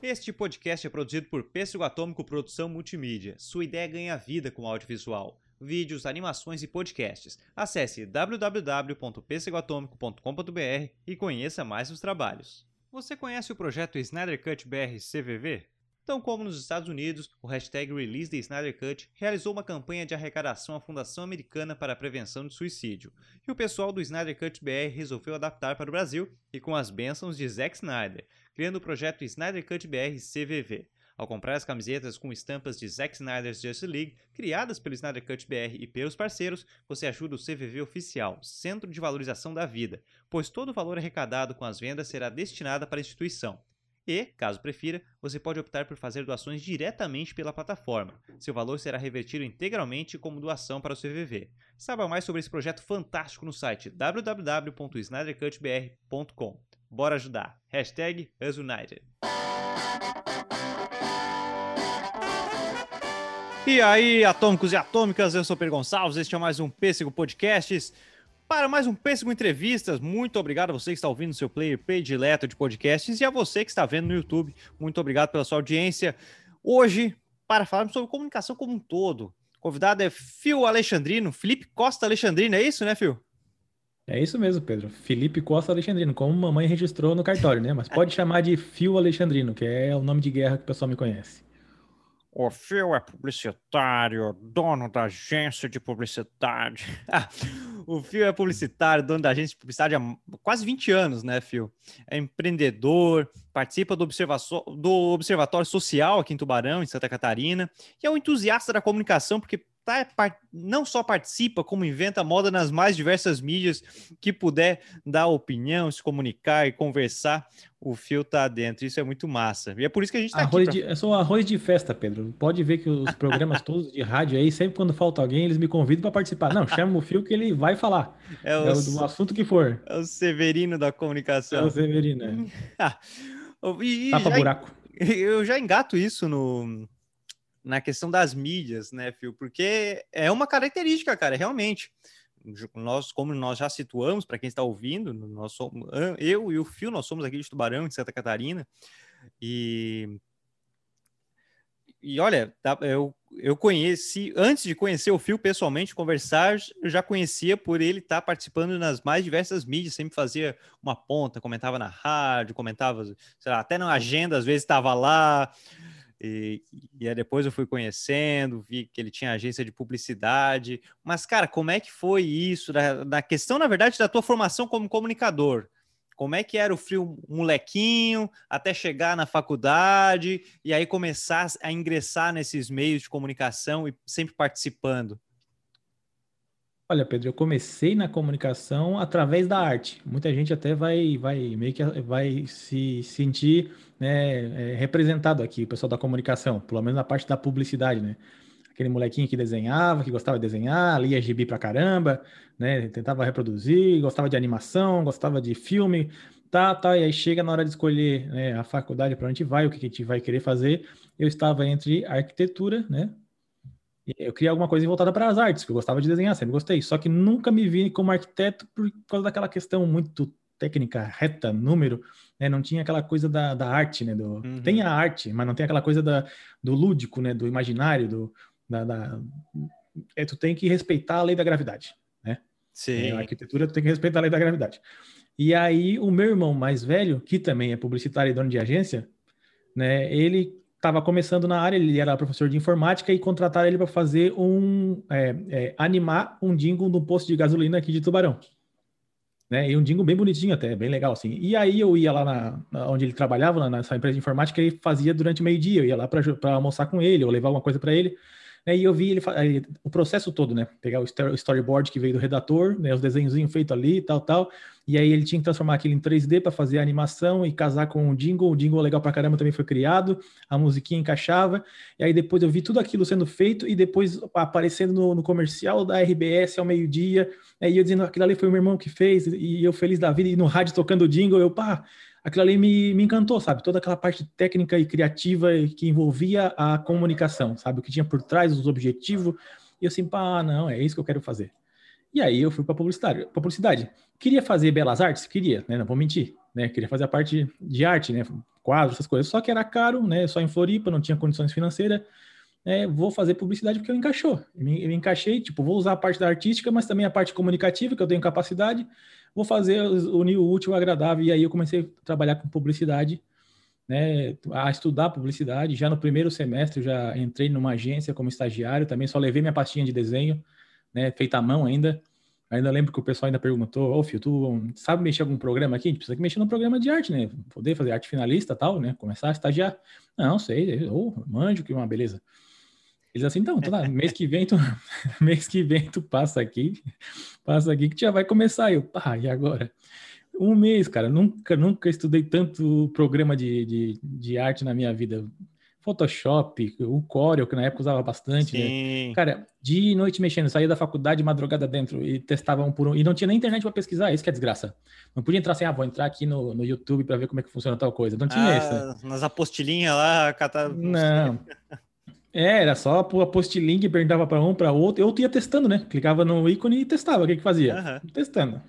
Este podcast é produzido por Pêssego Atômico Produção Multimídia. Sua ideia ganha vida com audiovisual. Vídeos, animações e podcasts. Acesse www.pêssegoatômico.com.br e conheça mais os trabalhos. Você conhece o projeto Snyder Cut BR CVV? Tão como nos Estados Unidos, o hashtag Release the Snyder Cut realizou uma campanha de arrecadação à Fundação Americana para a Prevenção de Suicídio, e o pessoal do Snyder Cut BR resolveu adaptar para o Brasil e com as bênçãos de Zack Snyder, criando o projeto Snyder Cut BR CVV. Ao comprar as camisetas com estampas de Zack Snyder's Justice League, criadas pelo Snyder Cut BR e pelos parceiros, você ajuda o CVV Oficial, Centro de Valorização da Vida, pois todo o valor arrecadado com as vendas será destinado para a instituição. E, caso prefira, você pode optar por fazer doações diretamente pela plataforma. Seu valor será revertido integralmente como doação para o CVV. Saiba mais sobre esse projeto fantástico no site www.snydercutbr.com. Bora ajudar! Hashtag UsUnited. E aí, atômicos e atômicas, eu sou Pedro Gonçalves, este é mais um Pêssego Podcasts. Para mais um Pêssego Entrevistas, muito obrigado a você que está ouvindo seu player predileto de podcasts e a você que está vendo no YouTube. Muito obrigado pela sua audiência. Hoje, para falarmos sobre comunicação como um todo, o convidado é Fio Alexandrino, Felipe Costa Alexandrino, é isso, né, Fio? É isso mesmo, Pedro. Felipe Costa Alexandrino, como mamãe registrou no cartório, né? Mas pode chamar de Fio Alexandrino, que é o nome de guerra que o pessoal me conhece. O Phil é publicitário, dono da agência de publicidade. o Phil é publicitário, dono da agência de publicidade há quase 20 anos, né, Phil? É empreendedor, participa do, do Observatório Social aqui em Tubarão, em Santa Catarina, e é um entusiasta da comunicação, porque tá, não só participa, como inventa moda nas mais diversas mídias que puder dar opinião, se comunicar e conversar, o fio tá dentro. Isso é muito massa. E é por isso que a gente tá arroz aqui. Pra... De, eu sou arroz de festa, Pedro. Pode ver que os programas todos de rádio aí, sempre quando falta alguém, eles me convidam para participar. Não, chama o fio que ele vai falar. É, o, é o do assunto que for. É o Severino da comunicação. É o Severino, é. Ah, e, Tapa já, buraco. Eu já engato isso no na questão das mídias, né, Fio? Porque é uma característica, cara, realmente. Nós, como nós já situamos, para quem está ouvindo, nós somos, eu e o Fio, nós somos aqui de Tubarão, de Santa Catarina, e e olha, eu, eu conheci, antes de conhecer o Fio pessoalmente, conversar, eu já conhecia por ele estar tá participando nas mais diversas mídias, sempre fazia uma ponta, comentava na rádio, comentava, lá, até na agenda, às vezes estava lá, e, e aí depois eu fui conhecendo, vi que ele tinha agência de publicidade. Mas, cara, como é que foi isso? Na questão, na verdade, da tua formação como comunicador. Como é que era o frio molequinho até chegar na faculdade e aí começar a ingressar nesses meios de comunicação e sempre participando? Olha, Pedro, eu comecei na comunicação através da arte. Muita gente até vai, vai meio que vai se sentir né, é, representado aqui, o pessoal da comunicação, pelo menos na parte da publicidade, né? Aquele molequinho que desenhava, que gostava de desenhar, lia gibi pra caramba, né? Tentava reproduzir, gostava de animação, gostava de filme, tá, tá. E aí chega na hora de escolher né, a faculdade para onde vai, o que a gente vai querer fazer. Eu estava entre arquitetura, né? Eu queria alguma coisa voltada para as artes, que eu gostava de desenhar, sempre gostei. Só que nunca me vi como arquiteto por causa daquela questão muito técnica, reta, número, né? Não tinha aquela coisa da, da arte, né? Do, uhum. Tem a arte, mas não tem aquela coisa da, do lúdico, né? Do imaginário, do, da, da... É, tu tem que respeitar a lei da gravidade, né? Sim. É, a arquitetura tu tem que respeitar a lei da gravidade. E aí o meu irmão mais velho, que também é publicitário e dono de agência, né? Ele estava começando na área, ele era professor de informática e contrataram ele para fazer um é, é, animar um de um posto de gasolina aqui de Tubarão. Né? E um jingle bem bonitinho até, bem legal assim. E aí eu ia lá na, na onde ele trabalhava, nessa empresa de informática, e fazia durante meio-dia, eu ia lá para almoçar com ele, ou levar alguma coisa para ele. Né? E eu vi ele, o processo todo, né? Pegar o storyboard que veio do redator, né? os desenhos feitos ali, tal, tal. E aí ele tinha que transformar aquilo em 3D para fazer a animação e casar com o jingle. O jingle legal pra caramba também foi criado, a musiquinha encaixava. E aí depois eu vi tudo aquilo sendo feito e depois aparecendo no, no comercial da RBS ao meio-dia. Aí eu dizendo aquilo ali foi o meu irmão que fez, e eu feliz da vida, e no rádio tocando o jingle, eu, pá, aquilo ali me, me encantou, sabe? Toda aquela parte técnica e criativa que envolvia a comunicação, sabe? O que tinha por trás, os objetivos. E eu assim, pá, não, é isso que eu quero fazer. E aí eu fui para publicidade. publicidade. Queria fazer belas artes? Queria, né? Não vou mentir, né? Queria fazer a parte de arte, né? quadros, essas coisas. Só que era caro, né? Só em Floripa, não tinha condições financeiras. É, vou fazer publicidade porque eu encaixou. Eu me, eu me, encaixei, tipo, vou usar a parte da artística, mas também a parte comunicativa, que eu tenho capacidade. Vou fazer unir o útil ao agradável. E aí eu comecei a trabalhar com publicidade, né? A estudar publicidade. Já no primeiro semestre, eu já entrei numa agência como estagiário. Também só levei minha pastinha de desenho, né? Feita à mão ainda. Ainda lembro que o pessoal ainda perguntou, ô, oh, tu sabe mexer algum programa aqui? A gente precisa que mexer no programa de arte, né? Poder fazer arte finalista tal, né? Começar a estagiar. Não, sei, ou oh, manjo, que uma beleza. Eles assim, então, tá, mês que vem tu, mês que vem tu passa aqui, passa aqui que já vai começar. Eu, pá, e agora? Um mês, cara, nunca, nunca estudei tanto programa de, de, de arte na minha vida. Photoshop, o Corel, que na época usava bastante, né? Sim. né? Cara, dia e noite mexendo, saía da faculdade madrugada dentro e testava um por um. E não tinha nem internet para pesquisar, isso que é desgraça. Não podia entrar assim, ah, vou entrar aqui no, no YouTube para ver como é que funciona tal coisa. Não tinha ah, isso. Nas apostilinhas lá, catar. Não. É, era só a apostilinha que perguntava para um, para outro. Eu ia testando, né? Clicava no ícone e testava. O que que fazia? Uhum. Testando.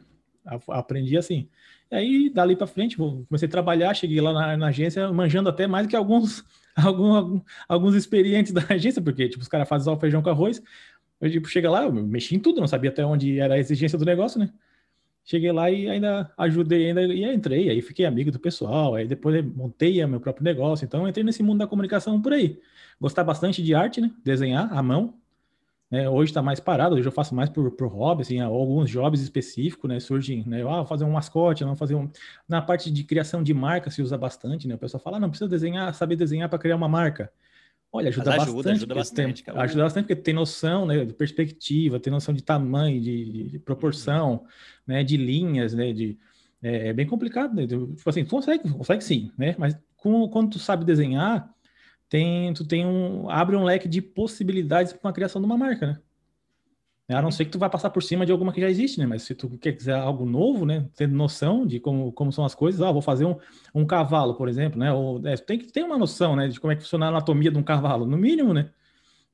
Aprendi assim. E aí, dali para frente, comecei a trabalhar, cheguei lá na, na agência, manjando até mais que alguns algum, alguns experientes da agência, porque tipo, os caras fazem só o feijão com arroz. Eu tipo, chega lá, eu mexi em tudo, não sabia até onde era a exigência do negócio, né? Cheguei lá e ainda ajudei, ainda e entrei, aí fiquei amigo do pessoal, aí depois montei meu próprio negócio, então entrei nesse mundo da comunicação por aí. Gostar bastante de arte, né? Desenhar à mão, né, hoje está mais parado, hoje eu faço mais por, por hobby, assim, alguns jobs específicos, né, surgem, né, ah, fazer um mascote, não fazer um... Na parte de criação de marca se usa bastante, né, o pessoal fala, ah, não precisa desenhar, saber desenhar para criar uma marca. Olha, ajuda, ajuda bastante. Ajuda bastante, tem, ajuda bastante porque tem noção, né, de perspectiva, tem noção de tamanho, de, de proporção, uhum. né, de linhas, né, de... É, é bem complicado, né, tipo assim, tu consegue, consegue sim, né, mas com, quando tu sabe desenhar, tem, tu tem um, abre um leque de possibilidades para a criação de uma marca, né? A não ser que tu vai passar por cima de alguma que já existe, né? Mas se tu quiser algo novo, né? Tendo noção de como, como são as coisas, ah, vou fazer um, um cavalo, por exemplo, né? Ou, é, tem que ter uma noção, né? De como é que funciona a anatomia de um cavalo, no mínimo, né?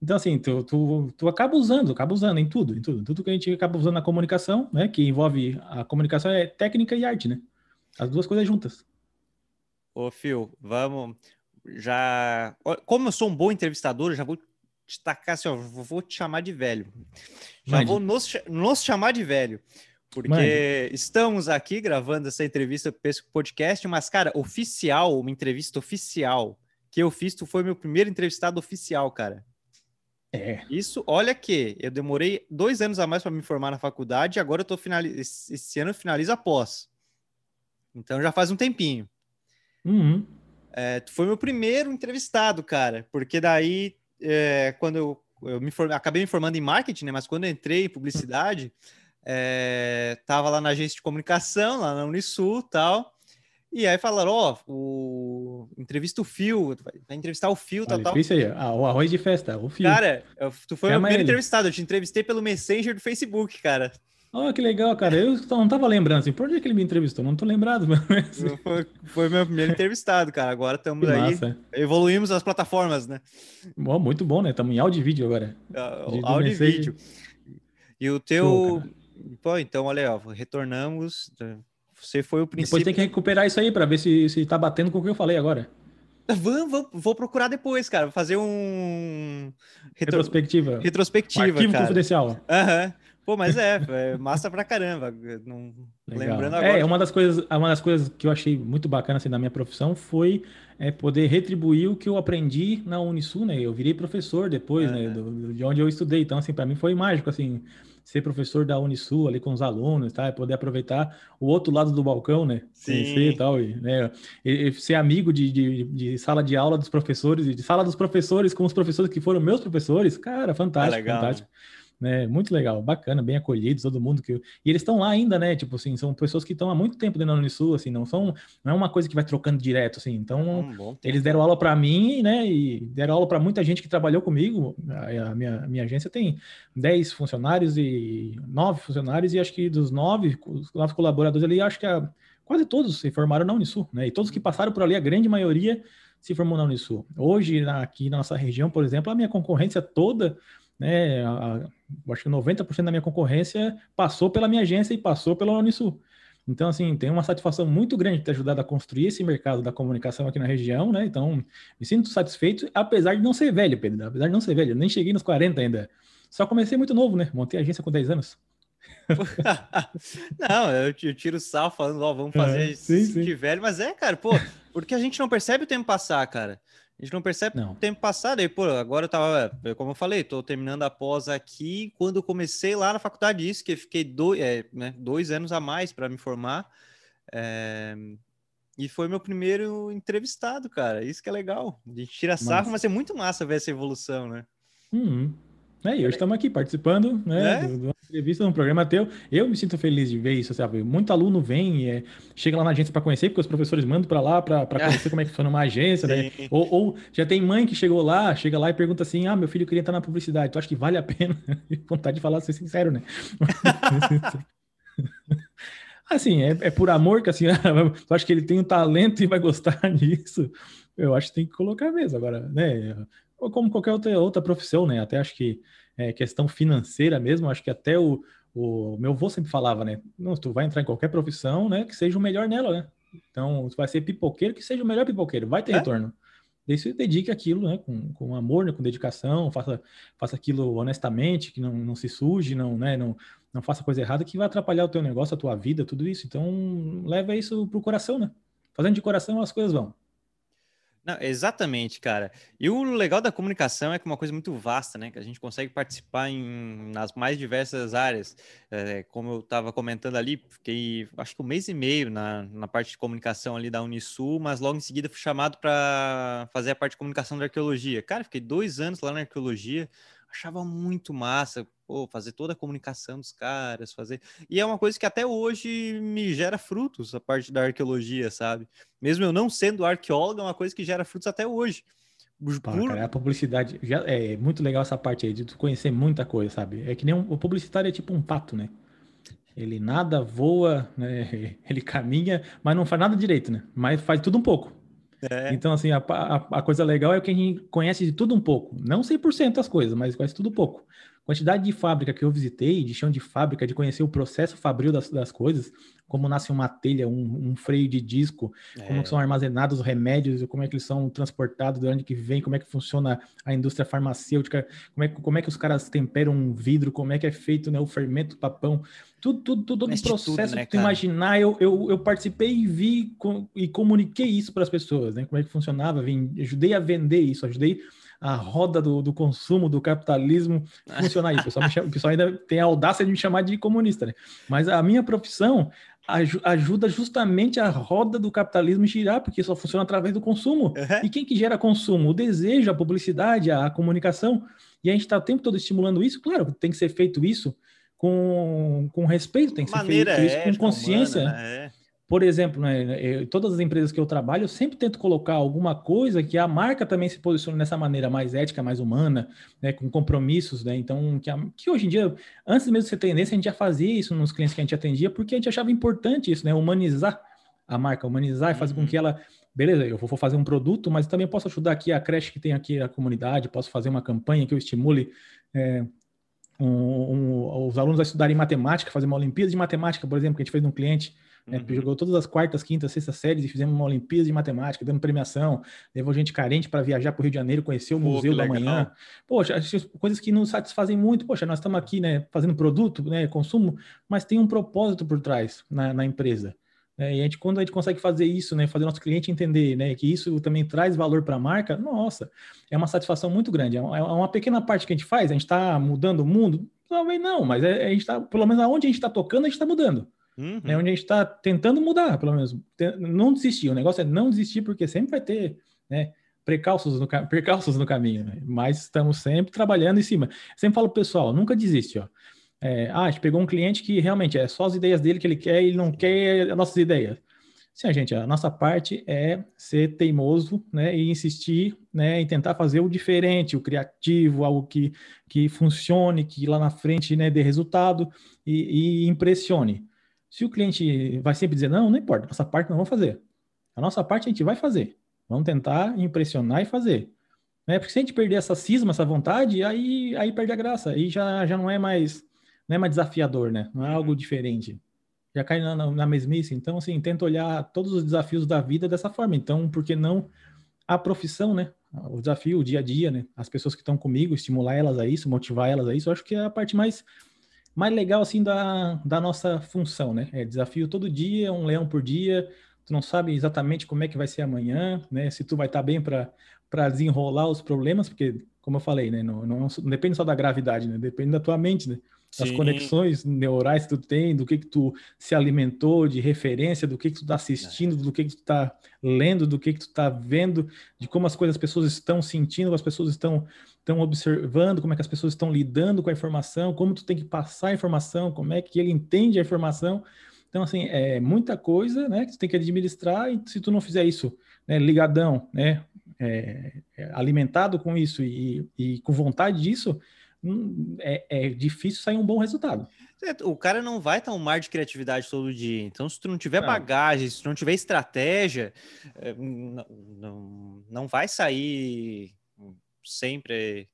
Então, assim, tu, tu, tu acaba usando, acaba usando em tudo, em tudo. Tudo que a gente acaba usando na comunicação, né? Que envolve a comunicação é técnica e arte, né? As duas coisas juntas. Ô, Phil, vamos já. Como eu sou um bom entrevistador, já vou te tacar assim, ó, vou te chamar de velho. Já Mande. vou nos, nos chamar de velho. Porque Mande. estamos aqui gravando essa entrevista para o podcast, mas, cara, oficial, uma entrevista oficial que eu fiz, tu foi meu primeiro entrevistado oficial, cara. É. Isso, olha que eu demorei dois anos a mais para me formar na faculdade, e agora eu tô finalizando. Esse ano eu finalizo a pós. Então já faz um tempinho. Uhum. É, tu foi meu primeiro entrevistado, cara, porque daí, é, quando eu, eu me acabei me formando em marketing, né? Mas quando eu entrei em publicidade, é, tava lá na agência de comunicação, lá na Unisul tal. E aí falaram, ó, oh, o entrevista o Fio, vai entrevistar o Fio, tal, tal. Isso aí, ah, o arroz de festa, o Fio. Cara, eu, tu foi o primeiro ele. entrevistado, eu te entrevistei pelo Messenger do Facebook, cara. Oh, que legal, cara. Eu não tava lembrando assim, por onde é que ele me entrevistou? Não tô lembrado. Mas... Foi, foi meu primeiro entrevistado, cara. Agora estamos aí. Massa. Evoluímos as plataformas, né? Oh, muito bom, né? Estamos em áudio e vídeo agora. Uh, áudio e vídeo. E o teu. Show, Pô, então, olha, ó, retornamos. Você foi o princípio. Depois tem que recuperar isso aí para ver se, se tá batendo com o que eu falei agora. Vou, procurar depois, cara. Vou fazer um. Retro... Retrospectiva. Retrospectiva. Arquivo cara. confidencial. Aham. Uhum. Pô, mas é, é massa pra caramba. Não... Lembrando agora. É, uma das coisas, uma das coisas que eu achei muito bacana assim, na minha profissão foi é, poder retribuir o que eu aprendi na Unisul, né? Eu virei professor depois, né? Do, de onde eu estudei. Então, assim, para mim foi mágico, assim, ser professor da Unisul ali com os alunos, tá? Poder aproveitar o outro lado do balcão, né? Sim. Conhecer e tal, e, né? E, e ser amigo de, de, de, sala de aula dos professores, de sala dos professores com os professores que foram meus professores. Cara, fantástico, é legal, fantástico. Né? Né? Muito legal, bacana, bem acolhidos, todo mundo que. E eles estão lá ainda, né? Tipo assim, são pessoas que estão há muito tempo dentro da Unisul, assim, não são. Não é uma coisa que vai trocando direto, assim. Então, um eles deram aula para mim, né? E deram aula para muita gente que trabalhou comigo. A, a minha, a minha agência tem 10 funcionários e 9 funcionários, e acho que dos 9, os 9 colaboradores ali, acho que a, quase todos se formaram na Unisul, né? E todos que passaram por ali, a grande maioria se formou na Unisul. Hoje, aqui na nossa região, por exemplo, a minha concorrência toda né? A, a, acho que 90% da minha concorrência passou pela minha agência e passou pela Unisul. Então, assim, tem uma satisfação muito grande de ter ajudado a construir esse mercado da comunicação aqui na região, né? Então, me sinto satisfeito, apesar de não ser velho, Pedro, apesar de não ser velho, eu nem cheguei nos 40 ainda. Só comecei muito novo, né? Montei agência com 10 anos. não, eu, tiro sal falando, ó, vamos fazer é, sim, sim. de velho, mas é, cara, pô, porque a gente não percebe o tempo passar, cara. A gente não percebe não. o tempo passar. Aí, pô, agora eu tava, como eu falei, tô terminando a pós aqui. Quando eu comecei lá na faculdade, isso que fiquei dois, é, né, dois anos a mais para me formar. É, e foi meu primeiro entrevistado, cara. Isso que é legal. A gente tira sarro, mas é muito massa ver essa evolução, né? Uhum. É, e hoje estamos aqui participando né, é? de uma entrevista num programa teu. Eu me sinto feliz de ver isso, sabe? Muito aluno vem, é, chega lá na agência para conhecer, porque os professores mandam para lá para conhecer como é que funciona uma agência, né? Ou, ou, já tem mãe que chegou lá, chega lá e pergunta assim: ah, meu filho queria entrar na publicidade, tu acha que vale a pena? Vontade de falar, ser sincero, né? assim, é, é, por amor que assim, tu acha que ele tem um talento e vai gostar disso? Eu acho que tem que colocar mesmo. Agora, né? Ou como qualquer outra, outra profissão, né? Até acho que é, questão financeira mesmo, acho que até o, o meu avô sempre falava, né? Não, tu vai entrar em qualquer profissão, né? Que seja o melhor nela, né? Então, tu vai ser pipoqueiro, que seja o melhor pipoqueiro, vai ter é? retorno. Daí você dedique aquilo, né? Com, com amor, né? com dedicação, faça, faça aquilo honestamente, que não, não se suje, não, né? Não, não faça coisa errada que vai atrapalhar o teu negócio, a tua vida, tudo isso. Então, leva isso pro coração, né? Fazendo de coração, as coisas vão. Não, exatamente, cara. E o legal da comunicação é que é uma coisa muito vasta, né? Que a gente consegue participar em, nas mais diversas áreas. É, como eu estava comentando ali, fiquei acho que um mês e meio na, na parte de comunicação ali da Unisul, mas logo em seguida fui chamado para fazer a parte de comunicação da arqueologia. Cara, fiquei dois anos lá na arqueologia, achava muito massa, pô, fazer toda a comunicação dos caras, fazer. E é uma coisa que até hoje me gera frutos, a parte da arqueologia, sabe? Mesmo eu não sendo arqueólogo, é uma coisa que gera frutos até hoje. Pá, cara, a publicidade já é muito legal essa parte aí de tu conhecer muita coisa, sabe? É que nem um, o publicitário é tipo um pato, né? Ele nada, voa, né? Ele caminha, mas não faz nada direito, né? Mas faz tudo um pouco. É. Então, assim, a, a, a, coisa legal é que a gente conhece de tudo um pouco. Não 100% as coisas, mas conhece tudo um pouco quantidade de fábrica que eu visitei, de chão de fábrica, de conhecer o processo fabril das, das coisas, como nasce uma telha, um, um freio de disco, é. como são armazenados os remédios, como é que eles são transportados, de onde que vem, como é que funciona a indústria farmacêutica, como é, como é que os caras temperam um vidro, como é que é feito né, o fermento, o papão, tudo, tudo, todo o processo tudo, né, que tu imaginar, eu, eu, eu participei e vi com, e comuniquei isso para as pessoas, né? Como é que funcionava, vim, ajudei a vender isso, ajudei a roda do, do consumo, do capitalismo funcionar aí. O pessoal, chama, o pessoal, ainda tem a audácia de me chamar de comunista, né? Mas a minha profissão ajuda justamente a roda do capitalismo girar, porque só funciona através do consumo. Uhum. E quem que gera consumo? O desejo, a publicidade, a comunicação. E a gente está o tempo todo estimulando isso. Claro, tem que ser feito isso com, com respeito, tem que ser feito isso com consciência. Humana, né? Por exemplo, né, eu, todas as empresas que eu trabalho, eu sempre tento colocar alguma coisa que a marca também se posicione nessa maneira mais ética, mais humana, né, com compromissos, né? Então, que, a, que, hoje em dia, antes mesmo de ser tendência, a gente já fazia isso nos clientes que a gente atendia, porque a gente achava importante isso, né? Humanizar a marca, humanizar e fazer uhum. com que ela, beleza, eu vou fazer um produto, mas também posso ajudar aqui a creche que tem aqui a comunidade, posso fazer uma campanha que eu estimule é, um, um, os alunos a estudarem matemática, fazer uma Olimpíada de Matemática, por exemplo, que a gente fez num cliente né? Uhum. Jogou todas as quartas, quintas, sextas séries e fizemos uma Olimpíada de Matemática, dando premiação, levou gente carente para viajar para o Rio de Janeiro, conhecer o Pô, Museu da. Manhã. Poxa, coisas que nos satisfazem muito. Poxa, nós estamos aqui né, fazendo produto, né, consumo, mas tem um propósito por trás na, na empresa. É, e a gente, quando a gente consegue fazer isso, né, fazer nosso cliente entender né, que isso também traz valor para a marca, nossa, é uma satisfação muito grande. É uma, é uma pequena parte que a gente faz, a gente está mudando o mundo? Talvez não, mas é, a gente está, pelo menos aonde a gente está tocando, a gente está mudando. Uhum. Né, onde a gente está tentando mudar, pelo menos. Não desistir. O negócio é não desistir, porque sempre vai ter né, precalços, no, precalços no caminho. Né? Mas estamos sempre trabalhando em cima. Sempre falo, pessoal, nunca desiste. Ó. É, ah, a gente pegou um cliente que realmente é só as ideias dele que ele quer e ele não quer as nossas ideias. Sim, a gente, a nossa parte é ser teimoso, né, e insistir, né, em tentar fazer o diferente, o criativo, algo que, que funcione, que lá na frente, né, dê resultado e, e impressione. Se o cliente vai sempre dizer, não, não importa, nossa parte não vamos fazer. A nossa parte a gente vai fazer. Vamos tentar impressionar e fazer. Né? Porque se a gente perder essa cisma, essa vontade, aí, aí perde a graça. Aí já, já não é mais não é mais desafiador, né? Não é algo diferente. já cai na, na mesmice. Então, assim, tenta olhar todos os desafios da vida dessa forma. Então, por que não a profissão, né? O desafio, o dia a dia, né? As pessoas que estão comigo, estimular elas a isso, motivar elas a isso, eu acho que é a parte mais, mais legal, assim, da, da nossa função, né? É desafio todo dia, um leão por dia, tu não sabe exatamente como é que vai ser amanhã, né? Se tu vai estar tá bem para desenrolar os problemas, porque, como eu falei, né? Não, não, não, depende só da gravidade, né? Depende da tua mente, né? as conexões neurais que tu tem, do que que tu se alimentou de referência, do que que tu está assistindo, do que que tu está lendo, do que que tu está vendo, de como as coisas as pessoas estão sentindo, as pessoas estão estão observando, como é que as pessoas estão lidando com a informação, como tu tem que passar a informação, como é que ele entende a informação. Então, assim, é muita coisa, né, que tu tem que administrar e se tu não fizer isso, né, ligadão, né, é, é, alimentado com isso e, e com vontade disso, Hum, é, é, difícil sair um bom resultado. O cara não vai estar um mar de criatividade todo dia. Então, se tu não tiver bagagem, se tu não tiver estratégia, é, não, não, não vai sair sempre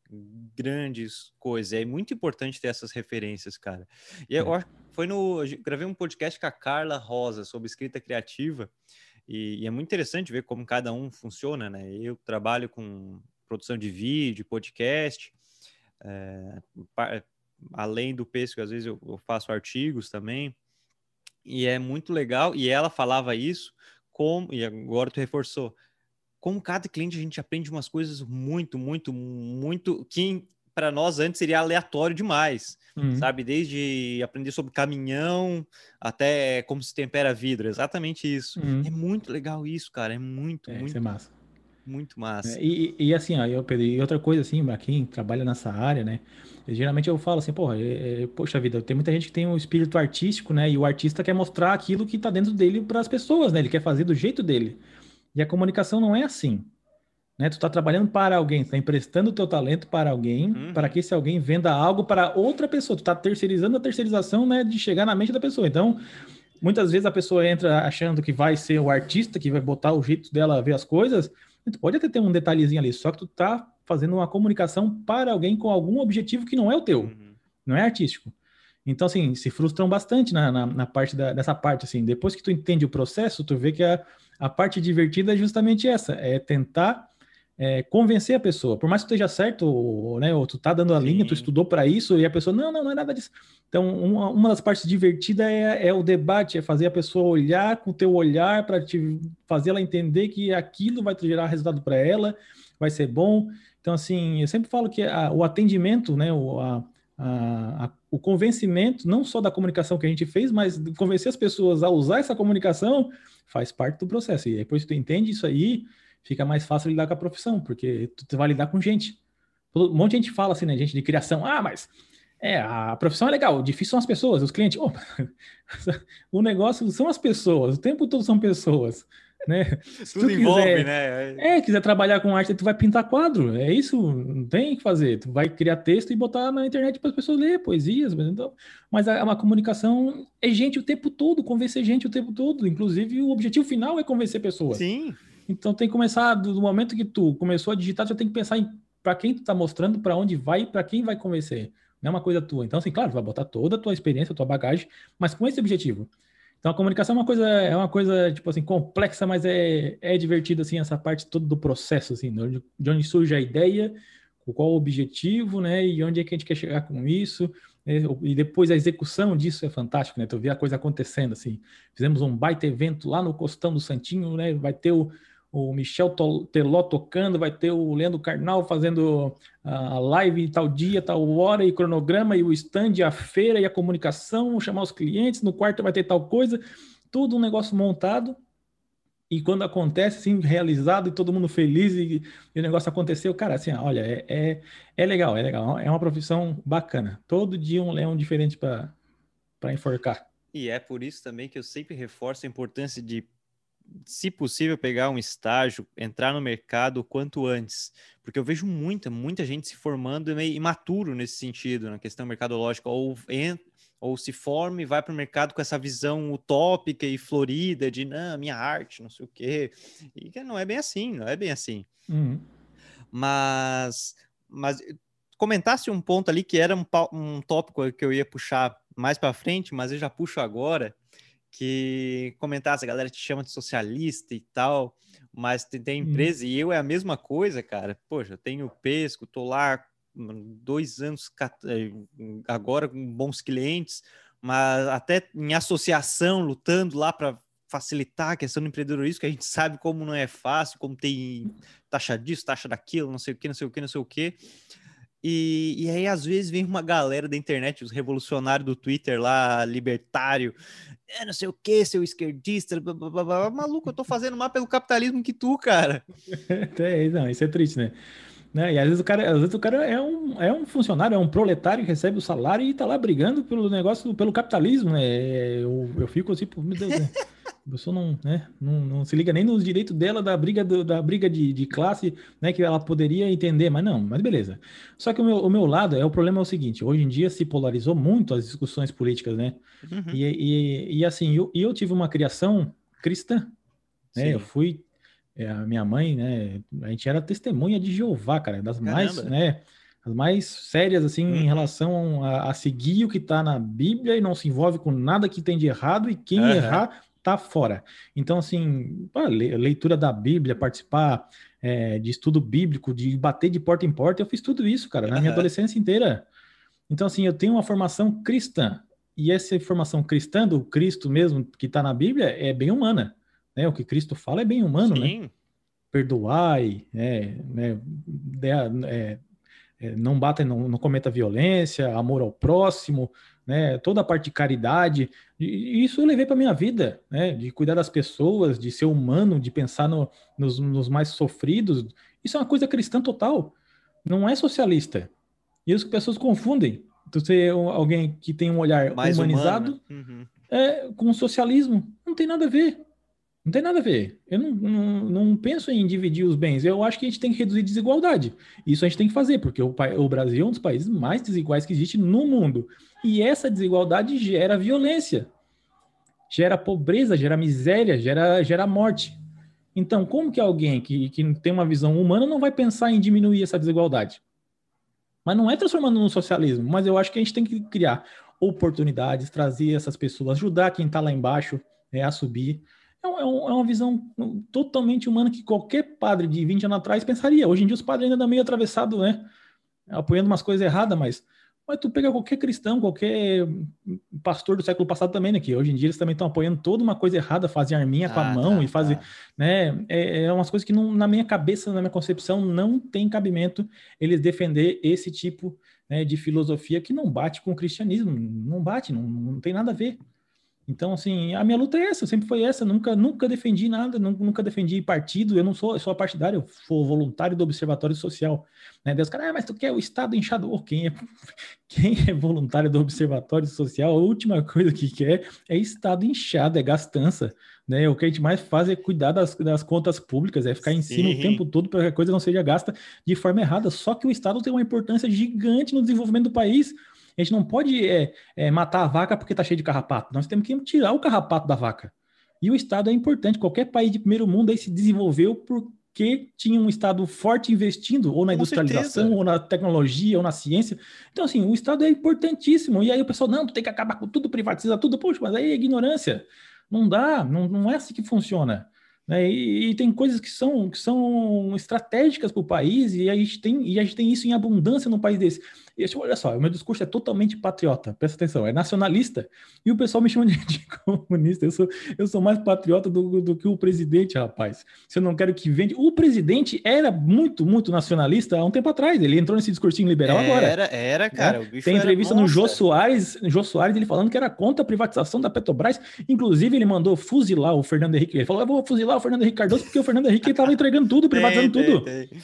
grandes coisas. É muito importante ter essas referências, cara. E eu é. foi no. Eu gravei um podcast com a Carla Rosa sobre escrita criativa. E, e, é muito interessante ver como cada um funciona, né? Eu trabalho com produção de vídeo, podcast. É, além do pêssego, às vezes eu, eu, faço artigos também, e é muito legal. E ela falava isso, como, e agora tu reforçou, com cada cliente a gente aprende umas coisas muito, muito, muito que para nós antes seria aleatório demais, uhum. sabe? Desde aprender sobre caminhão até como se tempera vidro, exatamente isso. Uhum. É muito legal isso, cara. É muito, é, muito. Isso é massa. Muito massa. É, e, e, assim, ó, eu, Pedro, e outra coisa assim, pra quem trabalha nessa área, né? Geralmente eu falo assim, porra, é, é, poxa vida, tem muita gente que tem um espírito artístico, né? E o artista quer mostrar aquilo que tá dentro dele para as pessoas, né? Ele quer fazer do jeito dele. E a comunicação não é assim. Né? Tu tá trabalhando para alguém, tu tá emprestando o teu talento para alguém, uhum. para que esse alguém venda algo para outra pessoa. Tu tá terceirizando a terceirização, né, de chegar na mente da pessoa. Então, muitas vezes a pessoa entra achando que vai ser o artista, que vai botar o jeito dela ver as coisas, Tu pode até ter um detalhezinho ali, só que tu tá fazendo uma comunicação para alguém com algum objetivo que não é o teu, uhum. não é artístico. Então, assim, se frustram bastante na, na, na parte da, dessa parte, assim. Depois que tu entende o processo, tu vê que a, a parte divertida é justamente essa, é tentar é, convencer a pessoa. Por mais que tu esteja certo, ou, né, ou tu tá dando a Sim. linha, tu estudou para isso, e a pessoa, não, não, não é nada disso. Então, uma, uma das partes divertidas é, é, o debate, é fazer a pessoa olhar com o teu olhar para te fazer ela entender que aquilo vai gerar resultado para ela, vai ser bom. Então, assim, eu sempre falo que a, o atendimento, né, o, a, a, o convencimento, não só da comunicação que a gente fez, mas convencer as pessoas a usar essa comunicação faz parte do processo. E depois tu entende isso aí, fica mais fácil lidar com a profissão, porque tu vai lidar com gente. Um monte de gente fala assim, né, gente de criação, ah, mas é, a profissão é legal, difícil são as pessoas, os clientes. Oh, o negócio são as pessoas, o tempo todo são pessoas. Né? Se Tudo envolve, quiser, né? É, quiser trabalhar com arte, tu vai pintar quadro. É isso, não tem o que fazer. Tu vai criar texto e botar na internet para as pessoas ler poesias. Mas, então, mas a, a comunicação é gente o tempo todo, convencer gente o tempo todo. Inclusive, o objetivo final é convencer pessoas. Sim. Então tem que começar do momento que tu começou a digitar, tu já tem que pensar em para quem tu tá mostrando, para onde vai, para quem vai convencer. Não é uma coisa tua. Então, assim, claro, tu vai botar toda a tua experiência, a tua bagagem, mas com esse objetivo. Então a comunicação é uma coisa, é uma coisa, tipo assim, complexa, mas é, é divertido, assim, essa parte toda do processo, assim, de onde surge a ideia, qual o objetivo, né, e onde é que a gente quer chegar com isso, né, e depois a execução disso é fantástico, né, tu vê a coisa acontecendo, assim, fizemos um baita evento lá no Costão do Santinho, né, vai ter o, o Michel Teló tocando, vai ter o Leandro Carnal fazendo a live tal dia, tal hora, e cronograma, e o stand, a feira e a comunicação, chamar os clientes, no quarto vai ter tal coisa, tudo um negócio montado, e quando acontece, assim, realizado, e todo mundo feliz, e, e o negócio aconteceu, cara, assim, olha, é, é, é legal, é legal, é uma profissão bacana, todo dia um leão diferente para enforcar. E é por isso também que eu sempre reforço a importância de se possível, pegar um estágio, entrar no mercado o quanto antes, porque eu vejo muita, muita gente se formando meio imaturo nesse sentido, na questão mercadológica, ou, entra, ou se forma e vai para o mercado com essa visão utópica e florida de, não, minha arte, não sei o quê, e que não é bem assim, não é bem assim. Uhum. Mas, mas comentasse um ponto ali que era um, um tópico que eu ia puxar mais para frente, mas eu já puxo agora, que comentasse, a galera te chama de socialista e tal, mas tem, tem empresa, hum. e eu é a mesma coisa, cara. Poxa, eu tenho pesco, tô lá dois anos eh, agora com bons clientes, mas até em associação, lutando lá para facilitar a questão do empreendedorismo, que a gente sabe como não é fácil, como tem taxa disso, taxa daquilo, não sei o que, não sei o que, não sei o que. E, e aí, às vezes, vem uma galera da internet, os revolucionários do Twitter lá, libertário, é, não sei o que, seu esquerdista, blá, blá, blá, blá. maluco, eu tô fazendo mais pelo capitalismo que tu, cara. é, não, isso é triste, né? Né? E às vezes o cara, às vezes o cara é um, é um funcionário, é um proletário que recebe o salário e tá lá brigando pelo negócio, pelo capitalismo, né? Eu, eu fico assim, meu Deus, né? a pessoa não, né, não, não se liga nem nos direitos dela da briga, do, da briga de, de classe, né, que ela poderia entender, mas não, mas beleza. Só que o meu, o meu lado é o problema é o seguinte: hoje em dia se polarizou muito as discussões políticas, né? Uhum. E, e, e, assim, eu, eu tive uma criação cristã, né? Eu fui a minha mãe, né? A gente era testemunha de Jeová, cara, das Caramba. mais, né? As mais sérias, assim, uhum. em relação a, a, seguir o que está na Bíblia e não se envolve com nada que tem de errado e quem uhum. errar tá fora. Então, assim, a leitura da Bíblia, participar é, de estudo bíblico, de bater de porta em porta, eu fiz tudo isso, cara, na minha adolescência inteira. Então, assim, eu tenho uma formação cristã. E essa formação cristã do Cristo mesmo, que está na Bíblia, é bem humana. Né? O que Cristo fala é bem humano, né? Sim. né? Perdoai, é, né? É, é, não bata, não, não cometa violência, amor ao próximo, né? Toda a parte de caridade. E isso eu levei para minha vida, né? De cuidar das pessoas, de ser humano, de pensar no, nos, nos mais sofridos. Isso é uma coisa cristã total. Não é socialista. E as pessoas confundem. Você alguém que tem um olhar mais humanizado humano, né? uhum. é, com socialismo. Não tem nada a ver. Não tem nada a ver. Eu não, não, não, penso em dividir os bens. Eu acho que a gente tem que reduzir desigualdade. Isso a gente tem que fazer, porque o, o Brasil é um dos países mais desiguais que existe no mundo. E essa desigualdade gera violência, gera pobreza, gera miséria, gera, gera morte. Então, como que alguém que, que tem uma visão humana não vai pensar em diminuir essa desigualdade? Mas não é transformando no socialismo, mas eu acho que a gente tem que criar oportunidades, trazer essas pessoas, ajudar quem está lá embaixo né, a subir. É, é, um, é, uma visão totalmente humana que qualquer padre de 20 anos atrás pensaria. Hoje em dia os padres ainda estão meio atravessados, né? Apoiando umas coisas erradas, mas mas tu pega qualquer cristão, qualquer pastor do século passado também, né? Que hoje em dia eles também estão apoiando toda uma coisa errada, fazem arminha ah, com a ah, mão tá, e fazem, tá. né? É, é umas coisas que não, na minha cabeça, na minha concepção, não tem cabimento eles defender esse tipo né, de filosofia que não bate com o cristianismo, não bate, não, não tem nada a ver. Então, assim, a minha luta é essa, sempre foi essa. Nunca, nunca defendi nada, nunca defendi partido. Eu não sou, eu sou partidário, eu sou voluntário do Observatório Social. Né? Deus, cara, ah, mas tu quer o Estado inchador? Quem é, quem é voluntário do Observatório Social? A última coisa que quer é Estado inchado, é gastança. Né? O que a gente mais faz é cuidar das, das contas públicas, é ficar em cima o tempo todo para que a coisa não seja gasta de forma errada. Só que o Estado tem uma importância gigante no desenvolvimento do país. A gente não pode é, é, matar a vaca porque está cheio de carrapato. Nós temos que tirar o carrapato da vaca. E o Estado é importante. Qualquer país de primeiro mundo aí se desenvolveu porque tinha um Estado forte investindo ou na Com industrialização, certeza. ou na tecnologia, ou na ciência. Então, assim, o Estado é importantíssimo. E aí o pessoal, não, tu tem que acabar com tudo, privatizar tudo. Poxa, mas aí é ignorância. Não dá, não, não é assim que funciona. Né? E, e, tem coisas que são, que são estratégicas para o país e a, gente tem, e a gente tem isso em abundância no país desse. E, olha só, o meu discurso é totalmente patriota, presta atenção, é nacionalista. E o pessoal me chama de, de comunista. Eu sou, eu sou mais patriota do, do, que o presidente, rapaz. Se eu não quero que vende. O presidente era muito, muito nacionalista há um tempo atrás. Ele entrou nesse discursinho liberal era, agora. Era, era, cara. Né? Tem entrevista no Jô Soares, Jô Soares, ele falando que era contra a privatização da Petrobras. Inclusive, ele mandou fuzilar o Fernando Henrique. Ele falou: eu vou fuzilar Fernando Henrique Cardoso, porque o Fernando Henrique estava entregando tudo, privatizando tem, tudo. Tem, tem.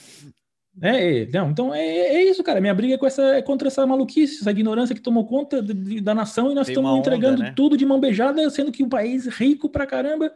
É, é, não, então é, é, isso, cara. Minha briga é, com essa, é contra essa maluquice, essa ignorância que tomou conta de, de, da nação e nós estamos entregando né? tudo de mão beijada, sendo que um país rico pra caramba.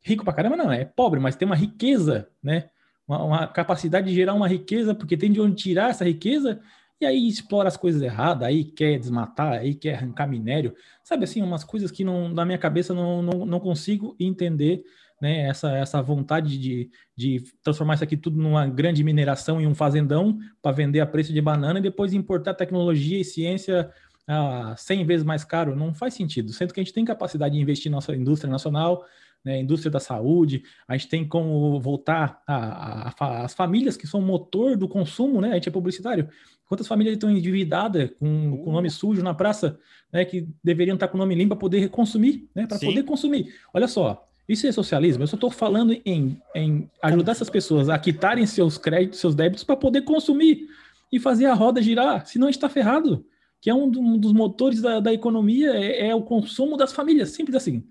Rico pra caramba, não, é pobre, mas tem uma riqueza, né? Uma, uma capacidade de gerar uma riqueza, porque tem de onde tirar essa riqueza, e aí explora as coisas erradas, aí quer desmatar, aí quer arrancar minério. Sabe assim, umas coisas que não, na minha cabeça não, não, não consigo entender né, essa, essa vontade de, de transformar isso aqui tudo numa grande mineração e um fazendão para vender a preço de banana e depois importar tecnologia e ciência a 100 vezes mais caro, não faz sentido. Sendo que a gente tem capacidade de investir na nossa indústria nacional, né, indústria da saúde, a gente tem como voltar às famílias que são motor do consumo, né? A gente é publicitário. Quantas famílias estão endividadas com, com nome sujo na praça, né? Que deveriam estar com o nome limpo para poder consumir, né? Para poder consumir. Olha só, isso é socialismo. Eu só estou falando em, em ajudar essas pessoas a quitarem seus créditos, seus débitos para poder consumir e fazer a roda girar. Senão está ferrado. Que é um, dos motores da, da economia, é, é, o consumo das famílias, simples assim.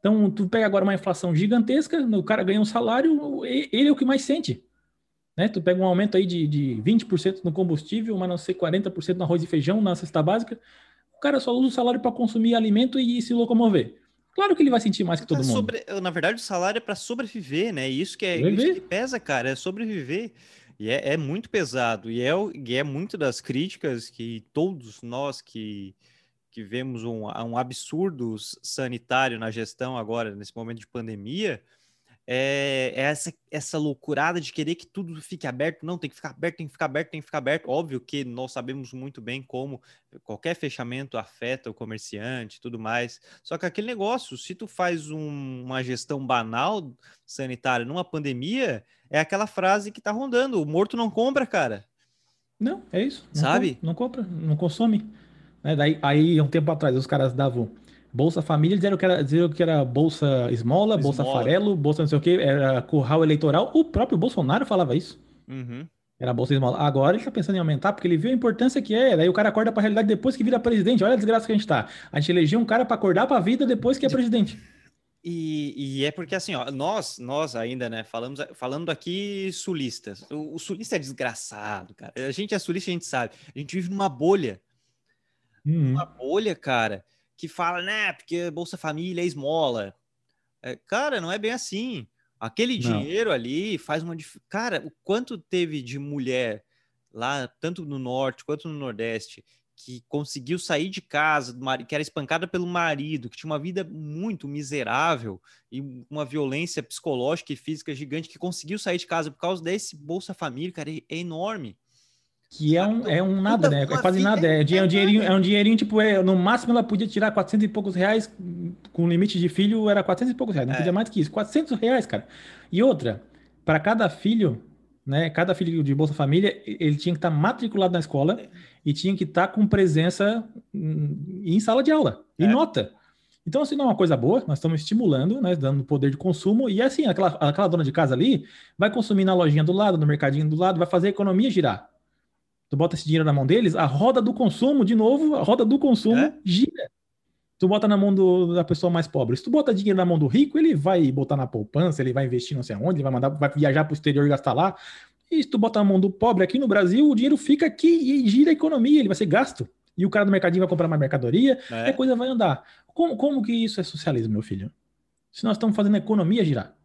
Então, tu pega agora uma inflação gigantesca, o cara ganha um salário, ele é o que mais sente. Né? Tu pega um aumento aí de, de 20% no combustível, mas não sei, 40% no arroz e feijão, na cesta básica. O cara só usa o salário para consumir alimento e se locomover. Claro que ele vai sentir mais que todo mundo. Sobre, na verdade, o salário é para sobreviver, né? Isso que é isso que pesa, cara, é sobreviver. E é, é muito pesado. E é, e é muito das críticas que todos nós que que vemos um, um absurdo sanitário na gestão agora, nesse momento de pandemia, é, é, essa, essa loucurada de querer que tudo fique aberto. Não, tem que ficar aberto, tem que ficar aberto, tem que ficar aberto. Óbvio que nós sabemos muito bem como qualquer fechamento afeta o comerciante e tudo mais. Só que aquele negócio, se tu faz um, uma gestão banal sanitária numa pandemia, é aquela frase que tá rondando: o morto não compra, cara. Não, é isso. Não Sabe? Com, não compra, não consome. Né? Daí, aí, um tempo atrás, os caras davam Bolsa Família, dizeram que era, que era Bolsa Esmola, Bolsa Farelo, Bolsa não sei o que, era curral eleitoral. O próprio Bolsonaro falava isso. Uhum. Era Bolsa Esmola. Agora ele está pensando em aumentar, porque ele viu a importância que é. Daí o cara acorda para a realidade depois que vira presidente. Olha a desgraça que a gente está. A gente elegeu um cara para acordar para a vida depois que é presidente. E, e, é porque assim, ó, nós, nós ainda, né, falamos, falando aqui sulistas. O, o sulista é desgraçado, cara. A gente é sulista, a gente sabe. A gente vive numa bolha uhum. uma bolha, cara, que fala, né, porque Bolsa Família é esmola. É, cara, não é bem assim. Aquele não. dinheiro ali faz uma. Cara, o quanto teve de mulher lá, tanto no norte quanto no nordeste, que conseguiu sair de casa, que era espancada pelo marido, que tinha uma vida muito miserável e uma violência psicológica e física gigante, que conseguiu sair de casa por causa desse Bolsa Família, cara, é, é enorme. Que é um, é um nada, né? É quase nada. É, é, um dinheirinho, é um dinheirinho, tipo, é, no máximo ela podia tirar 400 e poucos reais, com limite de filho era 400 e poucos reais, não é. podia mais que isso. 400 reais, cara. E outra, para cada filho, né? Cada filho de Bolsa Família, ele tinha que estar tá matriculado na escola e tinha que estar tá com presença em sala de aula, e é. nota. Então, assim, não é uma coisa boa, nós estamos estimulando, né, dando poder de consumo, e assim, aquela, aquela dona de casa ali vai consumir na lojinha do lado, no mercadinho do lado, vai fazer a economia girar tu bota esse dinheiro na mão deles, a roda do consumo, de novo, a roda do consumo é? gira. Tu bota na mão do, da pessoa mais pobre. Se tu bota dinheiro na mão do rico, ele vai botar na poupança, ele vai investir não sei aonde, ele vai mandar, vai viajar para o exterior e gastar lá. E se tu botar na mão do pobre aqui no Brasil, o dinheiro fica aqui e gira a economia, ele vai ser gasto. E o cara do mercadinho vai comprar mais mercadoria, é. e a coisa vai andar. Como, como que isso é socialismo, meu filho? Se nós estamos fazendo a economia girar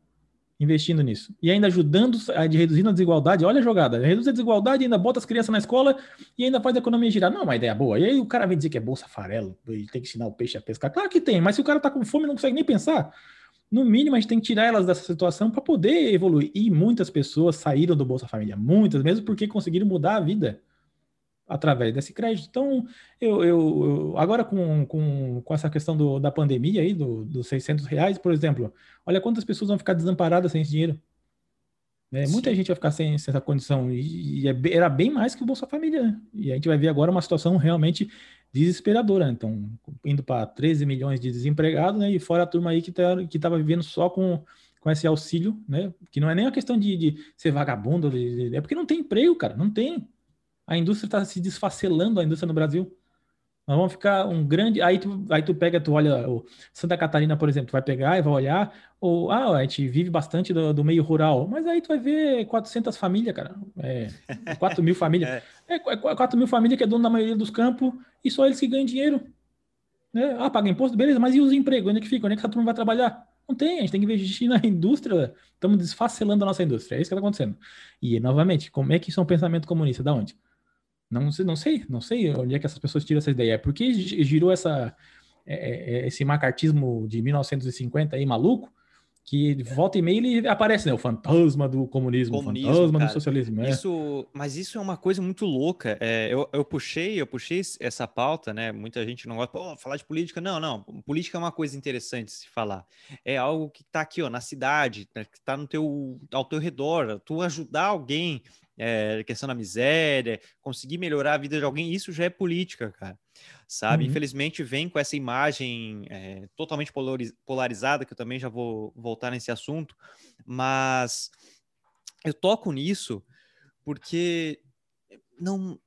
investindo nisso. E ainda ajudando a de a desigualdade. Olha a jogada. Reduz a desigualdade, ainda bota as crianças na escola e ainda faz a economia girar. Não, é uma ideia boa. E aí o cara vem dizer que é bolsa farelo, e tem que ensinar o peixe a pescar. Claro que tem, mas se o cara tá com fome não consegue nem pensar. No mínimo, a gente tem que tirar elas dessa situação para poder evoluir. E muitas pessoas saíram do Bolsa Família, muitas, mesmo porque conseguiram mudar a vida através desse crédito. Então, eu, eu, agora com, com, com, essa questão do, da pandemia aí, do, dos 600 reais, por exemplo, olha quantas pessoas vão ficar desamparadas sem esse dinheiro. É, muita gente vai ficar sem, sem essa condição. E, e, é era bem mais que o Bolsa Família. Né? E a gente vai ver agora uma situação realmente desesperadora. Então, indo para 13 milhões de desempregados, né? E fora a turma aí que tá, estava vivendo só com, com esse auxílio, né? Que não é nem a questão de, de ser vagabundo, de, de, é porque não tem emprego, cara. Não tem. A indústria está se desfacelando, a indústria no Brasil. Nós vamos ficar um grande. Aí tu, aí tu pega, tu olha o Santa Catarina, por exemplo, tu vai pegar e vai olhar. Ou, ah, a gente vive bastante do, do meio rural, mas aí tu vai ver 400 famílias, cara. É, 4 mil famílias. É. é 4 mil famílias que é dono da maioria dos campos e só eles que ganham dinheiro. Né? Ah, paga imposto, beleza, mas e os empregos? Onde é que fica? Onde é que essa turma vai trabalhar? Não tem, a gente tem que investir na indústria. Estamos desfacelando a nossa indústria. É isso que está acontecendo. E, novamente, como é que isso é um pensamento comunista? Da onde? Não, não sei, não sei onde é que essas pessoas tiram essa ideia. Por que girou essa, é, é, é, esse macartismo de 1950 aí maluco? que volta e meia ele aparece, né? O fantasma do comunismo, comunismo o fantasma cara, do socialismo. É. Isso, mas isso é uma coisa muito louca. É, eu, eu puxei, eu puxei essa pauta, né? Muita gente não gosta, de falar de política. Não, não. Política é uma coisa interessante se falar. É algo que está aqui, ó, na cidade, né, que está no teu, ao teu redor. Tu ajudar alguém, é, questão da miséria, conseguir melhorar a vida de alguém, isso já é política, cara sabe? Uhum. Infelizmente vem com essa imagem é, totalmente polarizada, que eu também já vou voltar nesse assunto, mas eu toco nisso porque não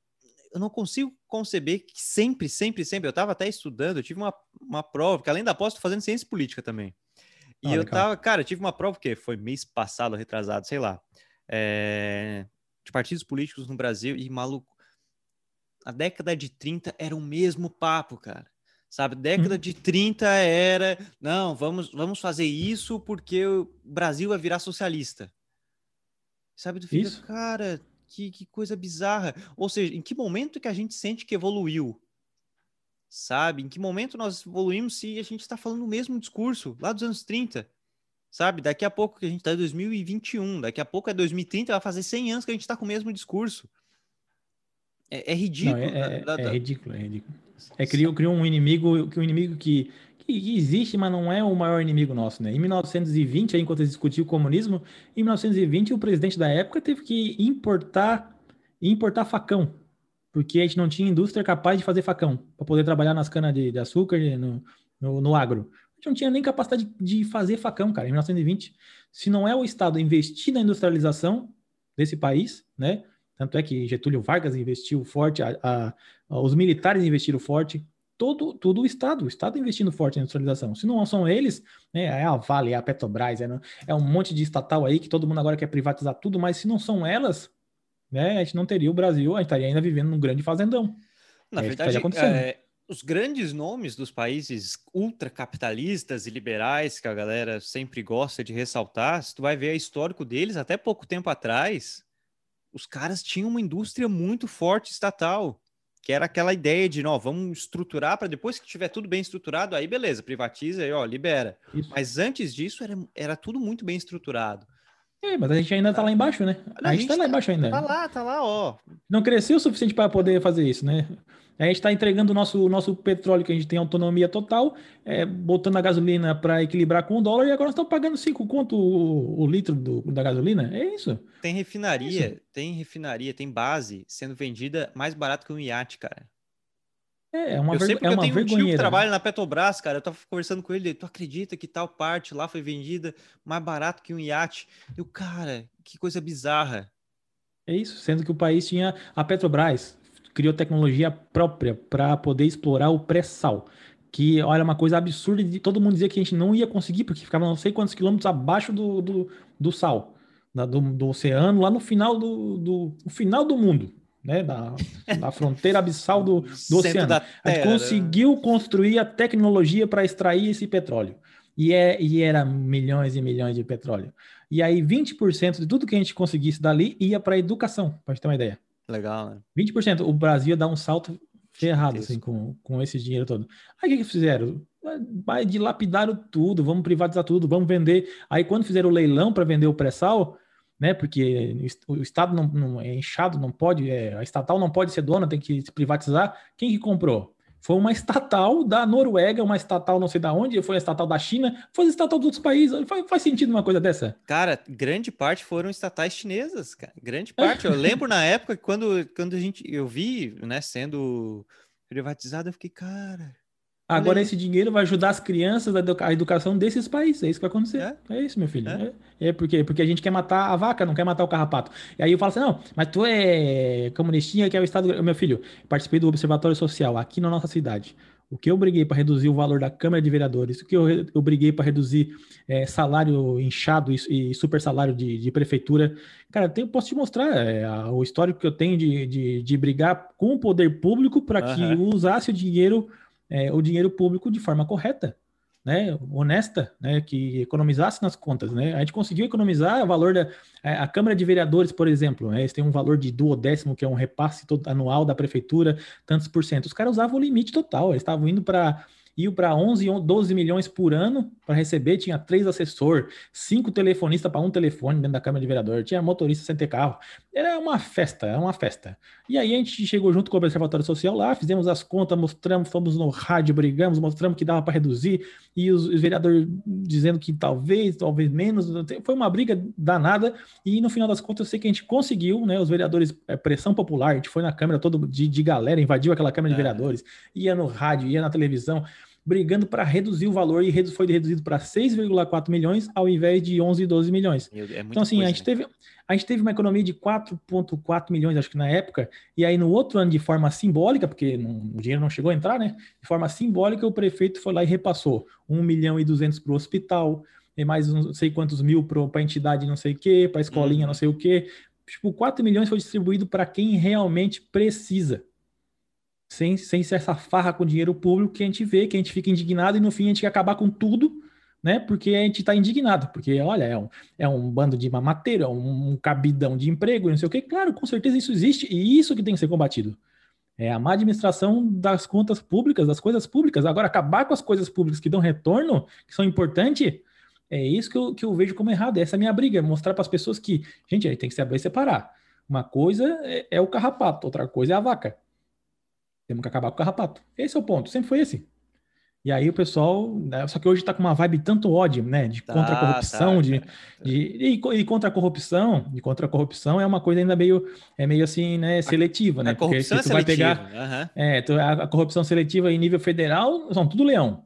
eu não consigo conceber que sempre, sempre, sempre, eu estava até estudando, eu tive uma, uma prova, que além da pós, estou fazendo ciência política também. E ah, eu legal. tava, cara, eu tive uma prova que foi mês passado, retrasado, sei lá, é, de partidos políticos no Brasil, e maluco, a década de 30 era o mesmo papo, cara. Sabe, década hum. de 30 era, não, vamos, vamos fazer isso porque o Brasil vai virar socialista. Sabe, tu fica, isso? cara, que, que coisa bizarra. Ou seja, em que momento que a gente sente que evoluiu? Sabe? Em que momento nós evoluímos se a gente está falando o mesmo discurso lá dos anos 30? Sabe? Daqui a pouco que a gente está em 2021, daqui a pouco é 2030, vai fazer 100 anos que a gente está com o mesmo discurso. É, é ridículo. Não, é, da, da... é, ridículo, é ridículo. É criou, criou um inimigo, um inimigo que, que existe, mas não é o maior inimigo nosso, né? Em 1920, aí, enquanto eles discutiam o comunismo, em 1920 o presidente da época teve que importar importar facão, porque a gente não tinha indústria capaz de fazer facão para poder trabalhar nas canas de, de açúcar no, no, no, agro. A gente não tinha nem capacidade de, fazer facão, cara, em 1920. Se não é o Estado investir na industrialização desse país, né? Tanto é que Getúlio Vargas investiu forte, a, a, a, os militares investiram forte, todo, todo o Estado, o Estado investindo forte na industrialização. Se não são eles, né, é a Vale, é a Petrobras, é, é um monte de estatal aí que todo mundo agora quer privatizar tudo, mas se não são elas, né, a gente não teria o Brasil, a gente estaria ainda vivendo num grande fazendão. Na é verdade, é, os grandes nomes dos países ultracapitalistas e liberais que a galera sempre gosta de ressaltar, se tu vai ver o histórico deles, até pouco tempo atrás, os caras tinham uma indústria muito forte estatal, que era aquela ideia de, não, vamos estruturar para depois que tiver tudo bem estruturado, aí beleza, privatiza e ó, libera. Isso. Mas antes disso era, era tudo muito bem estruturado. É, mas a gente ainda tá lá embaixo, né? A, a gente, gente tá lá tá embaixo ainda. Tá lá, tá lá, ó. Não cresceu o suficiente para poder fazer isso, né? A gente está entregando o nosso, nosso petróleo, que a gente tem autonomia total, é, botando a gasolina para equilibrar com o dólar, e agora nós estamos pagando 5 conto o, o litro do, da gasolina. É isso. Tem refinaria, é isso. tem refinaria, tem base sendo vendida mais barato que um iate, cara. É, é uma Eu sei porque é eu tenho um tio que trabalha na Petrobras, cara. Eu tava conversando com ele, tu acredita que tal parte lá foi vendida mais barato que um iate? E o cara, que coisa bizarra. É isso, sendo que o país tinha a Petrobras, criou tecnologia própria para poder explorar o pré-sal. Que, olha, uma coisa absurda de todo mundo dizer que a gente não ia conseguir, porque ficava não sei quantos quilômetros abaixo do, do, do sal, do, do, oceano, lá no final do, do final do mundo, né? Da, da fronteira abissal do, do oceano. A gente né? conseguiu construir a tecnologia para extrair esse petróleo. E, é, e era milhões e milhões de petróleo. E aí 20% de tudo que a gente conseguisse dali ia para a educação, para gente ter uma ideia. Legal, né? 20%. O Brasil ia dar um salto ferrado, assim, com, com esse dinheiro todo. Aí o que, que fizeram? Vai dilapidaram tudo, vamos privatizar tudo, vamos vender. Aí quando fizeram o leilão para vender o pré-sal, né? Porque o Estado não, não, é inchado, não pode, é, a estatal não pode ser dona, tem que se privatizar. Quem que comprou? Foi uma estatal da Noruega, uma estatal não sei da onde, foi a estatal da China, foi a estatal dos outros países. Faz, faz, sentido uma coisa dessa? Cara, grande parte foram estatais chinesas, cara. Grande parte. Eu lembro na época que quando, quando a gente, eu vi, né, sendo privatizado, eu fiquei, cara, Agora esse dinheiro vai ajudar as crianças a educação desses países. É isso que vai acontecer. É, é isso, meu filho. É. é, é, porque, porque a gente quer matar a vaca, não quer matar o carrapato. E aí eu falo assim: não, mas tu é comunistinha, que é o Estado. Meu filho, participei do Observatório Social aqui na nossa cidade. O que eu briguei para reduzir o valor da Câmara de Vereadores, o que eu, eu briguei para reduzir é, salário inchado e, e super salário de, de prefeitura. Cara, eu posso te mostrar é, a, o histórico que eu tenho de, de, de brigar com o poder público para uhum. que usasse o dinheiro é, o dinheiro público de forma correta, né, honesta, né, que economizasse nas contas, né? A gente conseguiu economizar o valor da é, a Câmara de Vereadores, por exemplo, né, eles têm um valor de duodécimo, que é um repasse todo, anual da prefeitura, tantos por cento. Os caras usavam o limite total, eles estavam indo para iam para 11, 12 milhões por ano para receber. Tinha três assessor, cinco telefonistas para um telefone dentro da Câmara de Vereador, tinha motorista sem ter carro. Era uma festa, era uma festa. E aí a gente chegou junto com o Observatório Social lá, fizemos as contas, mostramos, fomos no rádio, brigamos, mostramos que dava para reduzir, e os, os vereadores dizendo que talvez, talvez menos. Foi uma briga danada, e no final das contas eu sei que a gente conseguiu, né? Os vereadores, é, pressão popular, a gente foi na Câmara todo de, de galera, invadiu aquela Câmara de é. Vereadores, ia no rádio, ia na televisão, brigando para reduzir o valor e foi reduzido para 6,4 milhões ao invés de 11, 12 milhões. É então, assim, coisa, a, gente né? teve, a gente teve uma economia de 4,4 milhões, acho que na época, e aí no outro ano, de forma simbólica, porque não, o dinheiro não chegou a entrar, né? De forma simbólica, o prefeito foi lá e repassou 1 milhão e 200 para o hospital, e mais não sei quantos mil para a entidade não sei o quê, para a escolinha uhum. não sei o quê. Tipo, 4 milhões foi distribuído para quem realmente precisa sem, sem ser essa farra com dinheiro público que a gente vê, que a gente fica indignado e no fim a gente quer acabar com tudo, né? Porque a gente está indignado, porque olha, é um, é um bando de mamateiro, é um, um cabidão de emprego, não sei o que. Claro, com certeza isso existe e isso que tem que ser combatido. É a má administração das contas públicas, das coisas públicas. Agora, acabar com as coisas públicas que dão retorno, que são importantes, é isso que eu, que eu vejo como errado. Essa é a minha briga, mostrar para as pessoas que, gente, aí tem que saber separar. Uma coisa é, é o carrapato, outra coisa é a vaca. Temos que acabar com o carrapato. Esse é o ponto, sempre foi esse. E aí o pessoal, né, só que hoje está com uma vibe tanto ódio, né, de tá, contra a corrupção, tá, de, de e, e, contra a corrupção, e contra a corrupção é uma coisa ainda meio, é meio assim, né, seletiva, a, né, a porque se tu é vai pegar, uhum. é, tu, a, a, corrupção seletiva em nível federal são tudo leão,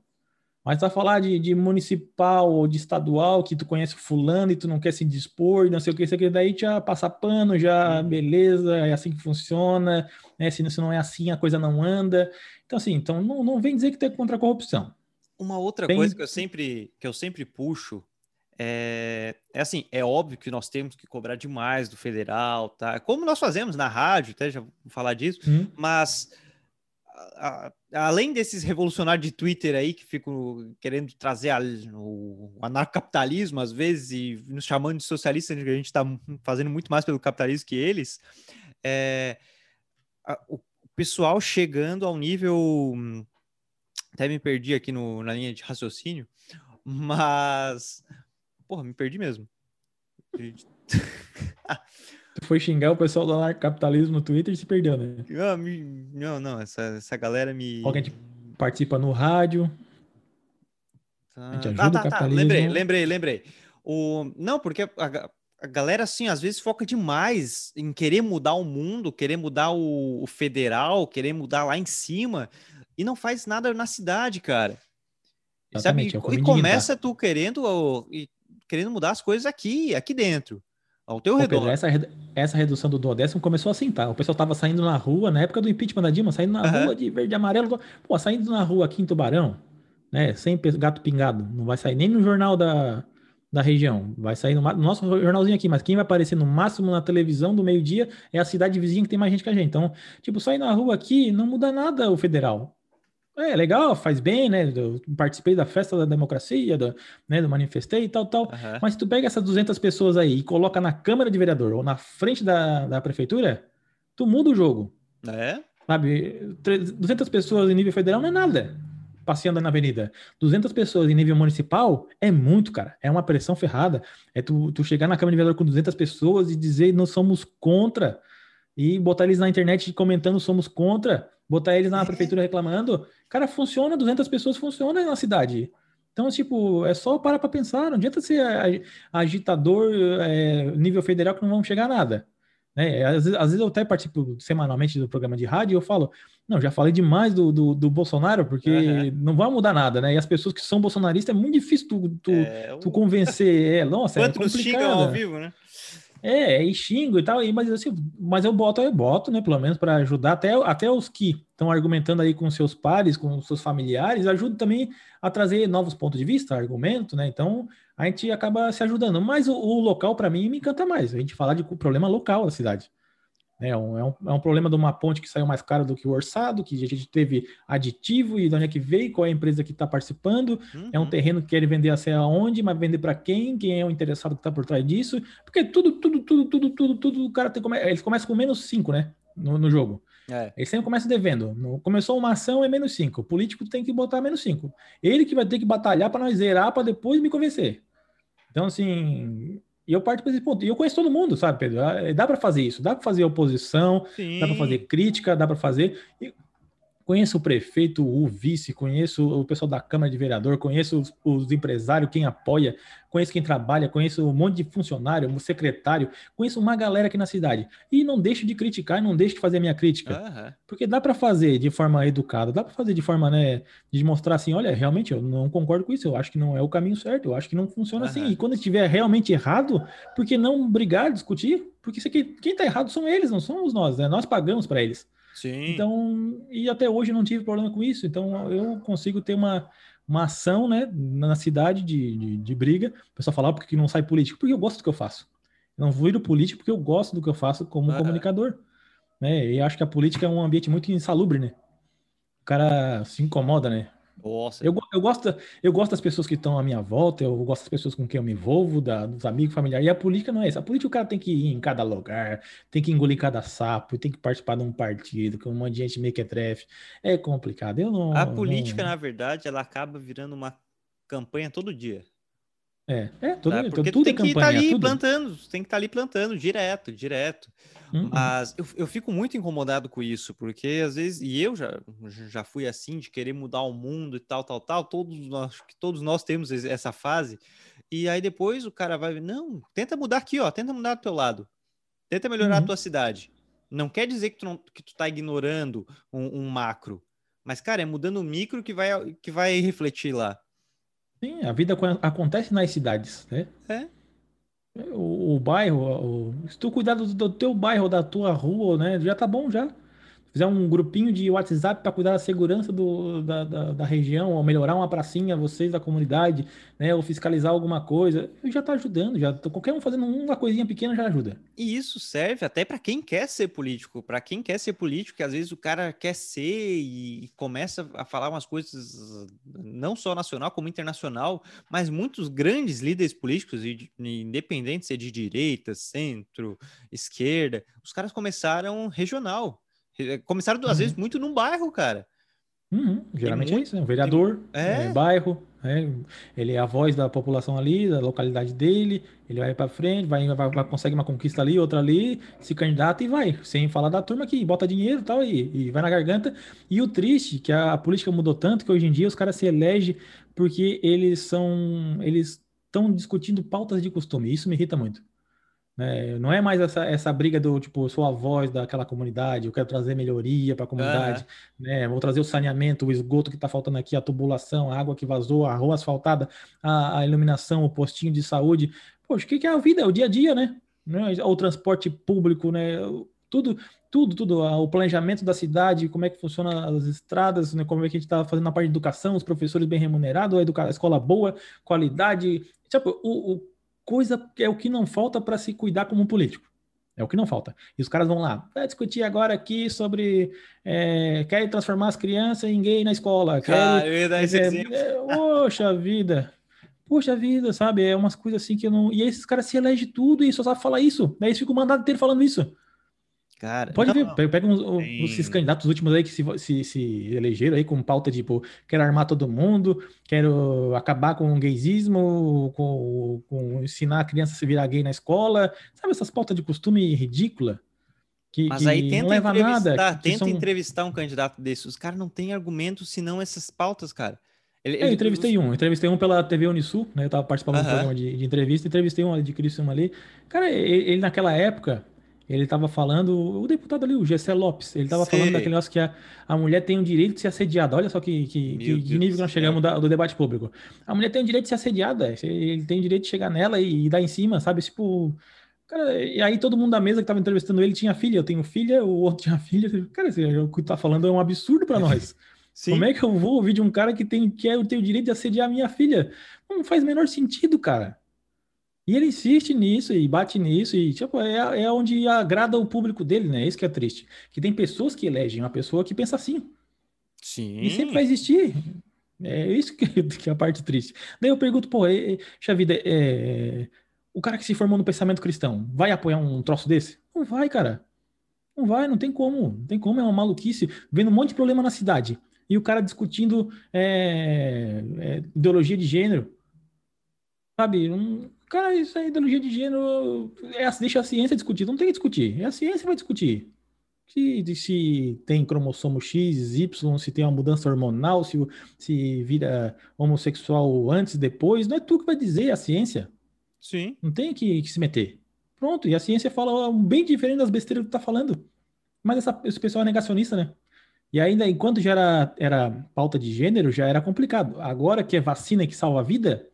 mas vai falar de, de, municipal ou de estadual, que tu conhece fulano e tu não quer se dispor, não sei o que, isso aqui, daí já passa pano, já uhum. beleza, é assim que funciona, né? Se, se não é assim, a coisa não anda. Então, assim, então não, não vem dizer que tu é contra a corrupção. Uma outra Tem... coisa que eu sempre, que eu sempre puxo é, é, assim, é óbvio que nós temos que cobrar demais do federal, tá? Como nós fazemos na rádio, até já vou falar disso, hum. mas a, além desses revolucionários de Twitter aí que ficam querendo trazer a, o, o anarcapitalismo às vezes e nos chamando de socialistas, a gente está fazendo muito mais pelo capitalismo que eles, é, a, o pessoal chegando ao nível. Até me perdi aqui no, na linha de raciocínio, mas. Porra, me perdi mesmo. Foi xingar o pessoal do capitalismo no Twitter e se perdeu, né? Não, não, não essa, essa galera me. Alguém participa no rádio. Tá. A gente ajuda ah, tá, o tá. capitalismo. Tá. Lembrei, lembrei, lembrei. O... Não, porque a, a galera, assim, às vezes foca demais em querer mudar o mundo, querer mudar o, o federal, querer mudar lá em cima, e não faz nada na cidade, cara. Exatamente, Sabe? E, e começa tu querendo, e, querendo mudar as coisas aqui, aqui dentro ao teu Pô, redor. Pedro, essa, essa redução do duodécimo começou assim, tá? O pessoal tava saindo na rua, na época do impeachment da Dilma, saindo na uhum. rua de verde e amarelo. Pô, saindo na rua aqui em Tubarão, né? Sem gato pingado. Não vai sair nem no jornal da, da região. Vai sair no, no nosso jornalzinho aqui, mas quem vai aparecer no máximo na televisão do meio-dia é a cidade vizinha que tem mais gente que a gente. Então, tipo, sair na rua aqui não muda nada o federal. É legal, faz bem, né? Eu participei da festa da democracia, do, né, do manifestei e tal, tal. Uhum. Mas se tu pega essas 200 pessoas aí e coloca na Câmara de Vereador ou na frente da, da prefeitura, tu muda o jogo. É? Sabe? 200 pessoas em nível federal não é nada passeando na avenida. 200 pessoas em nível municipal é muito, cara. É uma pressão ferrada. É tu, tu chegar na Câmara de Vereador com 200 pessoas e dizer nós somos contra e botar eles na internet comentando somos contra botar eles na prefeitura reclamando, cara, funciona, 200 pessoas funciona na cidade. Então, tipo, é só parar para pensar, não adianta ser agitador é, nível federal que não vão chegar a nada. Né? Às, vezes, às vezes eu até participo semanalmente do programa de rádio e eu falo, não, já falei demais do, do, do Bolsonaro, porque uhum. não vai mudar nada, né? E as pessoas que são bolsonaristas é muito difícil tu, tu, é, tu convencer. É, nossa, é Quanto é complicado. ao vivo, né? É, e xingo e tal, mas assim, mas eu boto, eu boto, né, pelo menos para ajudar até, até os que estão argumentando aí com seus pares, com seus familiares, ajuda também a trazer novos pontos de vista, argumento, né? Então, a gente acaba se ajudando. Mas o, o local para mim me encanta mais, a gente falar de problema local da cidade. É um, é, um, é um problema de uma ponte que saiu mais cara do que o orçado, que a gente teve aditivo e de onde é que veio, qual é a empresa que está participando. Uhum. É um uhum. terreno que quer vender a sei aonde, mas vender para quem, quem é o interessado que está por trás disso. Porque tudo, tudo, tudo, tudo, tudo, tudo, o cara tem, eles começam com menos 5, né? no, no jogo. É. Ele sempre começa devendo. Começou uma ação, é menos 5. O político tem que botar menos 5. Ele que vai ter que batalhar para nós zerar para depois me convencer. Então, assim, e eu parto para esse ponto. E eu conheço todo mundo, sabe, Pedro? Ah, dá para fazer isso, dá para fazer oposição, Sim. dá para fazer crítica, dá para fazer. E Conheço o prefeito, o vice, conheço o pessoal da Câmara de Vereador, conheço os, os, empresários, quem apoia, conheço quem trabalha, conheço um monte de funcionário, um secretário, conheço uma galera aqui na cidade. E não deixo de criticar, não deixo de fazer a minha crítica. Uhum. Porque dá para fazer de forma educada, dá para fazer de forma, né, de mostrar assim, olha, realmente eu não concordo com isso, eu acho que não é o caminho certo, eu acho que não funciona uhum. assim. E quando estiver realmente errado, por que não brigar, discutir? Porque isso aqui, quem tá errado são eles, não somos nós, né? Nós pagamos para eles. Sim. Então, e até hoje não tive problema com isso. Então, eu consigo ter uma, uma ação né, na cidade de, de, de briga. O pessoal fala, ah, porque não sai político? Porque eu gosto do que eu faço. Eu não viro político porque eu gosto do que eu faço como comunicador. Né? E acho que a política é um ambiente muito insalubre, né? O cara se incomoda, né? Nossa. Eu, eu, gosto, eu gosto das pessoas que estão à minha volta, eu gosto das pessoas com quem eu me envolvo, da, dos amigos, familiares. E a política não é isso. A política o cara tem que ir em cada lugar, tem que engolir cada sapo, tem que participar de um partido, com um monte de gente mequetrefe. É complicado. Eu não. A política, não... na verdade, ela acaba virando uma campanha todo dia. É, é todo, tá? Porque tudo tem é que estar tá ali tudo. plantando, tem que estar tá ali plantando direto, direto. Uhum. Mas eu, eu fico muito incomodado com isso, porque às vezes, e eu já, já fui assim, de querer mudar o mundo e tal, tal, tal, todos nós, todos nós temos essa fase, e aí depois o cara vai, não, tenta mudar aqui, ó, tenta mudar do teu lado, tenta melhorar uhum. a tua cidade. Não quer dizer que tu, não, que tu tá ignorando um, um macro, mas, cara, é mudando o micro que vai, que vai refletir lá. Sim, a vida acontece nas cidades, né? É. O, o bairro, o, se tu cuidar do, do, teu bairro, da tua rua, né? Já tá bom já fizer um grupinho de WhatsApp para cuidar da segurança do, da, da, da, região, ou melhorar uma pracinha, vocês da comunidade, né, ou fiscalizar alguma coisa, já está ajudando, já qualquer um fazendo uma coisinha pequena já ajuda. E isso serve até para quem quer ser político, para quem quer ser político, que às vezes o cara quer ser e começa a falar umas coisas não só nacional como internacional, mas muitos grandes líderes políticos, independentes se é de direita, centro, esquerda, os caras começaram regional é, começaram, às uhum. vezes, muito num bairro, cara. Uhum, geralmente muito, é isso, né? Um vereador, é. É, bairro, é, ele é a voz da população ali, da localidade dele, ele vai para frente, vai, vai, vai, consegue uma conquista ali, outra ali, se candidata e vai, sem falar da turma que bota dinheiro e tal, e, e vai na garganta. E o triste, que a, a política mudou tanto que hoje em dia os caras se elegem porque eles são, eles estão discutindo pautas de costume, isso me irrita muito. Né? Não é mais essa, essa briga do tipo, eu sou a voz daquela comunidade, eu quero trazer melhoria para a comunidade, uhum. né? vou trazer o saneamento, o esgoto que está faltando aqui, a tubulação, a água que vazou, a rua asfaltada, a, a iluminação, o postinho de saúde. Poxa, o que, que é a vida? É o dia a dia, né? É o transporte público, né? Tudo, tudo, tudo, o planejamento da cidade, como é que funciona as estradas, né? como é que a gente está fazendo na parte de educação, os professores bem remunerados, a, educa... a escola boa, qualidade. Tipo, o, o coisa que é o que não falta para se cuidar como político. É o que não falta. E os caras vão lá, vai discutir agora aqui sobre. É, querem transformar as crianças em gay na escola. Querem, ah, eu ia dar esse é, exemplo. É, poxa vida. Poxa vida, sabe? É umas coisas assim que eu não. E aí esses caras se elegem tudo e só sabem falar isso. Daí eles ficam o mandato inteiro falando isso. Cara, Pode não, ver, pega uns, tem... esses candidatos últimos aí que se, se, se, elegeram aí com pauta tipo, quero armar todo mundo, quero acabar com o gaysismo, com, com ensinar a criança a se virar gay na escola, sabe essas pautas de costume ridícula? Que, Mas que aí tenta não leva entrevistar, nada. Tenta são... entrevistar um candidato desses. Os caras não têm argumentos senão essas pautas, cara. Ele, eu entrevistei um, entrevistei um pela TV Unisul, né? Eu tava participando uh -huh. de um programa de, de, entrevista, entrevistei um ali de Cristian ali. Cara, ele, ele naquela época, ele estava falando, o deputado ali, o Gessé Lopes, ele estava falando daquele negócio que a, a mulher tem o direito de ser assediada. Olha só que, que, que, que nível que nós chegamos da, do debate público. A mulher tem o direito de ser assediada, ele tem o direito de chegar nela e, e dar em cima, sabe? Tipo, cara, e aí todo mundo da mesa que estava entrevistando ele tinha filha, eu tenho filha, o outro tinha filha. Cara, o que tá falando é um absurdo para nós. Sim. Como é que eu vou ouvir de um cara que tem que é, tem o direito de assediar a minha filha? Não faz o menor sentido, cara. E ele insiste nisso e bate nisso, e tipo, é, é onde agrada o público dele, né? Isso que é triste. Que tem pessoas que elegem uma pessoa que pensa assim. Sim. E sempre vai existir. É isso que, que é a parte triste. Daí eu pergunto, pô, é, é, vida, é, o cara que se formou no pensamento cristão vai apoiar um troço desse? Não vai, cara. Não vai, não tem como, não tem como, é uma maluquice. Vendo um monte de problema na cidade. E o cara discutindo é, é, ideologia de gênero. Sabe? Um, cara, isso é ideologia de gênero. É, deixa a ciência discutir. Não tem que discutir. É a ciência que vai discutir. Se, se tem cromossomo X, Y, se tem uma mudança hormonal, se, se vira homossexual antes, depois, não é tu que vai dizer, é a ciência. Sim. Não tem que, que se meter. Pronto, e a ciência fala bem diferente das besteiras que tu tá falando. Mas essa, esse pessoal é negacionista, né? E ainda, enquanto já era, era pauta de gênero, já era complicado. Agora que é vacina que salva a vida,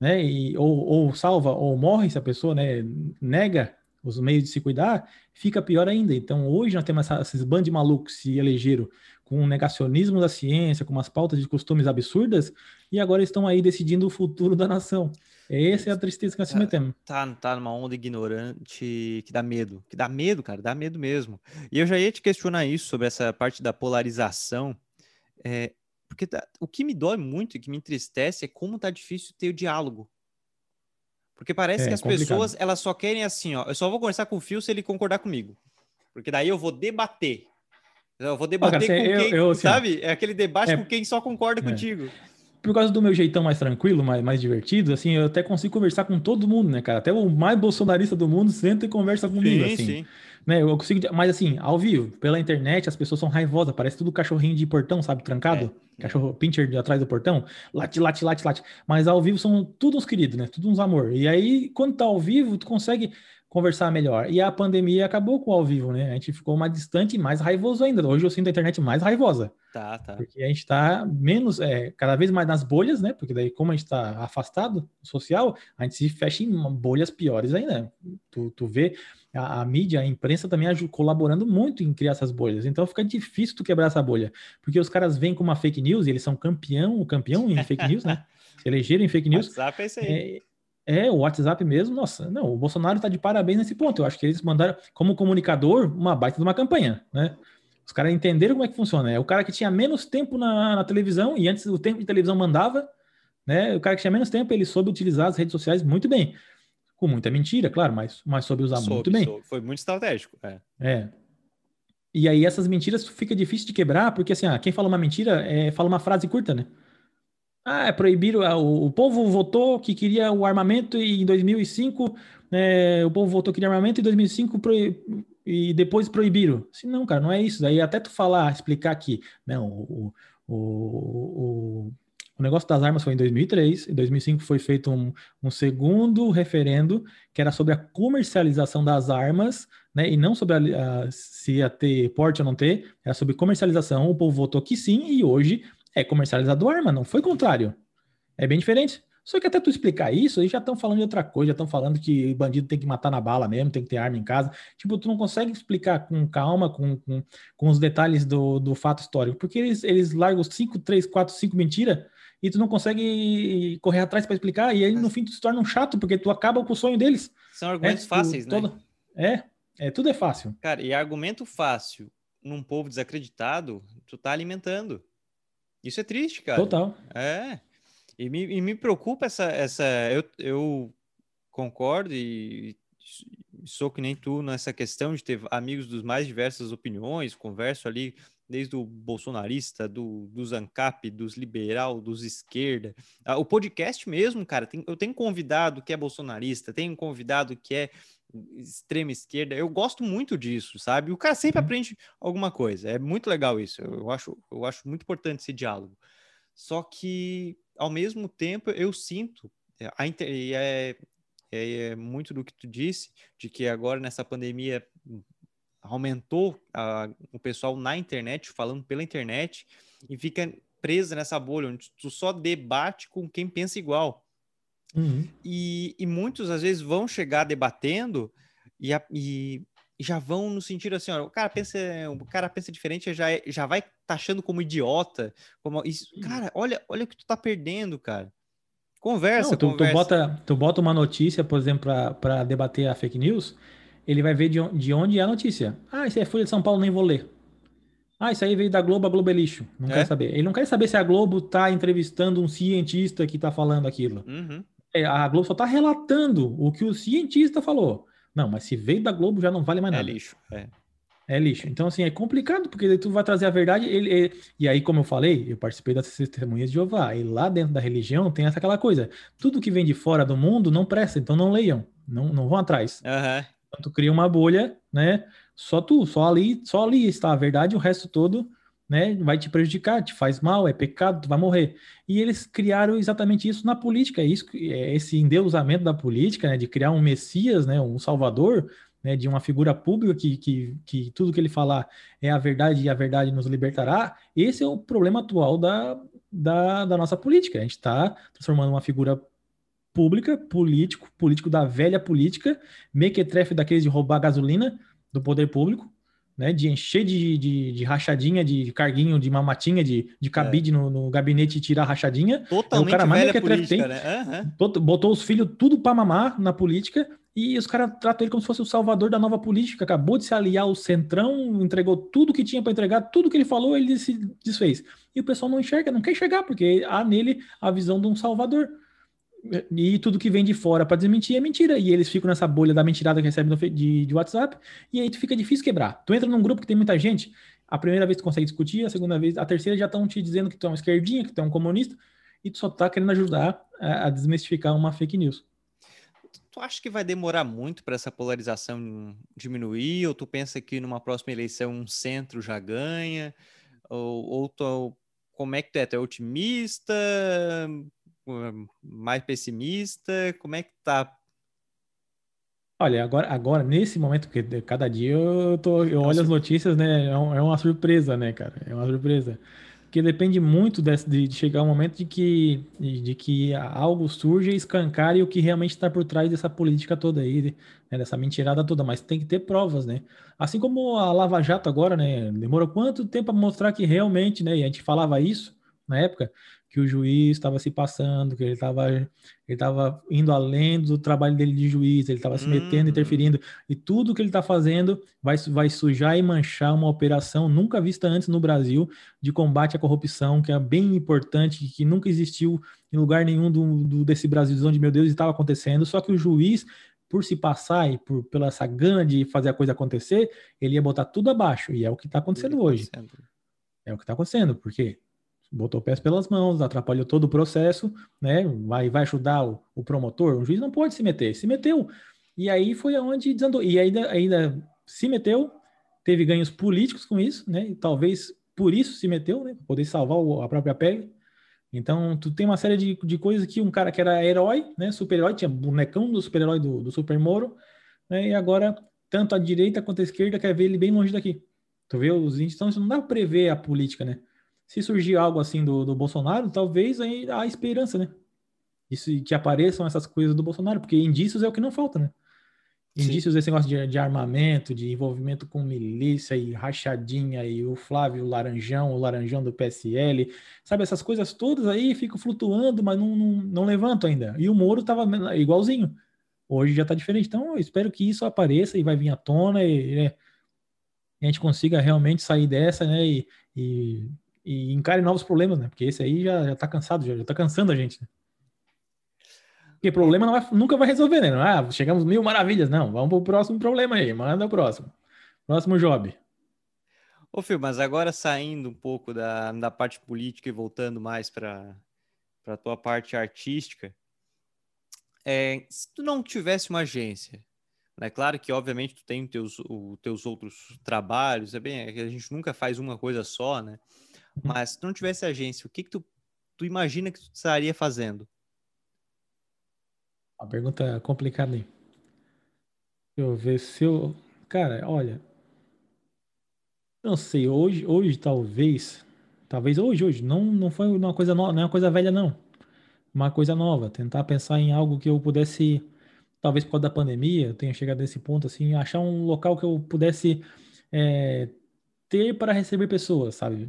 né? E, ou, ou salva ou morre se a pessoa né, nega os meios de se cuidar, fica pior ainda. Então, hoje nós temos essa, esses bandos de malucos se elegeram com o negacionismo da ciência, com umas pautas de costumes absurdas, e agora estão aí decidindo o futuro da nação. Essa é a tristeza que nós se tá, metemos. Tá, tá numa onda ignorante que dá medo. Que dá medo, cara, dá medo mesmo. E eu já ia te questionar isso, sobre essa parte da polarização. É, porque tá, o que me dói muito e que me entristece é como tá difícil ter o diálogo porque parece é, que as complicado. pessoas, elas só querem assim, ó, eu só vou conversar com o Fio se ele concordar comigo. Porque daí eu vou debater. Eu vou debater ah, cara, com eu, quem, eu, assim, sabe? É aquele debate é, com quem só concorda é. contigo. Por causa do meu jeitão mais tranquilo, mais, mais divertido, assim, eu até consigo conversar com todo mundo, né, cara? Até o mais bolsonarista do mundo senta e conversa comigo, sim, assim. Sim. Né, eu consigo, mas assim, ao vivo, pela internet, as pessoas são raivosas, parece tudo cachorrinho de portão, sabe, trancado, é, cachorro é. pincher de atrás do portão, late, late, late, late. Mas ao vivo são tudo uns queridos, né? Tudo uns amor. E aí, quando tá ao vivo, tu consegue conversar melhor. E a pandemia acabou com o ao vivo, né? A gente ficou mais distante e mais raivoso ainda. Hoje eu sinto a internet mais raivosa. Tá, tá. Porque a gente tá menos, é, cada vez mais nas bolhas, né? Porque daí, como a gente tá afastado social, a gente se fecha em bolhas piores ainda. Tu, tu vê a, a, mídia, a imprensa também colaborando muito em criar essas bolhas. Então fica difícil tu quebrar essa bolha, porque os caras vêm com uma fake news e eles são campeão, campeão em fake news, né? Elegeram em fake news. WhatsApp é isso aí. É, é, o WhatsApp mesmo, nossa, não, o Bolsonaro está de parabéns nesse ponto. Eu acho que eles mandaram, como comunicador, uma baita de uma campanha, né? Os caras entenderam como é que funciona. É o cara que tinha menos tempo na, na televisão, e antes o tempo de televisão mandava, né? O cara que tinha menos tempo, ele soube utilizar as redes sociais muito bem com muita mentira, claro, mas, mas soube usar soube, muito bem. Soube. Foi muito estratégico. É. é. E aí essas mentiras fica difícil de quebrar, porque assim, ah, quem fala uma mentira é, fala uma frase curta, né? Ah, é proibir, o, o povo votou que queria o armamento e em 2005, é, o povo votou que queria armamento e em 2005 pro, e depois proibiram. Assim, não, cara, não é isso. Daí até tu falar, explicar que, não, o, o, o, o negócio das armas foi em 2003, em 2005 foi feito um, um, segundo referendo que era sobre a comercialização das armas, né, e não sobre a, a, se ia ter porte ou não ter, era sobre comercialização. O povo votou que sim, e hoje é comercializado arma, não foi contrário. É bem diferente. Só que até tu explicar isso, eles já estão falando de outra coisa, já estão falando que bandido tem que matar na bala mesmo, tem que ter arma em casa. Tipo, tu não consegue explicar com calma, com, com, com os detalhes do, do fato histórico, porque eles, eles largam 5, 3, 4, 5 mentiras e tu não consegue correr atrás para explicar, e aí no fim tu se torna um chato, porque tu acaba com o sonho deles. São argumentos é, fáceis, tu, né? É, é, tudo é fácil. Cara, e argumento fácil num povo desacreditado, tu tá alimentando. Isso é triste, cara. Total. É. E me, e me preocupa essa. essa eu, eu concordo e sou que nem tu nessa questão de ter amigos dos mais diversas opiniões, converso ali desde o bolsonarista, do, dos ANCAP, dos liberal, dos esquerda. Ah, o podcast mesmo, cara, tem, eu tenho convidado que é bolsonarista, tenho convidado que é extrema esquerda. Eu gosto muito disso, sabe? O cara sempre uhum. aprende alguma coisa. É muito legal isso. Eu acho, eu acho muito importante esse diálogo. Só que, ao mesmo tempo, eu sinto é, a inter... é, é, é muito do que tu disse, de que agora nessa pandemia aumentou a, o pessoal na internet, falando pela internet, e fica presa nessa bolha, onde tu só debate com quem pensa igual. Uhum. E, e, muitos, às vezes, vão chegar debatendo e, a, e, já vão no sentido assim, ó, o cara pensa, o cara pensa diferente, já, é, já vai taxando como idiota. Como, isso, uhum. cara, olha, olha o que tu tá perdendo, cara. Conversa, Não, tu, conversa. Tu bota, tu bota uma notícia, por exemplo, para debater a fake news, ele vai ver de onde, de onde é a notícia. Ah, isso é Folha de São Paulo, nem vou ler. Ah, isso aí veio da Globo, a Globo é lixo. Não é? quer saber. Ele não quer saber se a Globo está entrevistando um cientista que está falando aquilo. Uhum. É, a Globo só está relatando o que o cientista falou. Não, mas se veio da Globo já não vale mais é nada. É lixo. É. É lixo. Então, assim, é complicado, porque tu vai trazer a verdade. Ele, ele, e aí, como eu falei, eu participei das testemunhas de Jeová. E lá dentro da religião tem essa aquela coisa. Tudo que vem de fora do mundo não presta, então não leiam, não, não vão atrás. Uhum. Então, tu cria uma bolha, né? Só tu, só ali, só ali está a verdade, o resto todo, né? Vai te prejudicar, te faz mal, é pecado, tu vai morrer. E eles criaram exatamente isso na política, é isso, é esse endeusamento da política, né? De criar um Messias, né? Um Salvador né, de uma figura pública que, que, que tudo que ele falar é a verdade e a verdade nos libertará, esse é o problema atual da, da, da nossa política. A gente está transformando uma figura pública, político, político da velha política, mequetrefe daqueles de roubar gasolina do poder público, né, de encher de, de, de, rachadinha, de carguinho, de mamatinha, de, de cabide é. no, no, gabinete e tirar rachadinha. Totalmente é o cara mais velha política, tem, né? Uhum. Botou os filhos tudo para mamar na política e os caras tratam ele como se fosse o salvador da nova política. Acabou de se aliar ao Centrão, entregou tudo que tinha para entregar, tudo que ele falou, ele se desfez. E o pessoal não enxerga, não quer enxergar, porque há nele a visão de um salvador. E tudo que vem de fora para desmentir é mentira. E eles ficam nessa bolha da mentirada que recebem de, de WhatsApp, e aí tu fica difícil quebrar. Tu entra num grupo que tem muita gente, a primeira vez tu consegue discutir, a segunda vez, a terceira já estão te dizendo que tu é uma esquerdinha, que tu é um comunista, e tu só tá querendo ajudar a, a desmistificar uma fake news. Tu acha que vai demorar muito para essa polarização diminuir? Ou tu pensa que numa próxima eleição um centro já ganha? Ou, ou tu, como é que tu é? Tu é otimista? Mais pessimista? Como é que tá? Olha, agora, agora nesse momento, porque cada dia eu, tô, eu olho as notícias, né? É, um, é uma surpresa, né, cara? É uma surpresa. Porque depende muito desse, de, de, chegar um momento de que, de, de que algo surge e escancare o que realmente está por trás dessa política toda aí, né, dessa mentirada toda, mas tem que ter provas, né? Assim como a Lava Jato agora, né? Demorou quanto tempo para mostrar que realmente, né? E a gente falava isso na época, que o juiz estava se passando, que ele estava ele estava indo além do trabalho dele de juiz, ele estava se metendo, hum. interferindo, e tudo que ele está fazendo vai, vai sujar e manchar uma operação nunca vista antes no Brasil de combate à corrupção, que é bem importante, que nunca existiu em lugar nenhum do, do desse Brasil, onde, meu Deus, estava acontecendo, só que o juiz por se passar e por pela essa gana de fazer a coisa acontecer, ele ia botar tudo abaixo, e é o que está acontecendo hoje. É o que está acontecendo, porque botou pés pelas mãos, atrapalhou todo o processo, né? Vai, vai ajudar o, o, promotor. O juiz não pode se meter, se meteu. E aí foi aonde desandou. E ainda, ainda se meteu, teve ganhos políticos com isso, né? E talvez por isso se meteu, né? Poder salvar a própria pele. Então, tu tem uma série de, de coisas que um cara que era herói, né? Super-herói, tinha bonecão do super-herói do, do Super Moro, né? E agora, tanto a direita quanto a esquerda quer ver ele bem longe daqui. Tu vê os índices, então isso não dá para prever a política, né? Se surgir algo assim do, do Bolsonaro, talvez aí há esperança, né? Isso, que apareçam essas coisas do Bolsonaro, porque indícios é o que não falta, né? Indícios Sim. desse negócio de, de, armamento, de envolvimento com milícia e rachadinha, e o Flávio Laranjão, o Laranjão do PSL, sabe? Essas coisas todas aí ficam flutuando, mas não, não, não levantam ainda. E o Moro tava igualzinho. Hoje já tá diferente. Então, eu espero que isso apareça e vai vir à tona e, né, a gente consiga realmente sair dessa, né? E, e e encare novos problemas, né? Porque esse aí já, já tá cansado, já, já tá cansando a gente, né? Porque problema vai, nunca vai resolver, né? Ah, chegamos mil maravilhas. Não, vamos pro próximo problema aí. Manda o próximo. Próximo job. Ô, Fio, mas agora saindo um pouco da, da parte política e voltando mais para a tua parte artística, é, se tu não tivesse uma agência, é claro que, obviamente, tu tem os teus, teus outros trabalhos, é bem, é a gente nunca faz uma coisa só, né? Mas se não tivesse agência, o que que tu, tu imagina que tu estaria fazendo? Uma pergunta complicada aí. Deixa eu ver se eu... Cara, olha... Não sei, hoje, hoje talvez... Talvez hoje, hoje. Não, não foi uma coisa nova, não é uma coisa velha, não. Uma coisa nova. Tentar pensar em algo que eu pudesse... Talvez por causa da pandemia, eu tenha chegado nesse ponto, assim, achar um local que eu pudesse é, ter para receber pessoas, sabe?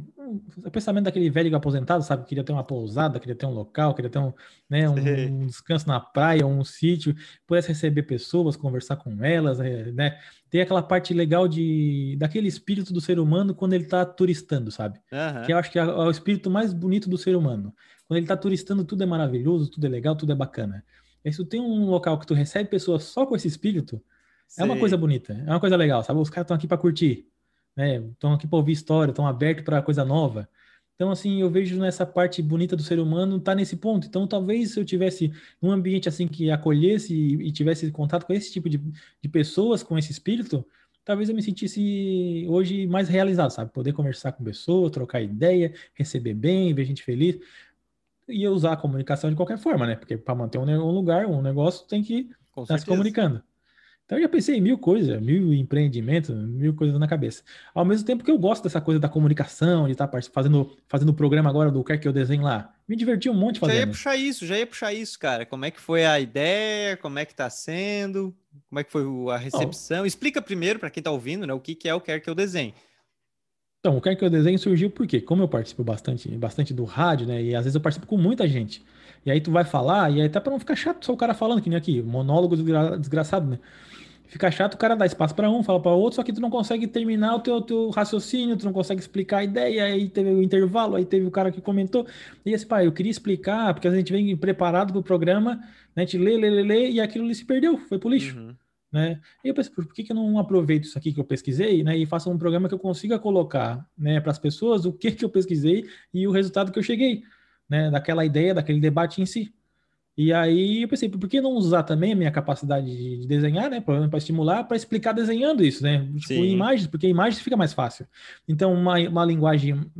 O pensamento daquele velho aposentado, sabe? Queria ter uma pousada, queria ter um local, queria ter um, né, um, descanso na praia, um sítio, pudesse receber pessoas, conversar com elas, é, né? Ter aquela parte legal de daquele espírito do ser humano quando ele está turistando, sabe? Uhum. Que eu acho que é, é o espírito mais bonito do ser humano. Quando ele está turistando, tudo é maravilhoso, tudo é legal, tudo é bacana. E se tu tem um local que tu recebe pessoas só com esse espírito, Sim. é uma coisa bonita, é uma coisa legal, sabe? Os caras estão aqui para curtir né? Estão aqui para ouvir história, estão abertos para coisa nova. Então, assim, eu vejo nessa parte bonita do ser humano tá nesse ponto. Então, talvez se eu tivesse um ambiente assim que acolhesse e, e tivesse contato com esse tipo de, de pessoas, com esse espírito, talvez eu me sentisse hoje mais realizado, sabe? Poder conversar com pessoas, trocar ideia, receber bem, ver gente feliz. E usar a comunicação de qualquer forma, né? Porque para manter um, lugar, um negócio, tem que estar tá se comunicando. Então eu já pensei em mil coisas, mil empreendimentos, mil coisas na cabeça. Ao mesmo tempo que eu gosto dessa coisa da comunicação, de estar tá fazendo, fazendo o programa agora do Quer Que Eu Desenhe lá. Me diverti um monte fazendo. Já ia puxar isso, já ia puxar isso, cara. Como é que foi a ideia, como é que tá sendo, como é que foi a recepção. Explica primeiro para quem tá ouvindo, né, o que, que é o Quer Que Eu Desenhe. Então, o Quer Que Eu Desenhe surgiu porque, como eu participo bastante, bastante do rádio, né, e às vezes eu participo com muita gente. E aí tu vai falar, e aí até para não ficar chato só o cara falando, que nem aqui, monólogo desgraçado, né? Fica chato, o cara dá espaço para um, fala para outro, só que tu não consegue terminar o teu, teu raciocínio, tu não consegue explicar a ideia, aí teve o intervalo, aí teve o cara que comentou. E esse pai, eu queria explicar, porque a gente vem preparado para o programa, né, a gente lê, lê, lê, lê, e aquilo ali se perdeu, foi pro lixo. Uhum. Né? E eu pensei, por que, que eu não aproveito isso aqui que eu pesquisei né, e faço um programa que eu consiga colocar né, para as pessoas o que, que eu pesquisei e o resultado que eu cheguei, né, daquela ideia, daquele debate em si. E aí eu pensei, por que não usar também a minha capacidade de desenhar, né, para estimular, para explicar desenhando isso, né, tipo, em imagens, porque a imagem fica mais fácil. Então, uma, uma linguagem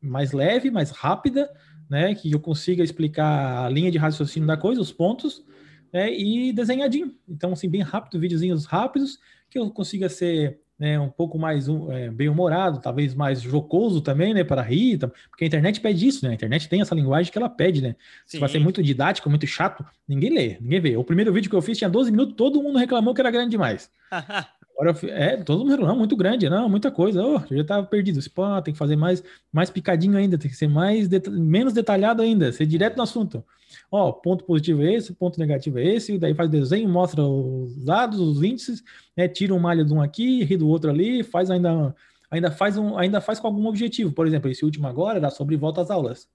mais leve, mais rápida, né, que eu consiga explicar a linha de raciocínio da coisa, os pontos, né, e desenhadinho. Então, assim, bem rápido, videozinhos rápidos, que eu consiga ser né, um pouco mais é, bem-humorado, talvez mais jocoso também, né, para rir, porque a internet pede isso, né, a internet tem essa linguagem que ela pede, né, Sim. se vai ser muito didático, muito chato, ninguém lê, ninguém vê. O primeiro vídeo que eu fiz tinha 12 minutos, todo mundo reclamou que era grande demais. Agora, é, todo mundo reclamou, muito grande, não, muita coisa, oh, eu já estava perdido, Pô, tem que fazer mais, mais picadinho ainda, tem que ser mais, menos detalhado ainda, ser direto no assunto ó, ponto positivo é esse, ponto negativo é esse, daí faz o desenho, mostra os dados, os índices, né, tira um malha de um aqui, ri do outro ali, faz ainda, ainda faz um, ainda faz com algum objetivo. Por exemplo, esse último agora era sobre volta às aulas.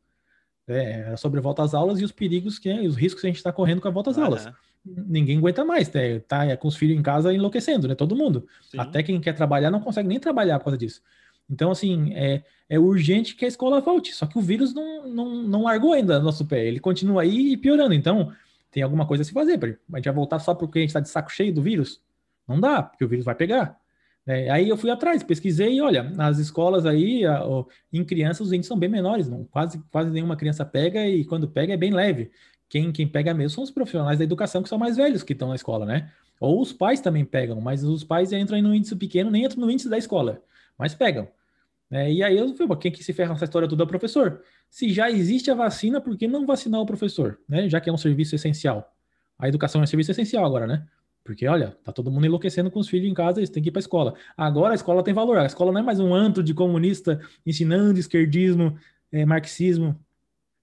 É, sobre volta às aulas e os perigos que os riscos que a gente está correndo com a volta às uhum. aulas. Ninguém aguenta mais, né? tá é, com os filhos em casa enlouquecendo, né? Todo mundo. Sim. Até quem quer trabalhar não consegue nem trabalhar por causa disso. Então, assim, é, é urgente que a escola volte. Só que o vírus não, não, não largou ainda no nosso pé. Ele continua aí piorando. Então, tem alguma coisa a se fazer. A gente vai voltar só porque a gente está de saco cheio do vírus? Não dá, porque o vírus vai pegar. É, aí eu fui atrás, pesquisei olha, nas escolas aí, a, a, em crianças, os índices são bem menores. Não, quase, quase nenhuma criança pega e quando pega é bem leve. Quem, quem pega mesmo são os profissionais da educação que são mais velhos que estão na escola, né? Ou os pais também pegam, mas os pais entram no índice pequeno, nem entram no índice da escola mas pegam. É, e aí eu falei, quem que se ferra nessa história toda é o professor. Se já existe a vacina, por que não vacinar o professor? Né? Já que é um serviço essencial. A educação é um serviço essencial agora, né? Porque, olha, tá todo mundo enlouquecendo com os filhos em casa, eles têm que ir para a escola. Agora a escola tem valor. A escola não é mais um antro de comunista ensinando esquerdismo, é, marxismo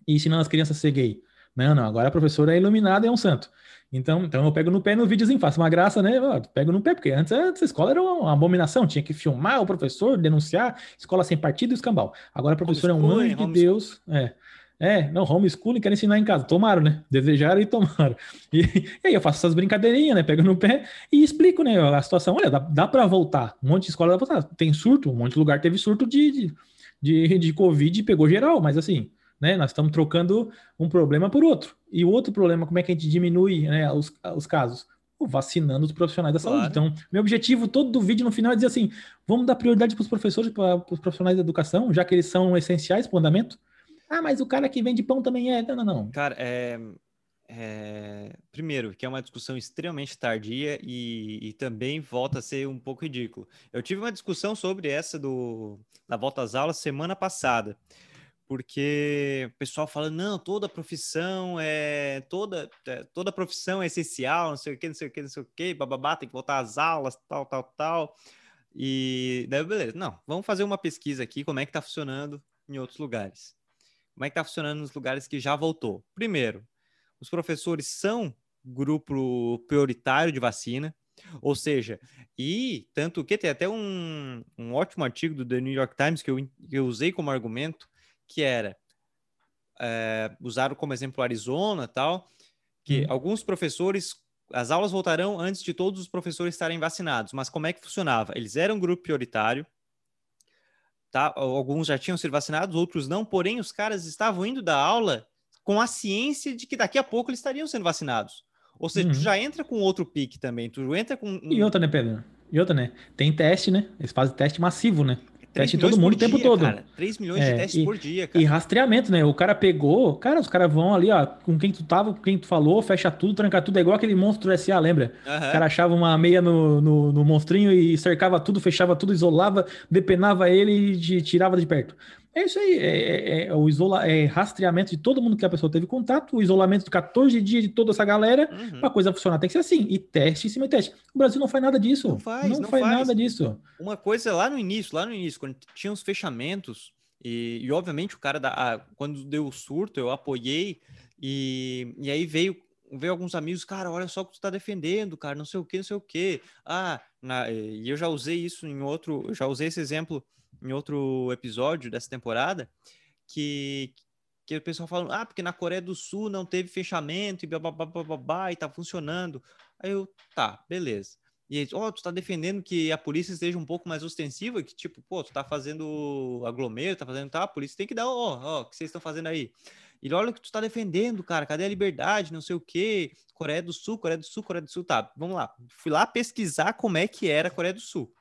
e ensinando as crianças a ser gay. Não, não. Agora a professora é iluminada e é um santo. Então, então eu pego no pé no videozinho, faço uma graça, né? Eu pego no pé, porque antes, a escola era uma abominação, tinha que filmar o professor, denunciar, escola sem partido e escambau. Agora o professor é um anjo de Deus. É. É, não, homeschooling quer ensinar em casa. Tomaram, né? Desejaram e tomaram. E, e, aí eu faço essas brincadeirinhas, né? Pego no pé e explico, né? A situação. Olha, dá, dá para voltar. Um monte de escola dá pra voltar. Tem surto, um monte de lugar teve surto de, de, de, de Covid e pegou geral, mas assim, né? Nós estamos trocando um problema por outro. E o outro problema, como é que a gente diminui né, os, os casos? vacinando os profissionais da claro. saúde. Então, meu objetivo todo do vídeo no final é dizer assim: vamos dar prioridade para os professores, para os profissionais da educação, já que eles são essenciais para o andamento. Ah, mas o cara que vende pão também é. Não, não, não. Cara, é, é... primeiro, que é uma discussão extremamente tardia e, e, também volta a ser um pouco ridículo. Eu tive uma discussão sobre essa do da volta às aulas semana passada porque o pessoal fala, não, toda profissão é toda, é, toda profissão é essencial, não sei o que, não sei o que, não sei o que, bababá, tem que voltar às aulas, tal, tal, tal. E daí, beleza, não, vamos fazer uma pesquisa aqui, como é que tá funcionando em outros lugares. Como é que tá funcionando nos lugares que já voltou? Primeiro, os professores são grupo prioritário de vacina, ou seja, e tanto que tem até um, um ótimo artigo do The New York Times que eu, que eu usei como argumento, que era é, usaram como exemplo Arizona tal, que hum. alguns professores as aulas voltarão antes de todos os professores estarem vacinados, mas como é que funcionava? Eles eram um grupo prioritário, tá, alguns já tinham sido vacinados, outros não, porém os caras estavam indo da aula com a ciência de que daqui a pouco eles estariam sendo vacinados. Ou seja, uhum. tu já entra com outro pique também, tu entra com... E outra, né, Pedro? E outra, né? Tem teste, né? Eles fazem teste massivo, né? Teste todo mundo o tempo dia, todo. Cara. 3 milhões é, de testes e, por dia, cara. E rastreamento, né? O cara pegou, cara, os caras vão ali, ó, com quem tu tava, com quem tu falou, fecha tudo, tranca tudo. É igual aquele monstro SA, lembra? Uhum. O cara achava uma meia no, no, no, monstrinho e cercava tudo, fechava tudo, isolava, depenava ele e tirava de perto. É isso aí, é, é, é o isola, é rastreamento de todo mundo que a pessoa teve contato, o isolamento de 14 dias de toda essa galera, uhum. para a coisa funcionar tem que ser assim, e teste em cima de teste. O Brasil não faz nada disso. Não faz, não, não faz, faz, nada disso. Uma coisa lá no início, lá no início, quando tinha os fechamentos, e, e obviamente o cara, da, a, quando deu o surto, eu apoiei, e, e aí veio veio alguns amigos, cara, olha só o que tu tá defendendo, cara, não sei o que, não sei o que. Ah, na, e eu já usei isso em outro, já usei esse exemplo em outro episódio dessa temporada, que, que o pessoal falando, ah, porque na Coreia do Sul não teve fechamento e babá e tá funcionando. Aí eu, tá, beleza. E eles, ó, oh, tu tá defendendo que a polícia esteja um pouco mais ostensiva, que tipo, pô, tu tá fazendo aglomero, tá fazendo, tá, a polícia tem que dar, ó, ó, o que vocês estão fazendo aí? E olha o que tu tá defendendo, cara, cadê a liberdade, não sei o quê, Coreia do Sul, Coreia do Sul, Coreia do Sul, tá, vamos lá. Fui lá pesquisar como é que era a Coreia do Sul.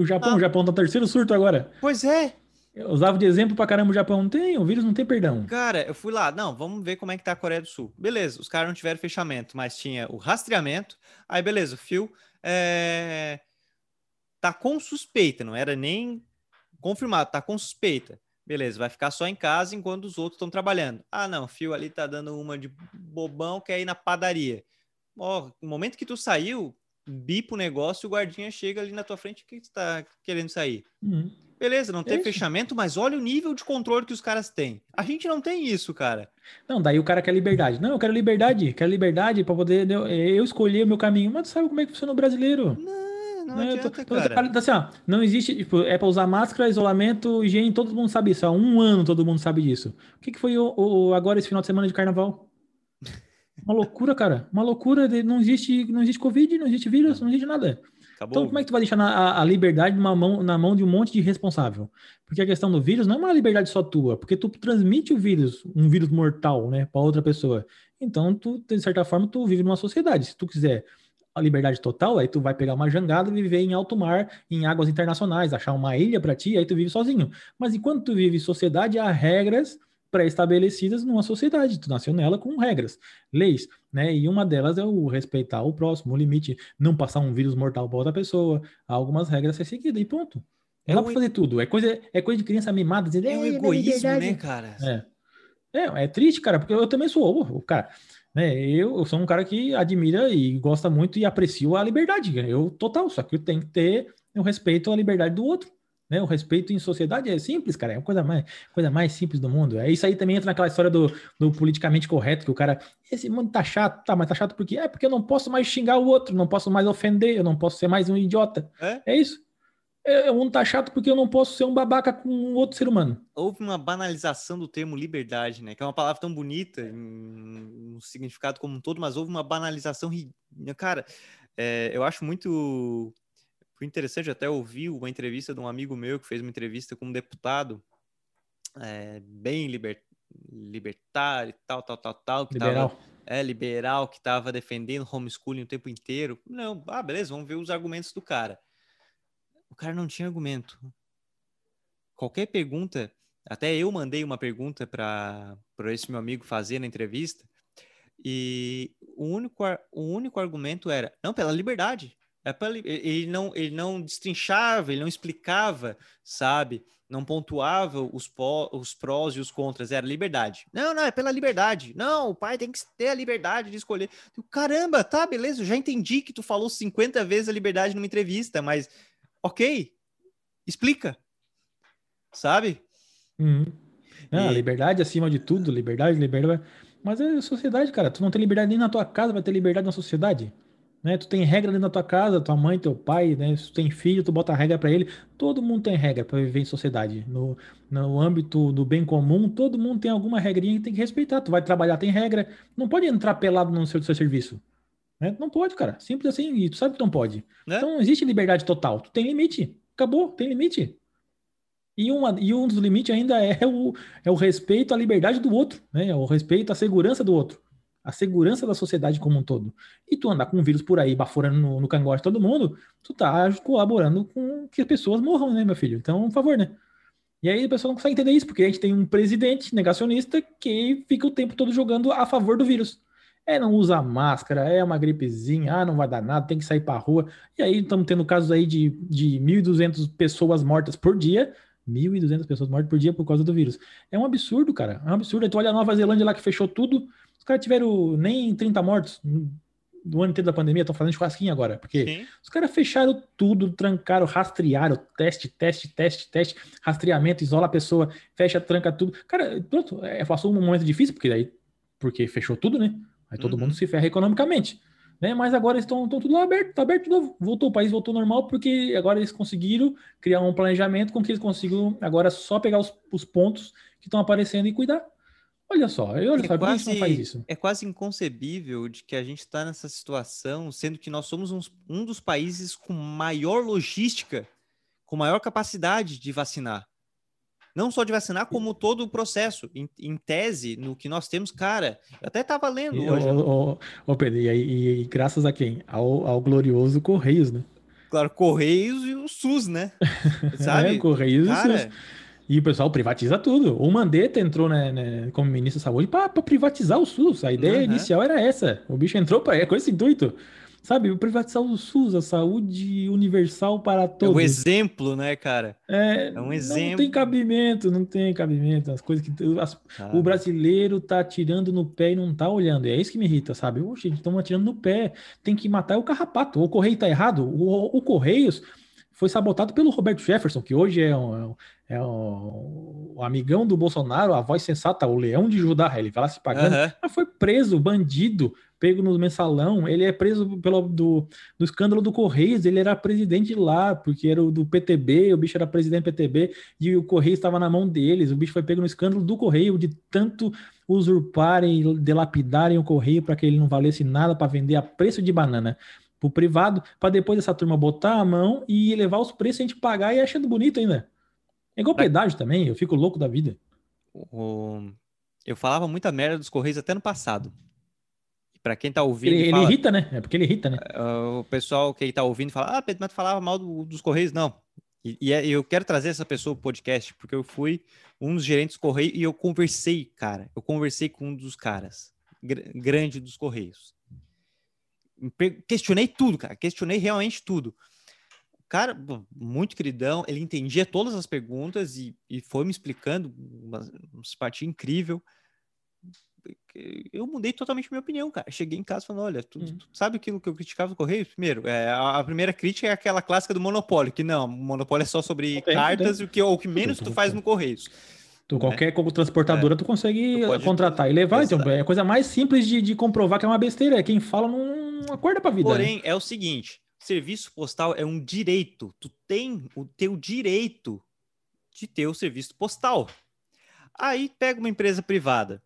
O Japão, ah. o Japão tá terceiro surto agora. Pois é. Eu usava de exemplo pra caramba o Japão. Não tem, o vírus não tem perdão. Cara, eu fui lá, não, vamos ver como é que tá a Coreia do Sul. Beleza, os caras não tiveram fechamento, mas tinha o rastreamento. Aí, beleza, o fio é... tá com suspeita, não era nem confirmado, tá com suspeita. Beleza, vai ficar só em casa enquanto os outros estão trabalhando. Ah, não, o fio ali tá dando uma de bobão, quer ir na padaria. Ó, no momento que tu saiu, bipa o negócio o guardinha chega ali na tua frente, que tu tá querendo sair? Uhum. Beleza, não tem é fechamento, mas olha o nível de controle que os caras têm. A gente não tem isso, cara. Não, daí o cara quer liberdade. Não, eu quero liberdade, quero liberdade para poder eu, eu, escolher o meu caminho. Mas tu sabe como é que funciona o brasileiro? Não, não, não adianta, tô, cara. Assim, ó, não existe, tipo, é para usar máscara, isolamento, higiene, todo mundo sabe isso. Há um ano todo mundo sabe disso. O que, que foi o, o agora esse final de semana de carnaval? Uma loucura, cara. Uma loucura. De, não existe, não existe Covid, não existe vírus, não existe nada. Acabou. Então, como é que tu vai deixar na, a, a, liberdade numa mão, na mão de um monte de responsável? Porque a questão do vírus não é uma liberdade só tua, porque tu transmite o vírus, um vírus mortal, né, para outra pessoa. Então, tu, de certa forma, tu vive numa sociedade. Se tu quiser a liberdade total, aí tu vai pegar uma jangada e viver em alto mar, em águas internacionais, achar uma ilha para ti, aí tu vive sozinho. Mas enquanto tu vive em sociedade, há regras pré-estabelecidas numa sociedade. Tu nasceu nela com regras, leis, né? E uma delas é o respeitar o próximo, o limite, não passar um vírus mortal para outra pessoa. Há algumas regras a ser seguidas e ponto. É lá para fazer tudo. É coisa, é coisa de criança mimada. Dizer, é um egoísmo, né, cara? É. é. É, triste, cara, porque eu também sou, o cara. Né, eu, eu sou um cara que admira e gosta muito e aprecio a liberdade. Eu total, só que eu tenho que ter o respeito à liberdade do outro. Né? O respeito em sociedade é simples, cara. É a coisa mais, coisa mais simples do mundo. É isso aí também entra naquela história do, do politicamente correto, que o cara. Esse mundo tá chato, tá, mas tá chato porque é porque eu não posso mais xingar o outro, não posso mais ofender, eu não posso ser mais um idiota. É, é isso. É, o mundo tá chato porque eu não posso ser um babaca com um outro ser humano. Houve uma banalização do termo liberdade, né? Que é uma palavra tão bonita, no significado como um todo, mas houve uma banalização. Cara, é, eu acho muito foi interessante até ouvir uma entrevista de um amigo meu que fez uma entrevista com um deputado é, bem liber, libertário e tal, tal, tal, tal. Que liberal. Tava, é, liberal, que estava defendendo homeschooling o tempo inteiro. Não, ah, beleza, vamos ver os argumentos do cara. O cara não tinha argumento. Qualquer pergunta, até eu mandei uma pergunta para esse meu amigo fazer na entrevista, e o único, o único argumento era, não, pela liberdade. É pra, ele, não, ele não destrinchava, ele não explicava, sabe? Não pontuava os, pó, os prós e os contras, era liberdade. Não, não, é pela liberdade. Não, o pai tem que ter a liberdade de escolher. Caramba, tá, beleza, eu já entendi que tu falou 50 vezes a liberdade numa entrevista, mas ok, explica, sabe? Uhum. Não, e... liberdade acima de tudo, liberdade, liberdade. Mas é sociedade, cara. Tu não tem liberdade nem na tua casa, vai ter liberdade na sociedade né? Tu tem regra dentro da tua casa, tua mãe, teu pai, né? Se tu tem filho, tu bota regra para ele. Todo mundo tem regra para viver em sociedade. No, no âmbito do bem comum, todo mundo tem alguma regrinha que tem que respeitar. Tu vai trabalhar, tem regra. Não pode entrar pelado no seu, seu serviço. Né? Não pode, cara. Simples assim, e tu sabe que não pode. Né? Então, existe liberdade total. Tu tem limite. Acabou, tem limite. E, uma, e um dos limites ainda é o, é o respeito à liberdade do outro, né? É o respeito à segurança do outro, a segurança da sociedade como um todo. E tu andar com um vírus por aí, baforando no, no cangote todo mundo, tu tá colaborando com que as pessoas morram, né, meu filho? Então, por favor, né? E aí a pessoa não consegue entender isso, porque a gente tem um presidente negacionista que fica o tempo todo jogando a favor do vírus. É, não usa máscara, é uma gripezinha, ah, não vai dar nada, tem que sair para rua. E aí estamos tendo casos aí de, de 1.200 pessoas mortas por dia, 1.200 pessoas mortas por dia por causa do vírus. É um absurdo, cara. É um absurdo. Aí tu olha a Nova Zelândia lá que fechou tudo, os caras tiveram nem 30 mortos do ano inteiro da pandemia, estão fazendo churrasquinho agora. Porque Sim. os caras fecharam tudo, trancaram, rastrearam, teste, teste, teste, teste, rastreamento, isola a pessoa, fecha, tranca tudo. Cara, pronto, é, passou um momento difícil, porque aí, porque fechou tudo, né? Aí todo uhum. mundo se ferra economicamente né? Mas agora estão, estão tudo aberto, tá aberto de novo. Voltou, o país voltou normal, porque agora eles conseguiram criar um planejamento com que eles consigam agora só pegar os, os pontos que estão aparecendo e cuidar. Olha só, olha é só, quase, não faz isso? É quase inconcebível de que a gente está nessa situação, sendo que nós somos um, um dos países com maior logística, com maior capacidade de vacinar. Não só de vacinar, como todo o processo. Em, em tese, no que nós temos, cara, eu até estava lendo e, hoje. Ô, ô, Pedro, e, e, e, graças a quem? Ao, ao glorioso Correios, né? Claro, Correios e o SUS, né? Sabe? é, Correios cara... e o SUS. E o pessoal privatiza tudo. O Mandetta entrou né, né como ministro da Saúde para privatizar o SUS. A ideia uhum. inicial era essa. O bicho entrou para é com esse intuito. Sabe, privatizar o SUS, a saúde universal para todos. É um exemplo, né, cara? É, é um exemplo. Não tem cabimento, não tem cabimento. As coisas que as, o brasileiro tá tirando no pé e não tá olhando. É isso que me irrita, sabe? Oxe, estão atirando no pé. Tem que matar o carrapato. O Correio tá errado. O, o Correios foi sabotado pelo Roberto Jefferson, que hoje é um, é um, um amigão do Bolsonaro, a voz sensata, o leão de Judá, ele vai lá se pagando, uhum. mas foi preso, bandido, pego no mensalão, ele é preso pelo do, do escândalo do Correios, ele era presidente lá, porque era o do PTB, o bicho era presidente do PTB, e o Correio estava na mão deles, o bicho foi pego no escândalo do Correio, de tanto usurparem, delapidarem o Correio para que ele não valesse nada para vender a preço de banana para o privado, para depois essa turma botar a mão e levar os preços a gente pagar e achando bonito ainda. É igual pedágio também, eu fico louco da vida. O... Eu falava muita merda dos Correios até no passado. Para quem tá ouvindo. Ele, fala, ele, irrita, né? É porque ele irrita, né? Uh, o pessoal que tá ouvindo fala: Ah, Pedro, mas tu falava mal do, dos Correios. Não. E, e, é, eu quero trazer essa pessoa pro podcast, porque eu fui um dos gerentes do Correio e eu conversei, cara. Eu conversei com um dos caras, gr grande dos Correios. Questionei tudo, cara. Questionei realmente tudo. O cara, muito queridão, ele entendia todas as perguntas e, e foi me explicando uma, uma parte incrível eu mudei totalmente minha opinião, cara. Cheguei em casa falando, olha, tu, hum. tu sabe aquilo que eu criticava do Correio? Primeiro, é, a, a, primeira crítica é aquela clássica do monopólio, que não, monopólio é só sobre cartas e o que, o que menos tu faz no Correios. Tu, né? qualquer transportadora, é. tu consegue tu contratar e levar. Então, é a coisa mais simples de, de comprovar que é uma besteira. É quem fala não acorda pra vida. Porém, né? é o seguinte: serviço postal é um direito. Tu tem o teu direito de ter o serviço postal. Aí pega uma empresa privada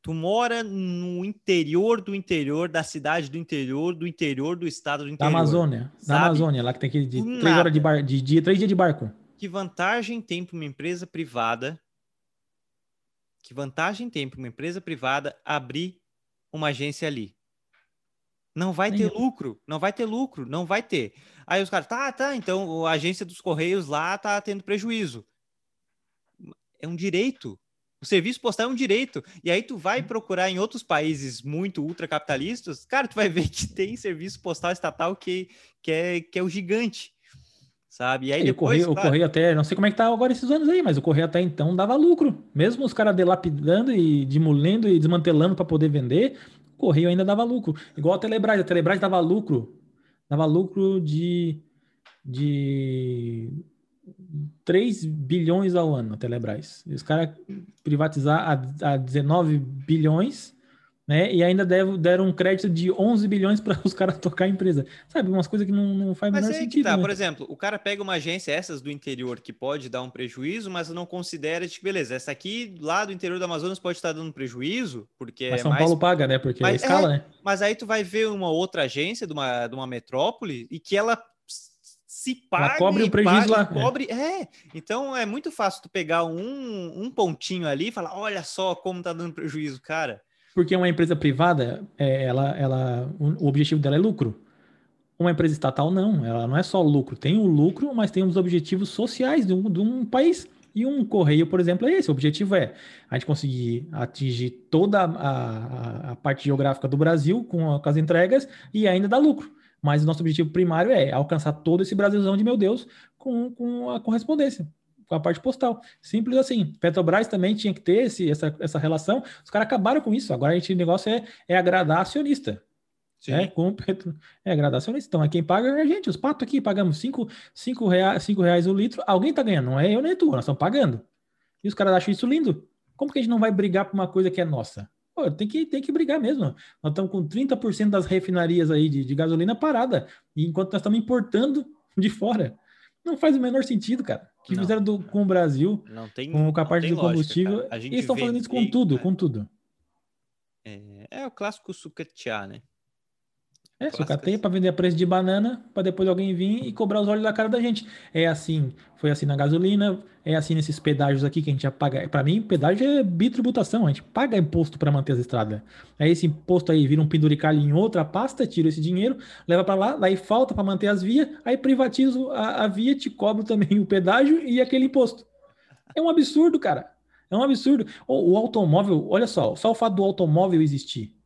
Tu mora no interior do interior da cidade do interior do interior do estado do interior. Da Amazônia. Da Amazônia, lá que tem que de três horas de, bar, de dia, três dias de barco. Que vantagem tem para uma empresa privada? Que vantagem tem para uma empresa privada abrir uma agência ali? Não vai ter lucro, não vai ter lucro, não vai ter. Aí os caras, tá, tá, então a agência dos Correios lá tá tendo prejuízo. É um direito. O serviço postal é um direito. E aí tu vai procurar em outros países muito ultracapitalistas, cara, tu vai ver que tem serviço postal estatal que, que, é, que é o gigante. Sabe? E aí e depois, o, correio, claro... o correio até, não sei como é que tá agora esses anos aí, mas o correio até então dava lucro. Mesmo os caras delapidando e demolindo e desmantelando para poder vender, correio ainda dava lucro. Igual a Telebrás, a Telebrás dava lucro. Dava lucro de de 3 bilhões ao ano a Telebrás. E os caras privatizar a, a 19 bilhões, né? E ainda devo, deram um crédito de 11 bilhões para os caras tocar a empresa. Sabe, umas coisas que não, não faz mas menor é sentido. Tá. Né? Por exemplo, o cara pega uma agência, essas do interior, que pode dar um prejuízo, mas não considera de que, beleza, essa aqui lá do interior do Amazonas pode estar dando prejuízo, porque mas é São mais... Paulo paga, né? Porque é mas, é escala, né? Mas aí tu vai ver uma outra agência de uma, de uma metrópole e que ela se paga cobre o prejuízo paga, lá. Cobre, é. é. Então é muito fácil tu pegar um, um pontinho ali e falar, olha só como tá dando prejuízo, cara. Porque uma empresa privada, é, ela, ela, o objetivo dela é lucro. Uma empresa estatal não, ela não é só lucro. Tem o lucro, mas tem os objetivos sociais de um, de um país. E um correio, por exemplo, é esse. O objetivo é a gente conseguir atingir toda a, a, a parte geográfica do Brasil com, com, as entregas e ainda dar lucro. Mas o nosso objetivo primário é alcançar todo esse Brasilzão de meu Deus com, com a correspondência, com a parte postal. Simples assim. Petrobras também tinha que ter esse, essa, essa relação. Os caras acabaram com isso. Agora a gente, o negócio é, é agradar acionista. Sim. É, com, é gradacionista. Então, é quem paga é a gente. Os patos aqui pagamos 5 cinco, reais, cinco reais o litro. Alguém tá ganhando, não é eu nem tu, nós estamos pagando. E os caras acham isso lindo. Como que a gente não vai brigar por uma coisa que é nossa? Pô, tem que, tem que brigar mesmo. Nós estamos com 30% das refinarias aí de, de gasolina parada, enquanto nós estamos importando de fora. Não faz o menor sentido, cara. Que não, fizeram do, com o Brasil, não tem, com, a parte do combustível. Lógica, eles estão fazendo isso com tudo, com tudo. É, é o clássico sucatear, né? É, sucateia para vender a preço de banana, para depois alguém vir e cobrar os olhos da cara da gente. É assim, foi assim na gasolina, é assim nesses pedágios aqui que a gente já paga. Para mim, pedágio é bitributação, a gente paga imposto para manter as estradas. Aí esse imposto aí vira um penduricalho em outra pasta, tira esse dinheiro, leva para lá, daí falta para manter as vias, aí privatizo a, a via, te cobro também o pedágio e aquele imposto. É um absurdo, cara. É um absurdo. O, o automóvel, olha só, só o fato do automóvel existir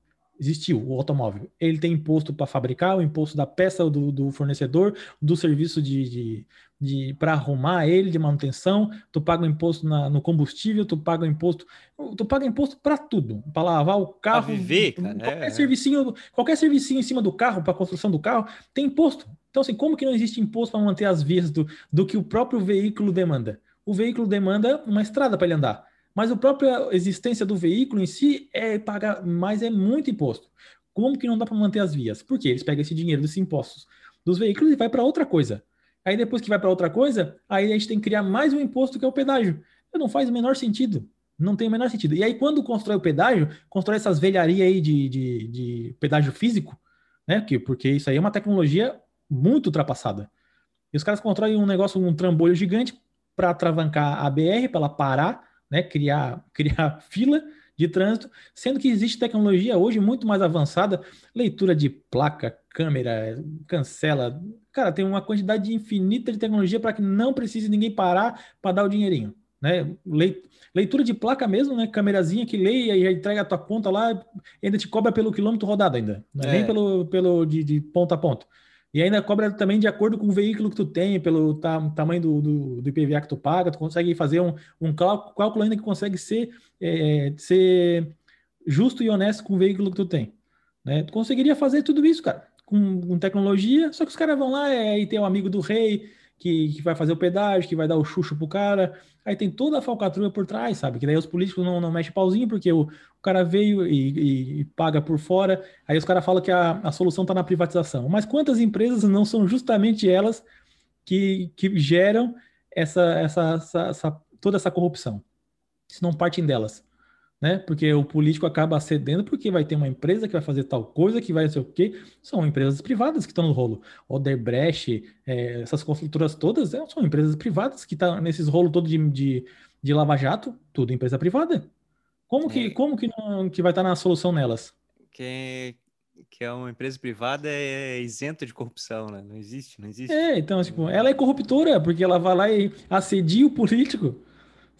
existiu o automóvel. Ele tem imposto para fabricar, o imposto da peça do, do fornecedor, do serviço de, de, de para arrumar ele, de manutenção. Tu paga o imposto na, no combustível, tu paga o imposto, tu paga imposto para tudo, para lavar o carro, pra viver, cara, qualquer é, servicinho, qualquer servicinho em cima do carro, para construção do carro, tem imposto. Então assim, como que não existe imposto para manter as vias do, do que o próprio veículo demanda? O veículo demanda uma estrada para ele andar. Mas a própria existência do veículo em si é pagar, mas é muito imposto. Como que não dá para manter as vias? Porque eles pegam esse dinheiro dos impostos dos veículos e vai para outra coisa. Aí depois que vai para outra coisa, aí a gente tem que criar mais um imposto que é o pedágio. Não faz o menor sentido. Não tem o menor sentido. E aí, quando constrói o pedágio, constrói essas velharias aí de, de, de pedágio físico, né? Que, porque isso aí é uma tecnologia muito ultrapassada. E os caras constroem um negócio, um trambolho gigante para atravancar a BR, para ela parar né, criar, criar fila de trânsito, sendo que existe tecnologia hoje muito mais avançada, leitura de placa, câmera, cancela. Cara, tem uma quantidade infinita de tecnologia para que não precise ninguém parar para dar o dinheirinho. Né? Leitura de placa mesmo, né? Câmerazinha que leia e entrega a tua conta lá, ainda te cobra pelo quilômetro rodado ainda, não é, é. nem pelo, pelo de, de ponta a ponta. E ainda cobra também de acordo com o veículo que tu tem, pelo ta tamanho do, do, do, IPVA que tu paga, tu consegue fazer um, um cálculo ainda que consegue ser, é, ser justo e honesto com o veículo que tu tem. Né? Tu conseguiria fazer tudo isso, cara, com, com tecnologia, só que os caras vão lá é, e tem um amigo do rei que, que vai fazer o pedágio, que vai dar o chucho pro cara, Aí tem toda a falcatrua por trás, sabe? Que daí os políticos não, não mexem pauzinho porque o, o cara veio e, e, e, paga por fora. Aí os caras falam que a, a solução está na privatização. Mas quantas empresas não são justamente elas que, que geram essa, essa, essa, essa toda essa corrupção? Se não partem delas né? Porque o político acaba cedendo porque vai ter uma empresa que vai fazer tal coisa, que vai ser o quê? São empresas privadas que estão no rolo. Odebrecht, é, essas construtoras todas é, são empresas privadas que estão tá nesses rolos todos de, de, de lava-jato, tudo empresa privada. Como que, é. como que, não, que vai estar tá na solução nelas? Que, que é uma empresa privada é isenta de corrupção, né? Não existe, não existe. É, então, tipo, ela é corruptora, porque ela vai lá e assedia o político.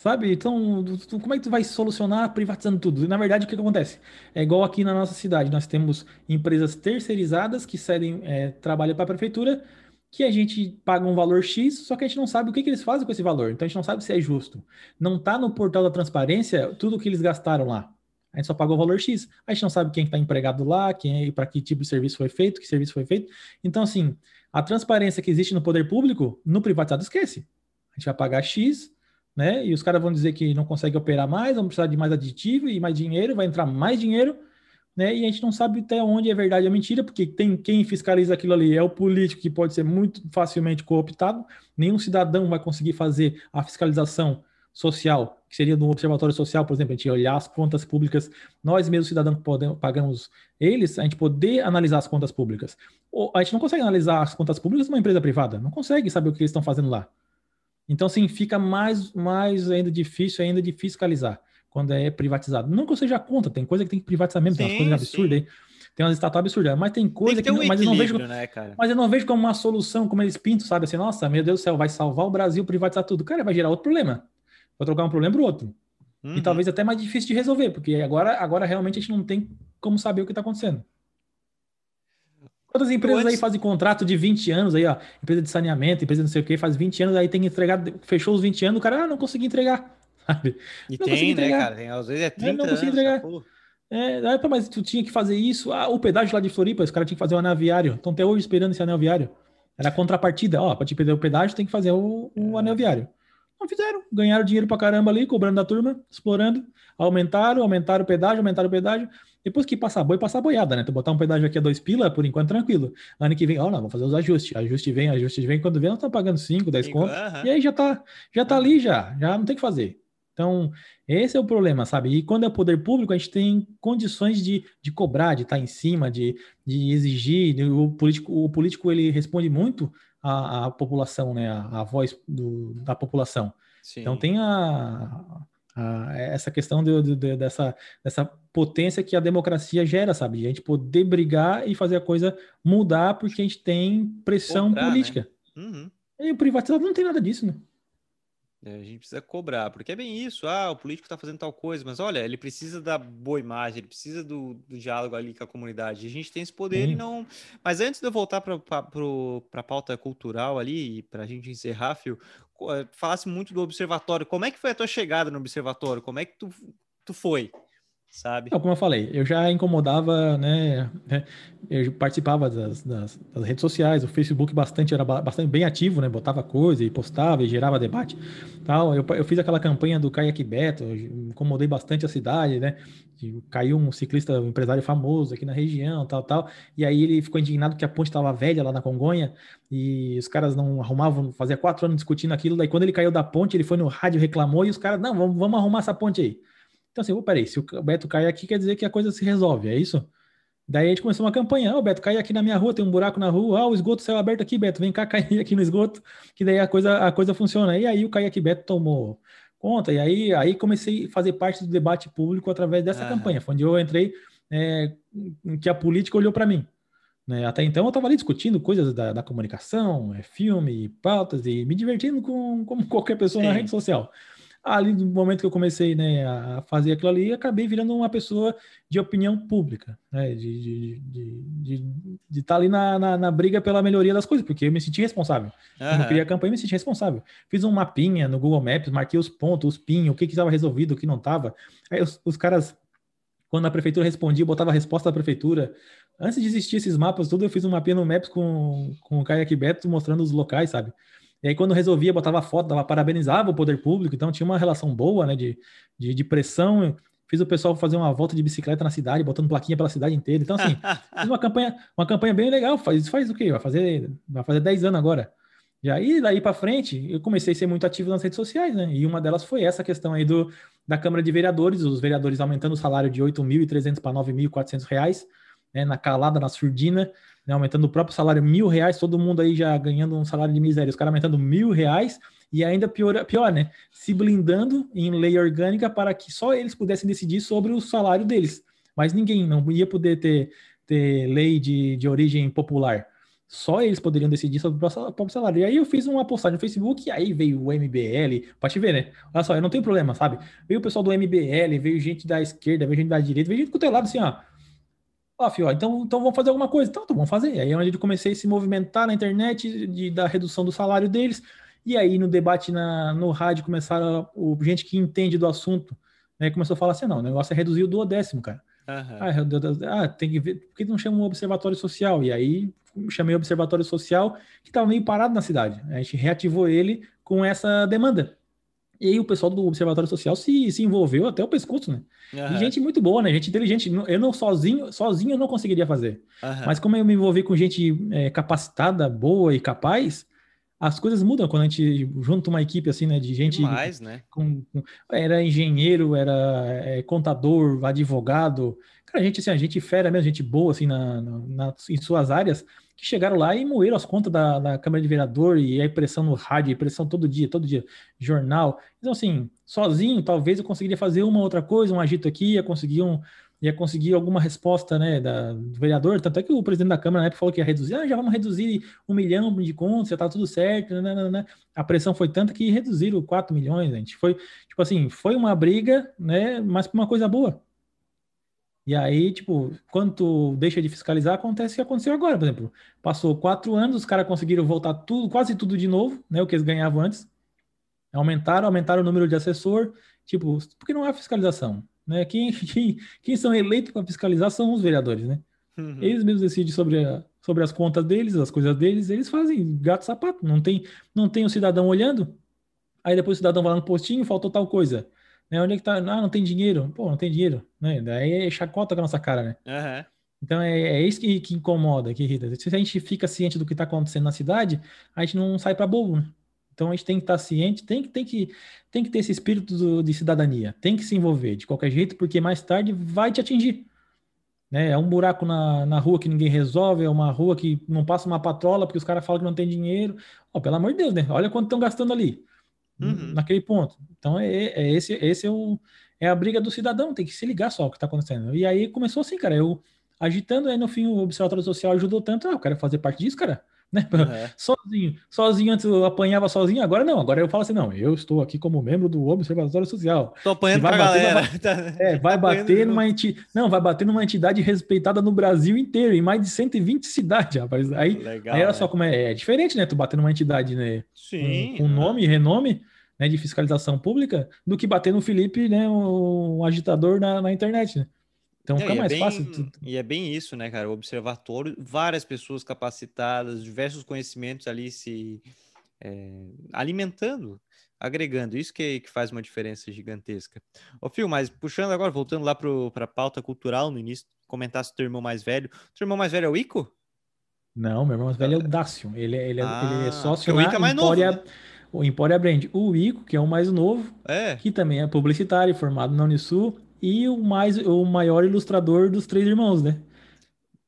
Sabe? Então, tu, como é que tu vai solucionar privatizando tudo? Na verdade, o que, que, acontece? É igual aqui na nossa cidade, nós temos empresas terceirizadas que cedem é, trabalho para a prefeitura, que a gente paga um valor X, só que a gente não sabe o que, que eles fazem com esse valor. Então a gente não sabe se é justo. Não está no portal da transparência tudo que eles gastaram lá. A gente só pagou o valor X. A gente não sabe quem está empregado lá, quem é, para que tipo de serviço foi feito, que serviço foi feito. Então, assim, a transparência que existe no poder público, no privatizado, esquece. A gente vai pagar X, né? E os caras vão dizer que não consegue operar mais, vão precisar de mais aditivo e mais dinheiro, vai entrar mais dinheiro, né? E a gente não sabe até onde é verdade ou mentira, porque tem quem fiscaliza aquilo ali é o político que pode ser muito facilmente cooptado. Nenhum cidadão vai conseguir fazer a fiscalização social, que seria no observatório social, por exemplo, a gente olhar as contas públicas, nós mesmos cidadãos podemos, pagamos eles, a gente poder analisar as contas públicas. A gente não consegue analisar as contas públicas de uma empresa privada, não consegue saber o que eles estão fazendo lá. Então, sim, fica mais, mais ainda difícil ainda de fiscalizar quando é privatizado. Não que eu seja contra, tem coisa que tem que privatizar mesmo, sim, tem umas coisas absurdas aí. Tem umas estátuas absurdas, mas tem coisa tem que, que um mas eu não vejo, né, mas eu não vejo como uma solução, como eles pintam, sabe? Assim, nossa, meu Deus do céu, vai salvar o Brasil, privatizar tudo. Cara, vai gerar outro problema. Vai trocar um problema para outro. Uhum. E talvez até mais difícil de resolver, porque agora, agora realmente a gente não tem como saber o que está acontecendo. Quantas empresas antes... aí fazem contrato de 20 anos aí, ó? Empresa de saneamento, empresa não sei o que, faz 20 anos, aí tem que entregar, fechou os 20 anos, o cara, ah, não consegui entregar. Sabe? E não tem, né, cara? Tem, às vezes é 30 é, não consegui entregar. É, mas tu tinha que fazer isso. Ah, o pedágio lá de Floripa, os caras tinham que fazer o anel viário. Estão até hoje esperando esse anel viário. Era contrapartida. Ó, para te perder o pedágio, tem que fazer o, o é. anel viário. Não fizeram. Ganharam dinheiro pra caramba ali, cobrando da turma, explorando. Aumentaram, aumentaram o pedágio, aumentaram o pedágio. Depois que passar boi, passar boiada, né? Tu botar um pedágio aqui a dois pila, por enquanto tranquilo. Ano que vem, ó, oh, não, vamos fazer os ajustes. Ajuste vem, ajuste vem. Quando vem, nós estamos pagando 5, 10 contos. E aí já tá, já tá ali já. Já não tem o que fazer. Então, esse é o problema, sabe? E quando é poder público, a gente tem condições de, de cobrar, de estar em cima, de, de exigir. O político, o político ele responde muito à, à população, né? A, a voz do, da população. Sim. Então tem a, a, essa questão de, de, de, dessa, dessa potência que a democracia gera, sabe? De a gente poder brigar e fazer a coisa mudar porque a gente tem pressão Comprar, né? política. Né? Uhum. E o privatizado não tem nada disso, né? É, a gente precisa cobrar, porque é bem isso. Ah, o político está fazendo tal coisa, mas olha, ele precisa da boa imagem, ele precisa do, do diálogo ali com a comunidade. A gente tem esse poder e não. Mas antes de eu voltar para a pauta cultural ali, e para a gente encerrar, Fio, eh, falasse muito do observatório. Como é que foi a tua chegada no observatório? Como é que tu, tu foi? Sabe? Como eu falei, eu já incomodava, né? né eu participava das, das, das, redes sociais, o Facebook bastante era bastante bem ativo, né? Botava coisa e postava e gerava debate, tal. Eu, eu fiz aquela campanha do Kayak Beto, incomodei bastante a cidade, né? Caiu um ciclista, um empresário famoso aqui na região, tal, tal. E aí ele ficou indignado que a ponte estava velha lá na Congonha e os caras não arrumavam, fazia quatro anos discutindo aquilo. Daí quando ele caiu da ponte, ele foi no rádio reclamou e os caras, não, vamos, vamos arrumar essa ponte aí. Então, assim, oh, peraí, se o Beto cai aqui, quer dizer que a coisa se resolve, é isso? Daí a gente começou uma campanha, ó, oh, Beto, cai aqui na minha rua, tem um buraco na rua, ah, o esgoto céu aberto aqui, Beto, vem cá cair aqui no esgoto, que daí a coisa, a coisa funciona. E aí o Cai aqui Beto tomou conta, e aí, aí comecei a fazer parte do debate público através dessa campanha, foi onde eu entrei, é, que a política olhou para mim. Né? Até então eu estava ali discutindo coisas da, da comunicação, é, filme, pautas, e me divertindo com, como qualquer pessoa Sim. na rede social ali no momento que eu comecei né, a fazer aquilo ali, acabei virando uma pessoa de opinião pública, né, de estar de, de, de, tá ali na, na, na, briga pela melhoria das coisas, porque eu me senti responsável. Uhum. Quando eu queria a campanha, eu me senti responsável. Fiz um mapinha no Google Maps, marquei os pontos, os pin, o que estava resolvido, o que não estava. Aí os, os caras quando a prefeitura respondia, botava a resposta da prefeitura. Antes de existir esses mapas, tudo, eu fiz um mapinha no Maps com, com o Kayak Beto mostrando os locais, sabe? E aí, quando resolvia, botava foto, dava, parabenizava o poder público, então tinha uma relação boa, né, de, de, de pressão. Fiz o pessoal fazer uma volta de bicicleta na cidade, botando plaquinha pela cidade inteira. Então, assim, fiz uma campanha, uma campanha bem legal. Faz, faz o quê? Vai fazer, vai fazer 10 anos agora. E aí, daí para frente, eu comecei a ser muito ativo nas redes sociais, né? E uma delas foi essa questão aí do, da Câmara de Vereadores, os vereadores aumentando o salário de 8.300 para 9.400 reais, né? Na calada, na surdina né, aumentando o próprio salário mil reais, todo mundo aí já ganhando um salário de miséria, os caras aumentando mil reais e ainda pior, pior, né? Se blindando em lei orgânica para que só eles pudessem decidir sobre o salário deles. Mas ninguém não ia poder ter, ter lei de, de origem popular. Só eles poderiam decidir sobre o próprio salário. E aí eu fiz uma postagem no Facebook e aí veio o MBL, pode ver, né? Olha só, eu não tenho problema, sabe? Veio o pessoal do MBL, veio gente da esquerda, veio gente da direita, veio gente do teu lado assim, ó Ó, fio, então, então vamos fazer alguma coisa. Então, então vamos fazer. Aí é onde eu comecei a se movimentar na internet de, da redução do salário deles. E aí no debate na, no rádio começaram o, gente que entende do assunto, né, começou a falar assim, não, o negócio é reduzir o duodécimo, cara. Uhum. Ah, tem que ver, por que não chama um observatório social? E aí chamei o observatório social que estava meio parado na cidade. A gente reativou ele com essa demanda. E aí o pessoal do Observatório Social se, se envolveu até o pescoço, né? Uhum. E gente muito boa, né? Gente inteligente. Eu não sozinho, sozinho eu não conseguiria fazer. Uhum. Mas como eu me envolvi com gente é, capacitada, boa e capaz, as coisas mudam quando a gente junta uma equipe assim, né, de gente Demais, né? Com, com, era engenheiro, era é, contador, advogado, cara, gente assim, a gente fera mesmo, gente boa assim na, na, em suas áreas, que chegaram lá e moeram as contas da, da Câmara de Vereador e a impressão no rádio, a impressão todo dia, todo dia, jornal. Então, assim, sozinho, talvez eu conseguiria fazer uma outra coisa, um agito aqui, ia conseguir um, ia conseguir alguma resposta né, da, do vereador, tanto é que o presidente da Câmara né, falou que ia reduzir, ah, já vamos reduzir um milhão de contas, já tá tudo certo, né, né, né. a pressão foi tanta que reduziram 4 milhões, gente, foi, tipo assim, foi uma briga, né, mas uma coisa boa. E aí, tipo, quando tu deixa de fiscalizar, acontece o que aconteceu agora, por exemplo, passou quatro anos, os caras conseguiram voltar tudo, quase tudo de novo, né, o que eles ganhavam antes, aumentaram, aumentaram o número de assessor, tipo, porque não há fiscalização, né? Quem, quem, quem são eleitos para fiscalizar são os vereadores, né? Uhum. Eles mesmos decidem sobre, a, sobre as contas deles, as coisas deles, eles fazem gato sapato. Não tem, não tem o cidadão olhando. Aí depois o cidadão vai lá no postinho, faltou tal coisa. Né? Onde é que tá? Ah, não tem dinheiro. Pô, não tem dinheiro. Né? Daí é chacota com a nossa cara, né? Uhum. Então é, é isso que, que incomoda, que irrita. Se a gente fica ciente do que está acontecendo na cidade, a gente não sai para bobo, né? Então a gente tem que estar ciente, tem que, tem que, tem que ter esse espírito do, de cidadania, tem que se envolver de qualquer jeito, porque mais tarde vai te atingir. Né? É um buraco na, na rua que ninguém resolve, é uma rua que não passa uma patrola porque os caras falam que não tem dinheiro. Oh, pelo amor de Deus, né? Olha quanto estão gastando ali, uhum. naquele ponto. Então é, é esse, esse é, o, é a briga do cidadão, tem que se ligar só o que está acontecendo. E aí começou assim, cara, eu agitando, aí no fim o Observatório Social ajudou tanto, ah, eu quero fazer parte disso, cara né? Uhum. Sozinho. Sozinho, antes eu apanhava sozinho, agora não. Agora eu falo assim: não, eu estou aqui como membro do Observatório Social. Tô apanhando pra galera. Vai, é, vai tá bater numa entidade. Não, vai bater numa entidade respeitada no Brasil inteiro, em mais de 120 cidades, rapaz. Aí, Legal, aí olha né? só como é, é, diferente, né? Tu bater numa entidade, né? Sim. Com, com nome e renome. Né, de fiscalização pública, do que bater no Felipe, né, um agitador na, na internet, né? Então fica é, mais é bem, fácil. E é bem isso, né, cara? O observatório, várias pessoas capacitadas, diversos conhecimentos ali se é, alimentando, agregando. Isso que, que faz uma diferença gigantesca. Ô, Fio, mas puxando agora, voltando lá para a pauta cultural no início, comentasse o teu irmão mais velho. O teu irmão mais velho é o Ico? Não, meu irmão mais velho é o Dácio. Ele, é, ele, é, ah, ele é sócio o Ico é mais Empória, novo, né? o Empória Brand. O Ico, que é o mais novo, é. que também é publicitário, formado na Unisul, e o, mais, o maior ilustrador dos três irmãos, né?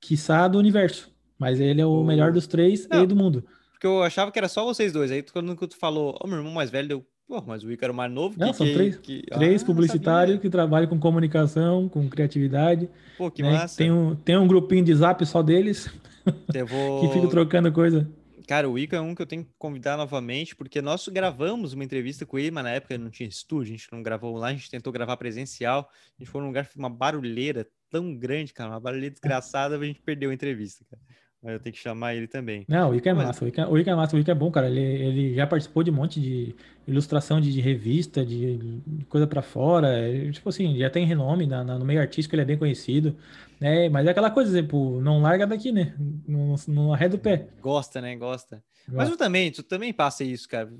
Quiçá do universo. Mas ele é o, melhor dos três Não, e do mundo. Porque eu achava que era só vocês dois. Aí quando tu falou, oh, meu irmão mais velho, deu. Pô, mas o Ico era o mais novo. Não, que, são três, que... três ah, publicitários que trabalham com comunicação, com criatividade. Pô, que né? massa. Tem um, tem um grupinho de zap só deles. Vou... que fica trocando coisa. Cara, o Ico é um que eu tenho que convidar novamente, porque nós gravamos uma entrevista com ele, mas na época não tinha estúdio, a gente não gravou lá, a gente tentou gravar presencial. A gente foi num lugar que uma barulheira tão grande, cara, uma barulheira desgraçada, a gente perdeu a entrevista, cara. Eu tenho que chamar ele também. Não, o Ica é Mas... massa, o Ica, o Ica é massa, o é bom, cara. Ele, ele já participou de um monte de ilustração de, de revista, de, de coisa para fora. Ele, tipo assim, já tem renome na, na, no meio artístico, ele é bem conhecido. Né? Mas é aquela coisa, tipo, não larga daqui, né? Não, não arreda o pé. Gosta, né? Gosta. Gosta. Mas tu também, tu também passa isso, cara.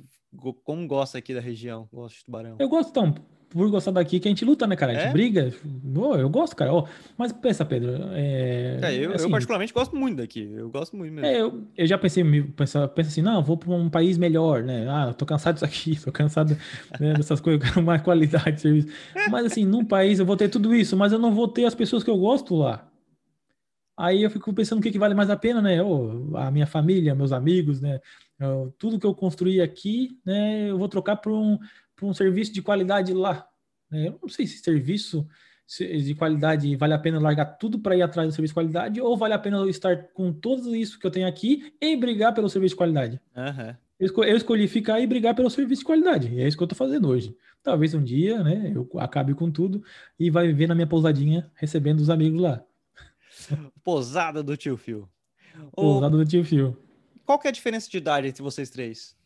Como gosta aqui da região, gosta de tubarão. Eu gosto, então por gostar daqui que a gente luta, né, cara? A gente é? briga. Oh, eu gosto, cara. Oh, mas pensa, Pedro. É, é, eu, assim, eu, particularmente gosto muito daqui. Eu gosto muito mesmo. É, eu, eu já pensei, pensa, pensa assim, não, vou para um país melhor, né? Ah, tô cansado disso aqui, tô cansado né, dessas coisas, eu quero mais qualidade de serviço. Mas assim, num país eu vou ter tudo isso, mas eu não vou ter as pessoas que eu gosto lá. Aí eu fico pensando o que, que vale mais a pena, né? Oh, a minha família, meus amigos, né? Eu, tudo que eu construí aqui, né? Eu vou trocar por um para um serviço de qualidade lá. Né? Eu não sei se serviço de qualidade vale a pena largar tudo para ir atrás do serviço de qualidade ou vale a pena eu estar com tudo isso que eu tenho aqui e brigar pelo serviço de qualidade. Uhum. Eu, escolhi ficar e brigar pelo serviço de qualidade. E é isso que eu estou fazendo hoje. Talvez um dia, né, eu acabe com tudo e vai viver na minha pousadinha recebendo os amigos lá. Pousada do tio Fio. Pousada do tio Fio. Qual que é a diferença de idade entre vocês três?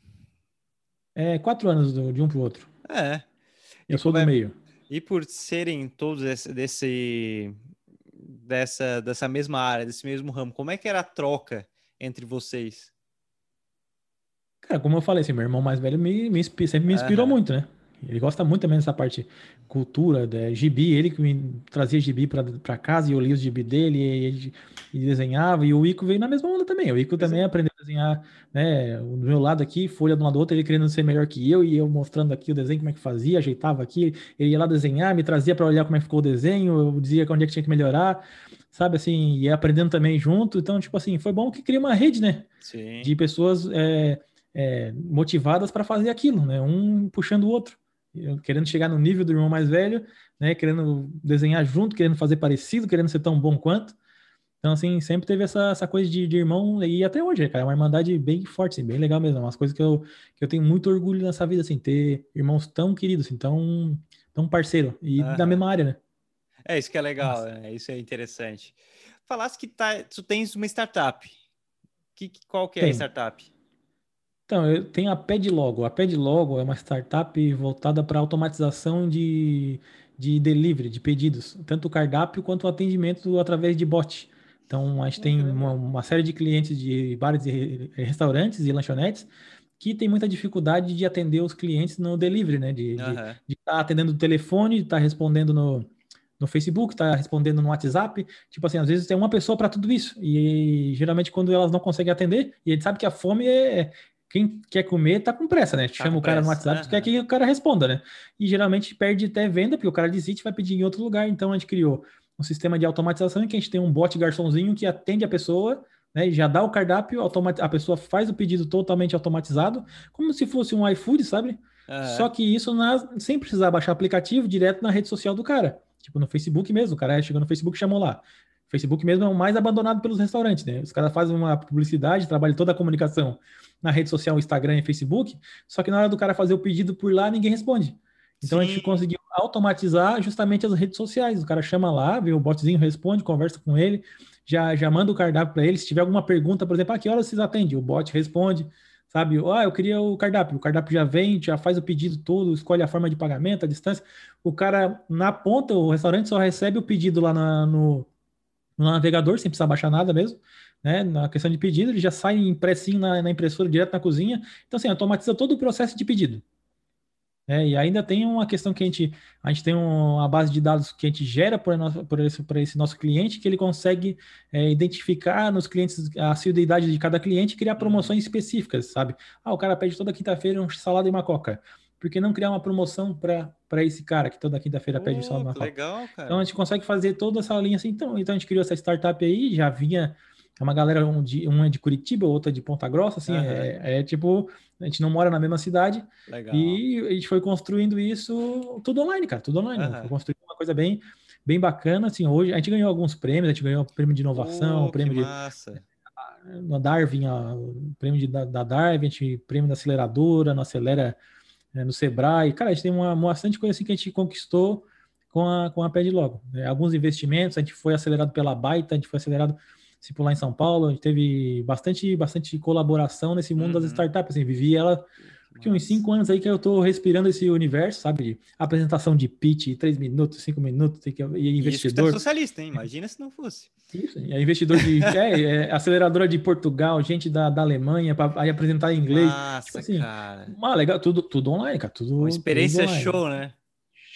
É quatro anos do, de um para o outro. É. Eu e sou do é... meio. E por serem todos desse, desse, dessa, dessa mesma área, desse mesmo ramo, como é que era a troca entre vocês? Cara, como eu falei, assim, meu irmão mais velho me, me sempre me inspirou uhum. muito, né? Ele gosta muito também dessa parte cultura, da gibi, ele que me trazia gibi para casa e eu li os gibi dele e, e, desenhava, e o Ico veio na mesma onda também. O Ico também aprendeu desenhar, né, do meu lado aqui, folha de um lado do outro, ele querendo ser melhor que eu, e eu mostrando aqui o desenho, como é que fazia, ajeitava aqui, ele ia lá desenhar, me trazia para olhar como é que ficou o desenho, eu dizia onde é que tinha que melhorar, sabe, assim, e aprendendo também junto, então, tipo assim, foi bom que cria uma rede, né, Sim. de pessoas é, é, motivadas para fazer aquilo, né, um puxando o outro, eu querendo chegar no nível do irmão mais velho, né, querendo desenhar junto, querendo fazer parecido, querendo ser tão bom quanto, então, assim, sempre teve essa, essa coisa de, de irmão, e até hoje, cara, é uma irmandade bem forte, assim, bem legal mesmo. É umas coisas que eu, que eu tenho muito orgulho nessa vida, assim, ter irmãos tão queridos, assim, tão, tão parceiro, e da mesma área, né? É, isso que é legal, né? Isso é interessante. Falasse que tá, tu tens uma startup. Que, qual que é Tem. a startup? Então, eu tenho a Pedlogo. A Pedlogo é uma startup voltada para automatização de, de delivery, de pedidos, tanto o cardápio quanto o atendimento através de bot. Então, a gente tem uma, uma, série de clientes de bares e restaurantes e lanchonetes que tem muita dificuldade de atender os clientes no delivery, né? De estar uhum. de, tá atendendo o telefone, de estar tá respondendo no, no Facebook, estar tá respondendo no WhatsApp. Tipo assim, às vezes tem uma pessoa para tudo isso. E geralmente, quando elas não conseguem atender, e a gente sabe que a fome é. Quem quer comer tá com pressa, né? Tá Chama o cara no WhatsApp, uhum. quer que o cara responda, né? E geralmente perde até venda, porque o cara desiste e vai pedir em outro lugar. Então a gente criou um sistema de automatização em que a gente tem um bot garçomzinho que atende a pessoa, né, já dá o cardápio, a pessoa faz o pedido totalmente automatizado, como se fosse um iFood, sabe? Uhum. Só que isso na, sem precisar baixar aplicativo direto na rede social do cara. Tipo no Facebook mesmo, o cara chegou no Facebook e chamou lá. O Facebook mesmo é o mais abandonado pelos restaurantes, né? Os caras fazem uma publicidade, trabalham toda a comunicação na rede social, Instagram e Facebook, só que na hora do cara fazer o pedido por lá, ninguém responde. Então Sim. a gente conseguiu automatizar justamente as redes sociais. O cara chama lá, vê o botzinho, responde, conversa com ele, já, já manda o cardápio para ele. Se tiver alguma pergunta, por exemplo, a ah, que horas vocês atendem? O bot responde, sabe? Ah, eu queria o cardápio. O cardápio já vem, já faz o pedido todo, escolhe a forma de pagamento, a distância. O cara, na ponta, o restaurante só recebe o pedido lá na, no, no navegador, sem precisar baixar nada mesmo. Né, na questão de pedido, ele já sai impressinho na, na impressora direto na cozinha. Então, assim, automatiza todo o processo de pedido. É, e ainda tem uma questão que a gente, a gente tem uma base de dados que a gente gera por esse, por esse nosso cliente, que ele consegue é, identificar nos clientes a assiduidade de cada cliente e criar uhum. promoções específicas, sabe? Ah, o cara pede toda quinta-feira um salada e uma coca. Por que não criar uma promoção para esse cara que toda quinta-feira pede salada e uma coca? Legal, cara. Então a gente consegue fazer toda essa linha assim. Então, então a gente criou essa startup aí, já vinha é uma galera, um de, uma é de Curitiba, outra de Ponta Grossa, assim, uhum. é, é, tipo, a gente não mora na mesma cidade. Legal. E a gente foi construindo isso tudo online, cara, tudo online. Uhum. Foi construindo uma coisa bem, bem bacana, assim, hoje a gente ganhou alguns prêmios, a gente ganhou o prêmio de inovação, oh, prêmio de... Massa. No Darwin, o prêmio de, da, da Darwin, a gente, prêmio da aceleradora, no Acelera, é, no Sebrae. Cara, a gente tem uma, uma bastante coisa assim que a gente conquistou com a, com a Pad Logo. É, alguns investimentos, a gente foi acelerado pela Baita, a gente foi acelerado se por lá em São Paulo, a gente teve bastante, bastante colaboração nesse mundo uhum. das startups, assim, vivi ela porque uns cinco anos aí que eu estou respirando esse universo, sabe? De apresentação de pitch, três minutos, cinco minutos, tem que e investidor. Isso é socialista, hein? Imagina se não fosse. Isso, é investidor de é, é, aceleradora de Portugal, gente da, da Alemanha para aí apresentar em inglês. Nossa, tipo assim, cara. Uma, legal, tudo, tudo online, cara. Tudo, Uma experiência tudo show, né?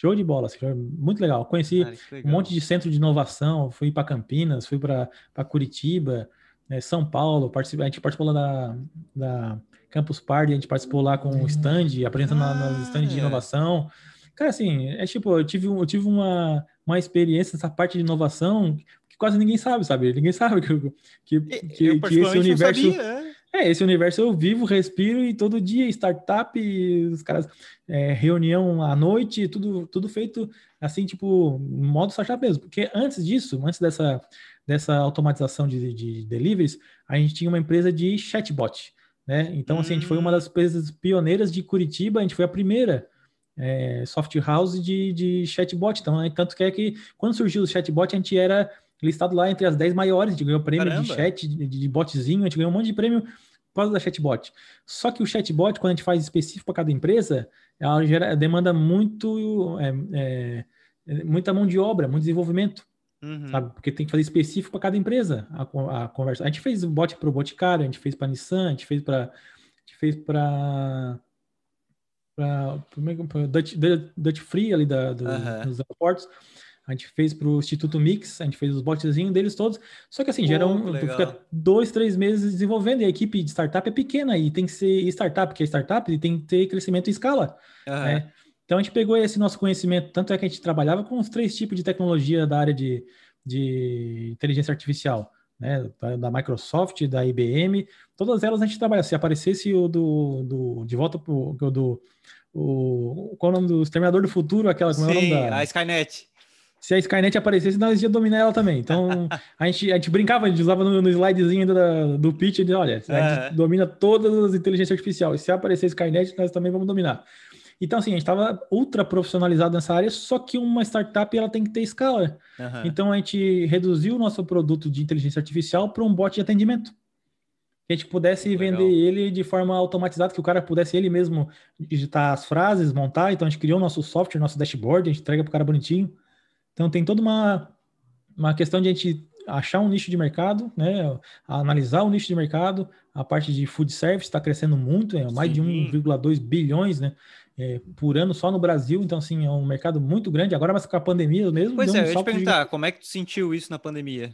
Show de bola, assim, muito legal. Conheci legal. um monte de centro de inovação, fui para Campinas, fui para Curitiba, né, São Paulo, a gente participou lá da, da Campus Party, a gente participou lá com o stand, apresentando ah, nos stands de é. inovação. Cara, assim, é tipo, eu tive, eu tive uma, uma experiência nessa parte de inovação que quase ninguém sabe, sabe? Ninguém sabe que, que, que, que esse universo. Sabia, é. É, esse universo eu vivo, respiro e todo dia startup, os caras, é, reunião à noite, tudo, tudo feito assim, tipo, modo startup mesmo. Porque antes disso, antes dessa, dessa automatização de, de deliveries, a gente tinha uma empresa de chatbot, né? Então, assim, a gente foi uma das empresas pioneiras de Curitiba, a gente foi a primeira é, soft house de, de chatbot. Então, né, tanto que é que quando surgiu o chatbot, a gente era listado lá entre as 10 maiores, a gente ganhou prêmio Caramba. de chat, de, de botzinho, a gente ganhou um monte de prêmio por causa da chatbot. Só que o chatbot, quando a gente faz específico para cada empresa, ela gera, demanda muito, é, é, é, muita mão de obra, muito desenvolvimento, uhum. sabe? Porque tem que fazer específico para cada empresa a, a, conversa. A gente fez bot para o Boticário, a gente fez para a Nissan, a gente fez para a gente fez para para Dutch, Dutch Free ali da, do, uhum. dos aeroportos. A gente fez para o Instituto Mix, a gente fez os botzinhos deles todos. Só que assim, gera um, tu fica dois, três meses desenvolvendo e a equipe de startup é pequena e tem que ser startup, que é startup, e tem que ter crescimento em escala. Uhum. Né? Então a gente pegou esse nosso conhecimento, tanto é que a gente trabalhava com os três tipos de tecnologia da área de, de inteligência artificial né, da Microsoft, da IBM, todas elas a gente trabalha. Se aparecesse o do, do de volta pro do o, qual é o nome do Exterminador do Futuro, aquela como Sim, é da... a Skynet. Se a Skynet aparecesse, nós ia dominar ela também. Então, a gente, a gente brincava, a gente usava no, no slidezinho do, do pitch, de, olha, a gente domina todas as inteligências artificiais. Se aparecer Skynet, nós também vamos dominar. Então, assim, a gente estava ultra profissionalizado nessa área, só que uma startup ela tem que ter escala. Uhum. Então, a gente reduziu o nosso produto de inteligência artificial para um bot de atendimento. Que a gente pudesse Legal. vender ele de forma automatizada, que o cara pudesse ele mesmo digitar as frases, montar. Então, a gente criou nosso software, nosso dashboard, a gente entrega para o cara bonitinho. Então, tem toda uma, uma questão de a gente achar um nicho de mercado, né? analisar o nicho de mercado. A parte de food service está crescendo muito, é mais Sim. de 1,2 bilhões, né? é, por ano só no Brasil, então assim, é um mercado muito grande, agora mas com a pandemia mesmo. Pois é, um eu ia te perguntar, de... como é que tu sentiu isso na pandemia?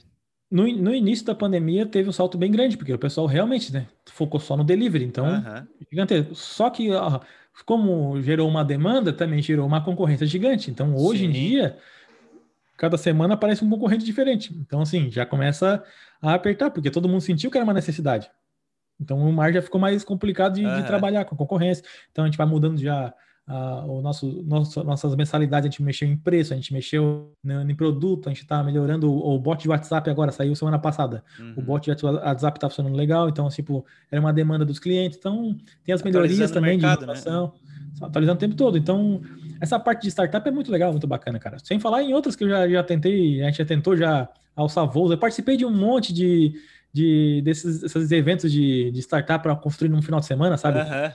No, no início da pandemia teve um salto bem grande, porque o pessoal realmente né, focou só no delivery, então, uhum. gigante. Só que, ó, como gerou uma demanda, também gerou uma concorrência gigante. Então, hoje Sim. em dia, cada semana aparece um concorrente diferente. Então, assim, já começa a apertar, porque todo mundo sentiu que era uma necessidade. Então o mar já ficou mais complicado de, uhum. de trabalhar com concorrência. Então a gente vai mudando já uh, o nosso, nosso, nossas mensalidades, a gente mexeu em preço, a gente mexeu em produto, a gente está melhorando o, o, bot de WhatsApp agora, saiu semana passada. Uhum. O bot de WhatsApp está funcionando legal, então, tipo, era uma demanda dos clientes. Então, tem as melhorias também mercado, de inovação, né? Atualizando o tempo todo. Então, essa parte de startup é muito legal, muito bacana, cara. Sem falar em outras que eu já, já tentei, a gente já tentou já alçar voos. Eu participei de um monte de de desses, desses eventos de, de startup para construir num final de semana, sabe? Uhum.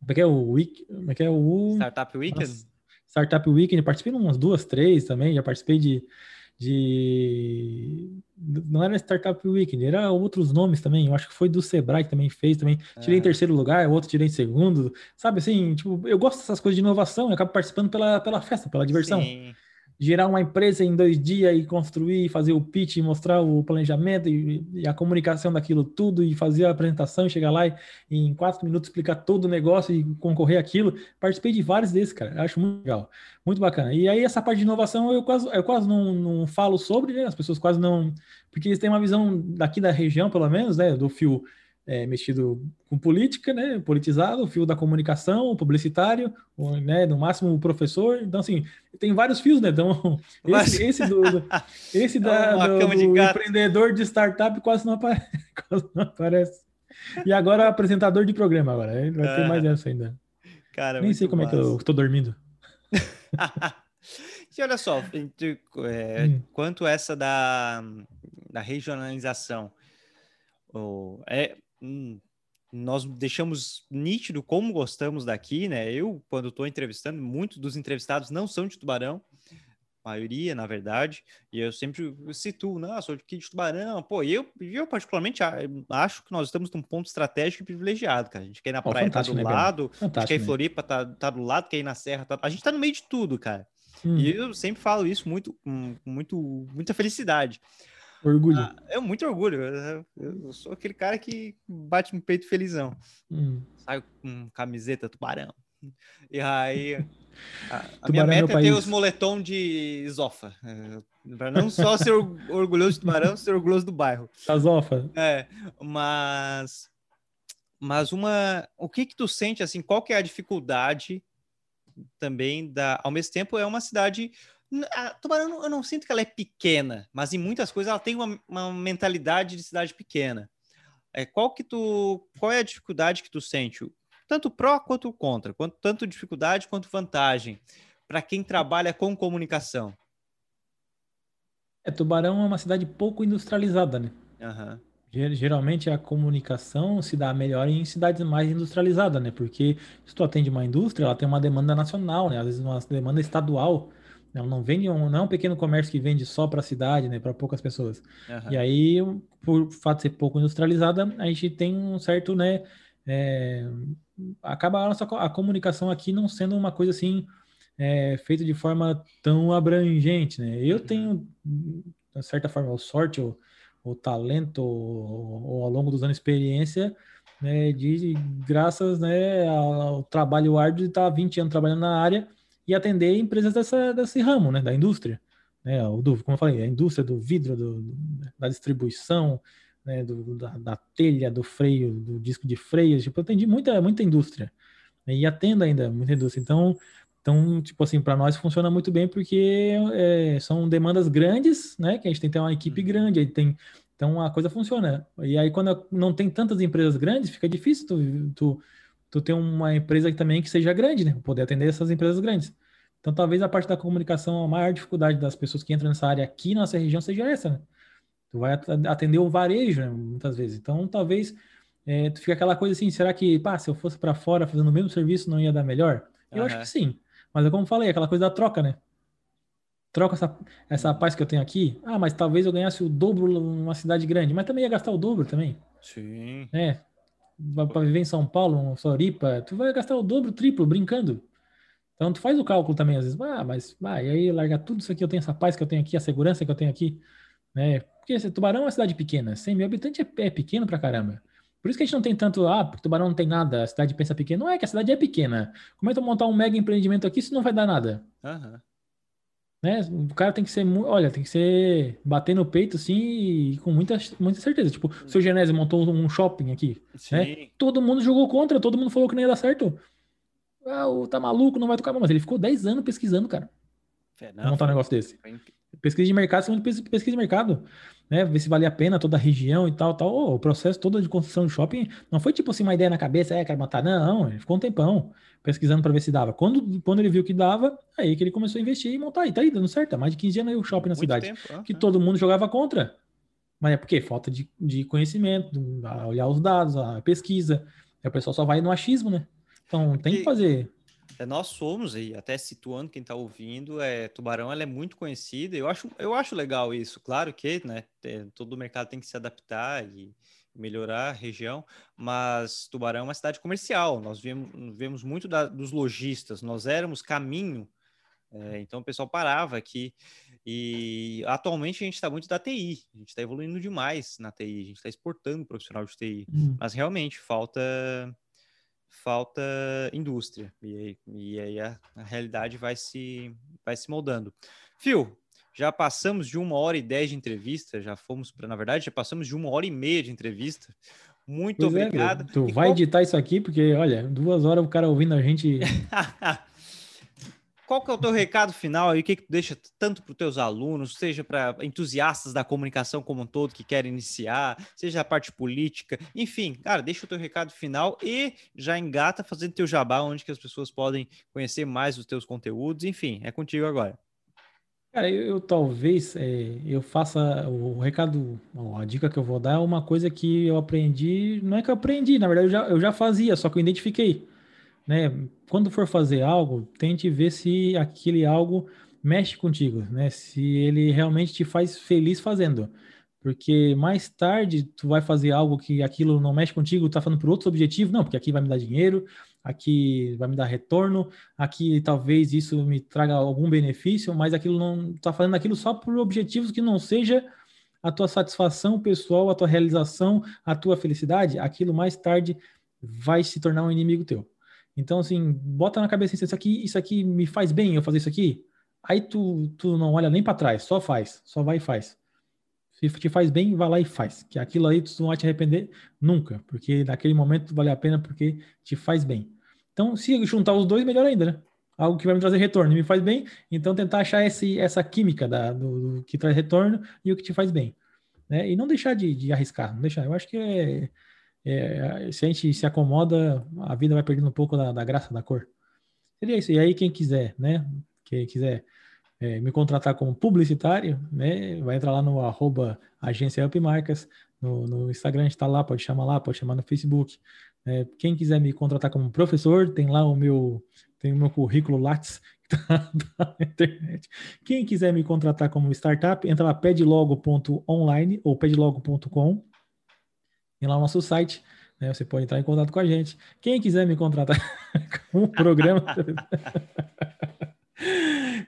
Como é que é o Week? Como é que é o Startup Weekend? Nossa, Startup Weekend, participei de umas duas, três também, já participei de, de não era Startup Weekend, era outros nomes também. Eu acho que foi do Sebrae que também fez também. Tirei em terceiro lugar, o outro tirei em segundo. Sabe assim, tipo, eu gosto dessas coisas de inovação, eu acabo participando pela, pela festa, pela diversão. Sim gerar uma empresa em dois dias e construir, fazer o pitch, mostrar o planejamento e, e, a comunicação daquilo tudo e fazer a apresentação, chegar lá e, e, em quatro minutos explicar todo o negócio e concorrer aquilo. Participei de vários desses, cara. Acho muito legal, muito bacana. E aí essa parte de inovação eu quase, eu quase não, não falo sobre, né? As pessoas quase não, porque eles têm uma visão daqui da região, pelo menos, né? Do fio é, mexido com política, né, politizado, o fio da comunicação, o publicitário, o, né, no máximo o professor. Então, assim, tem vários fios, né? Então, esse, esse, do, esse da, é do, do empreendedor de startup quase não, apare, quase não aparece. E agora apresentador de programa agora. Vai ter é. mais essa ainda. Cara, Nem sei como massa. é que eu estou dormindo. e olha só, é, hum. quanto essa da, da regionalização, é, hum, nós deixamos nítido como gostamos daqui, né? Eu, quando estou entrevistando, muitos dos entrevistados não são de Tubarão, maioria, na verdade, e eu sempre cito, não, sou aqui de Tubarão, pô, eu, eu particularmente acho que nós estamos num ponto estratégico e privilegiado, cara, a gente quer ir na oh, praia, tá do né, lado, a gente quer ir em Floripa, tá, tá do lado, quer ir na serra, tá, a gente tá no meio de tudo, cara, hum. e eu sempre falo isso muito, com muito, muita felicidade. Orgulho. Ah, é muito orgulho. Eu, eu, sou aquele cara que bate no peito felizão. Hum. Saio com camiseta tubarão. E aí. A, a minha é meta é, ter os moletom de Zofa. É, para não só ser orgulhoso de tubarão, ser orgulhoso do bairro. Da Zofa. É, mas. Mas uma. O que que tu sente assim? Qual que é a dificuldade também da. Ao mesmo tempo, é uma cidade a Tubarão, eu não sinto que ela é pequena, mas em muitas coisas ela tem uma, uma mentalidade de cidade pequena. É, qual que tu, qual é a dificuldade que tu sente, tanto pró quanto contra, quanto, tanto dificuldade quanto vantagem, para quem trabalha com comunicação? É, Tubarão é uma cidade pouco industrializada, né? Uhum. Geralmente a comunicação se dá melhor em cidades mais industrializadas, né? Porque se tu atende uma indústria, ela tem uma demanda nacional, né? Às vezes uma demanda estadual. Ela não vende um, não é um pequeno comércio que vende só para a cidade, né, para poucas pessoas. Uhum. E aí, por fato de ser pouco industrializada, a gente tem um certo, né, é, acaba a nossa a comunicação aqui não sendo uma coisa assim é, feito de forma tão abrangente, né? Eu uhum. tenho, de certa forma, a sorte ou o talento ou, ou, ao longo dos anos experiência né, de graças né, ao trabalho árduo de estar 20 anos trabalhando na área e atender empresas dessa, desse ramo, né, da indústria. Né, do, como eu falei, a indústria do vidro, do, da distribuição, né, do, da, da, telha, do freio, do disco de freios, tipo, eu atendi muita, muita indústria. Né, e atendo ainda muita indústria. Então, então tipo assim, para nós funciona muito bem porque é, são demandas grandes, né, que a gente tem que ter uma equipe uhum. grande, aí tem então a coisa funciona. E aí, quando não tem tantas empresas grandes, fica difícil tu, tu, tu ter uma empresa também que seja grande, né? Poder atender essas empresas grandes. Então, talvez a parte da comunicação, a maior dificuldade das pessoas que entram nessa área aqui na nossa região seja essa, né? Tu vai atender o varejo, né? muitas vezes. Então, talvez é, tu fica aquela coisa assim, será que, pá, se eu fosse para fora fazendo o mesmo serviço, não ia dar melhor? Eu uhum. acho que sim. Mas é como falei, aquela coisa da troca, né? troca essa, essa paz que eu tenho aqui. Ah, mas talvez eu ganhasse o dobro numa cidade grande, mas também ia gastar o dobro também. Sim. É. Para viver em São Paulo, em Floripa, tu vai gastar o dobro, o triplo, brincando. Então tu faz o cálculo também, às vezes, ah, mas vai, aí largar tudo isso aqui, eu tenho essa paz que eu tenho aqui, a segurança que eu tenho aqui, né? Porque esse, Tubarão é uma cidade pequena, 100 mil habitantes é, é pequeno pra caramba. Por isso que a gente não tem tanto, ah, porque Tubarão não tem nada, a cidade pensa pequena. Não é que a cidade é pequena. Como é que eu montar um mega empreendimento aqui se não vai dar nada? Uhum. Né? O cara tem que ser, olha, tem que ser bater no peito assim e com muita, muita certeza. Tipo, o seu Genésio montou um shopping aqui, né? Todo mundo jogou contra, todo mundo falou que não ia dar certo. Ah, o tá maluco, não vai tocar, mas ele ficou 10 anos pesquisando, cara. É, não, montar um negócio desse. Pesquisa de mercado, pesquisa de mercado né, ver se valia a pena toda a região e tal, tal. Oh, o processo todo de construção de shopping não foi tipo assim uma ideia na cabeça, é, quero matar. Não, não, ele ficou um tempão pesquisando para ver se dava. Quando, quando ele viu que dava, aí que ele começou a investir e montar. E tá aí dando certo, há mais de 15 anos aí o shopping na Muito cidade. Tempo, que todo mundo jogava contra. Mas é porque falta de, de conhecimento, olhar os dados, a pesquisa. Aí o pessoal só vai no achismo, né? Então tem que fazer é, nós somos, e até situando quem está ouvindo, é, Tubarão ela é muito conhecida. Eu acho, eu acho legal isso. Claro que né, todo mercado tem que se adaptar e melhorar a região, mas Tubarão é uma cidade comercial. Nós vemos, vemos muito da, dos lojistas, nós éramos caminho, é, então o pessoal parava aqui. E atualmente a gente está muito da TI, a gente está evoluindo demais na TI, a gente está exportando profissional de TI, hum. mas realmente falta falta indústria. E aí, e aí a, a, realidade vai se, vai se moldando. Fio, já passamos de uma hora e dez de entrevista, já fomos para, na verdade, já passamos de uma hora e meia de entrevista. Muito pois é, obrigado. É, tu e vai qual... editar isso aqui, porque, olha, duas horas o cara ouvindo a gente. Qual que é o teu recado final aí? O que, que tu deixa tanto para os teus alunos, seja para entusiastas da comunicação como um todo que querem iniciar, seja a parte política, enfim, cara, deixa o teu recado final e já engata fazendo teu jabá, onde que as pessoas podem conhecer mais os teus conteúdos, enfim, é contigo agora. Cara, eu, eu talvez é, eu faça o recado, a dica que eu vou dar é uma coisa que eu aprendi, não é que eu aprendi, na verdade eu já, eu já fazia, só que eu identifiquei né? Quando for fazer algo, tente ver se aquele algo mexe contigo, né? Se ele realmente te faz feliz fazendo. Porque mais tarde tu vai fazer algo que aquilo não mexe contigo, tá falando por outros objetivos, não, porque aqui vai me dar dinheiro, aqui vai me dar retorno, aqui talvez isso me traga algum benefício, mas aquilo não tá fazendo aquilo só por objetivos que não seja a tua satisfação pessoal, a tua realização, a tua felicidade, aquilo mais tarde vai se tornar um inimigo teu. Então, assim, bota na cabeça isso aqui, isso aqui me faz bem eu fazer isso aqui. Aí tu, tu não olha nem para trás, só faz, só vai e faz. Se te faz bem, vai lá e faz. Que aquilo aí tu não vai te arrepender nunca, porque naquele momento vale a pena porque te faz bem. Então, se juntar os dois, melhor ainda, né? Algo que vai me trazer retorno e me faz bem, então tentar achar esse, essa química da, do, do, que traz retorno e o que te faz bem. Né? E não deixar de, de arriscar, não deixar. Eu acho que é, é, se a gente se acomoda, a vida vai perdendo um pouco da, da, graça da cor. Seria isso. E aí, quem quiser, né? Quem quiser é, me contratar como publicitário, né? Vai entrar lá no arroba agência Upmarcas, no, no Instagram, a gente está lá, pode chamar lá, pode chamar no Facebook. É, quem quiser me contratar como professor, tem lá o meu, tem o meu currículo Lattes tá na internet. Quem quiser me contratar como startup, entra lá pedlogo.online ou pedlogo.com tem lá o nosso site, né? Você pode entrar em contato com a gente. Quem quiser me contratar com o programa.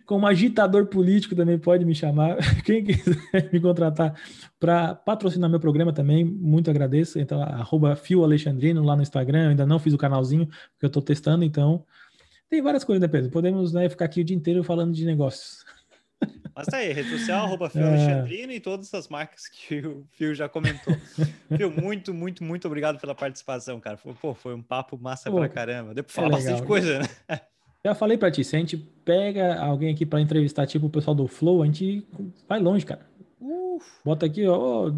Como agitador político também pode me chamar. Quem quiser me contratar para patrocinar meu programa também, muito agradeço. Então, arroba Fio Alexandrino lá no Instagram. Eu ainda não fiz o canalzinho, porque eu estou testando, então. Tem várias coisas, né, Pedro? Podemos né, ficar aqui o dia inteiro falando de negócios. Mas tá aí, rede social, arroba Fio é. Alexandrino e todas essas marcas que o Fio já comentou. Fio, muito, muito, muito obrigado pela participação, cara. Pô, foi um papo massa Pô, pra caramba. Deu pra falar é bastante coisa, né? Já falei pra ti, se a gente pega alguém aqui para entrevistar, tipo o pessoal do Flow, a gente vai longe, cara. Uf. Bota aqui, ó,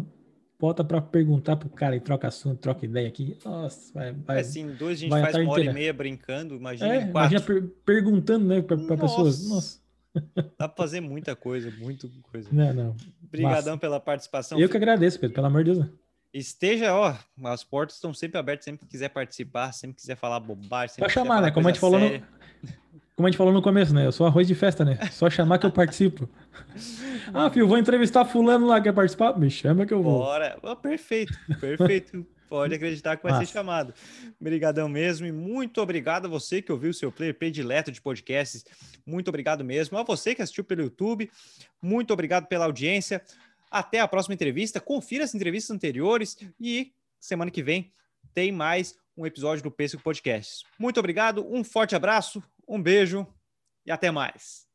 bota para perguntar pro cara e troca assunto, troca ideia aqui. Nossa, vai. vai é assim, dois a gente faz uma hora inteira. e meia brincando, imagina é, Imagina per perguntando, né, para pessoas. Nossa. Dá para fazer muita coisa, muita coisa. Não, não. Obrigadão pela participação. Eu que agradeço, Pedro, pelo amor de Deus. Esteja, ó, as portas estão sempre abertas, sempre que quiser participar, sempre quiser falar bobagem. Só chamar, né? Como a gente falou no, como a gente falou no começo, né? Eu sou arroz de festa, né? Só chamar que eu participo. ah, filho, vou entrevistar fulano lá, quer participar? Me chama que eu vou. Bora. Oh, perfeito, perfeito. Pode acreditar que vai Nossa. ser chamado. Obrigadão mesmo e muito obrigado a você que ouviu o seu player predileto de podcasts. Muito obrigado mesmo. A você que assistiu pelo YouTube. Muito obrigado pela audiência. Até a próxima entrevista. Confira as entrevistas anteriores e semana que vem tem mais um episódio do Pêssego Podcast. Muito obrigado, um forte abraço, um beijo e até mais.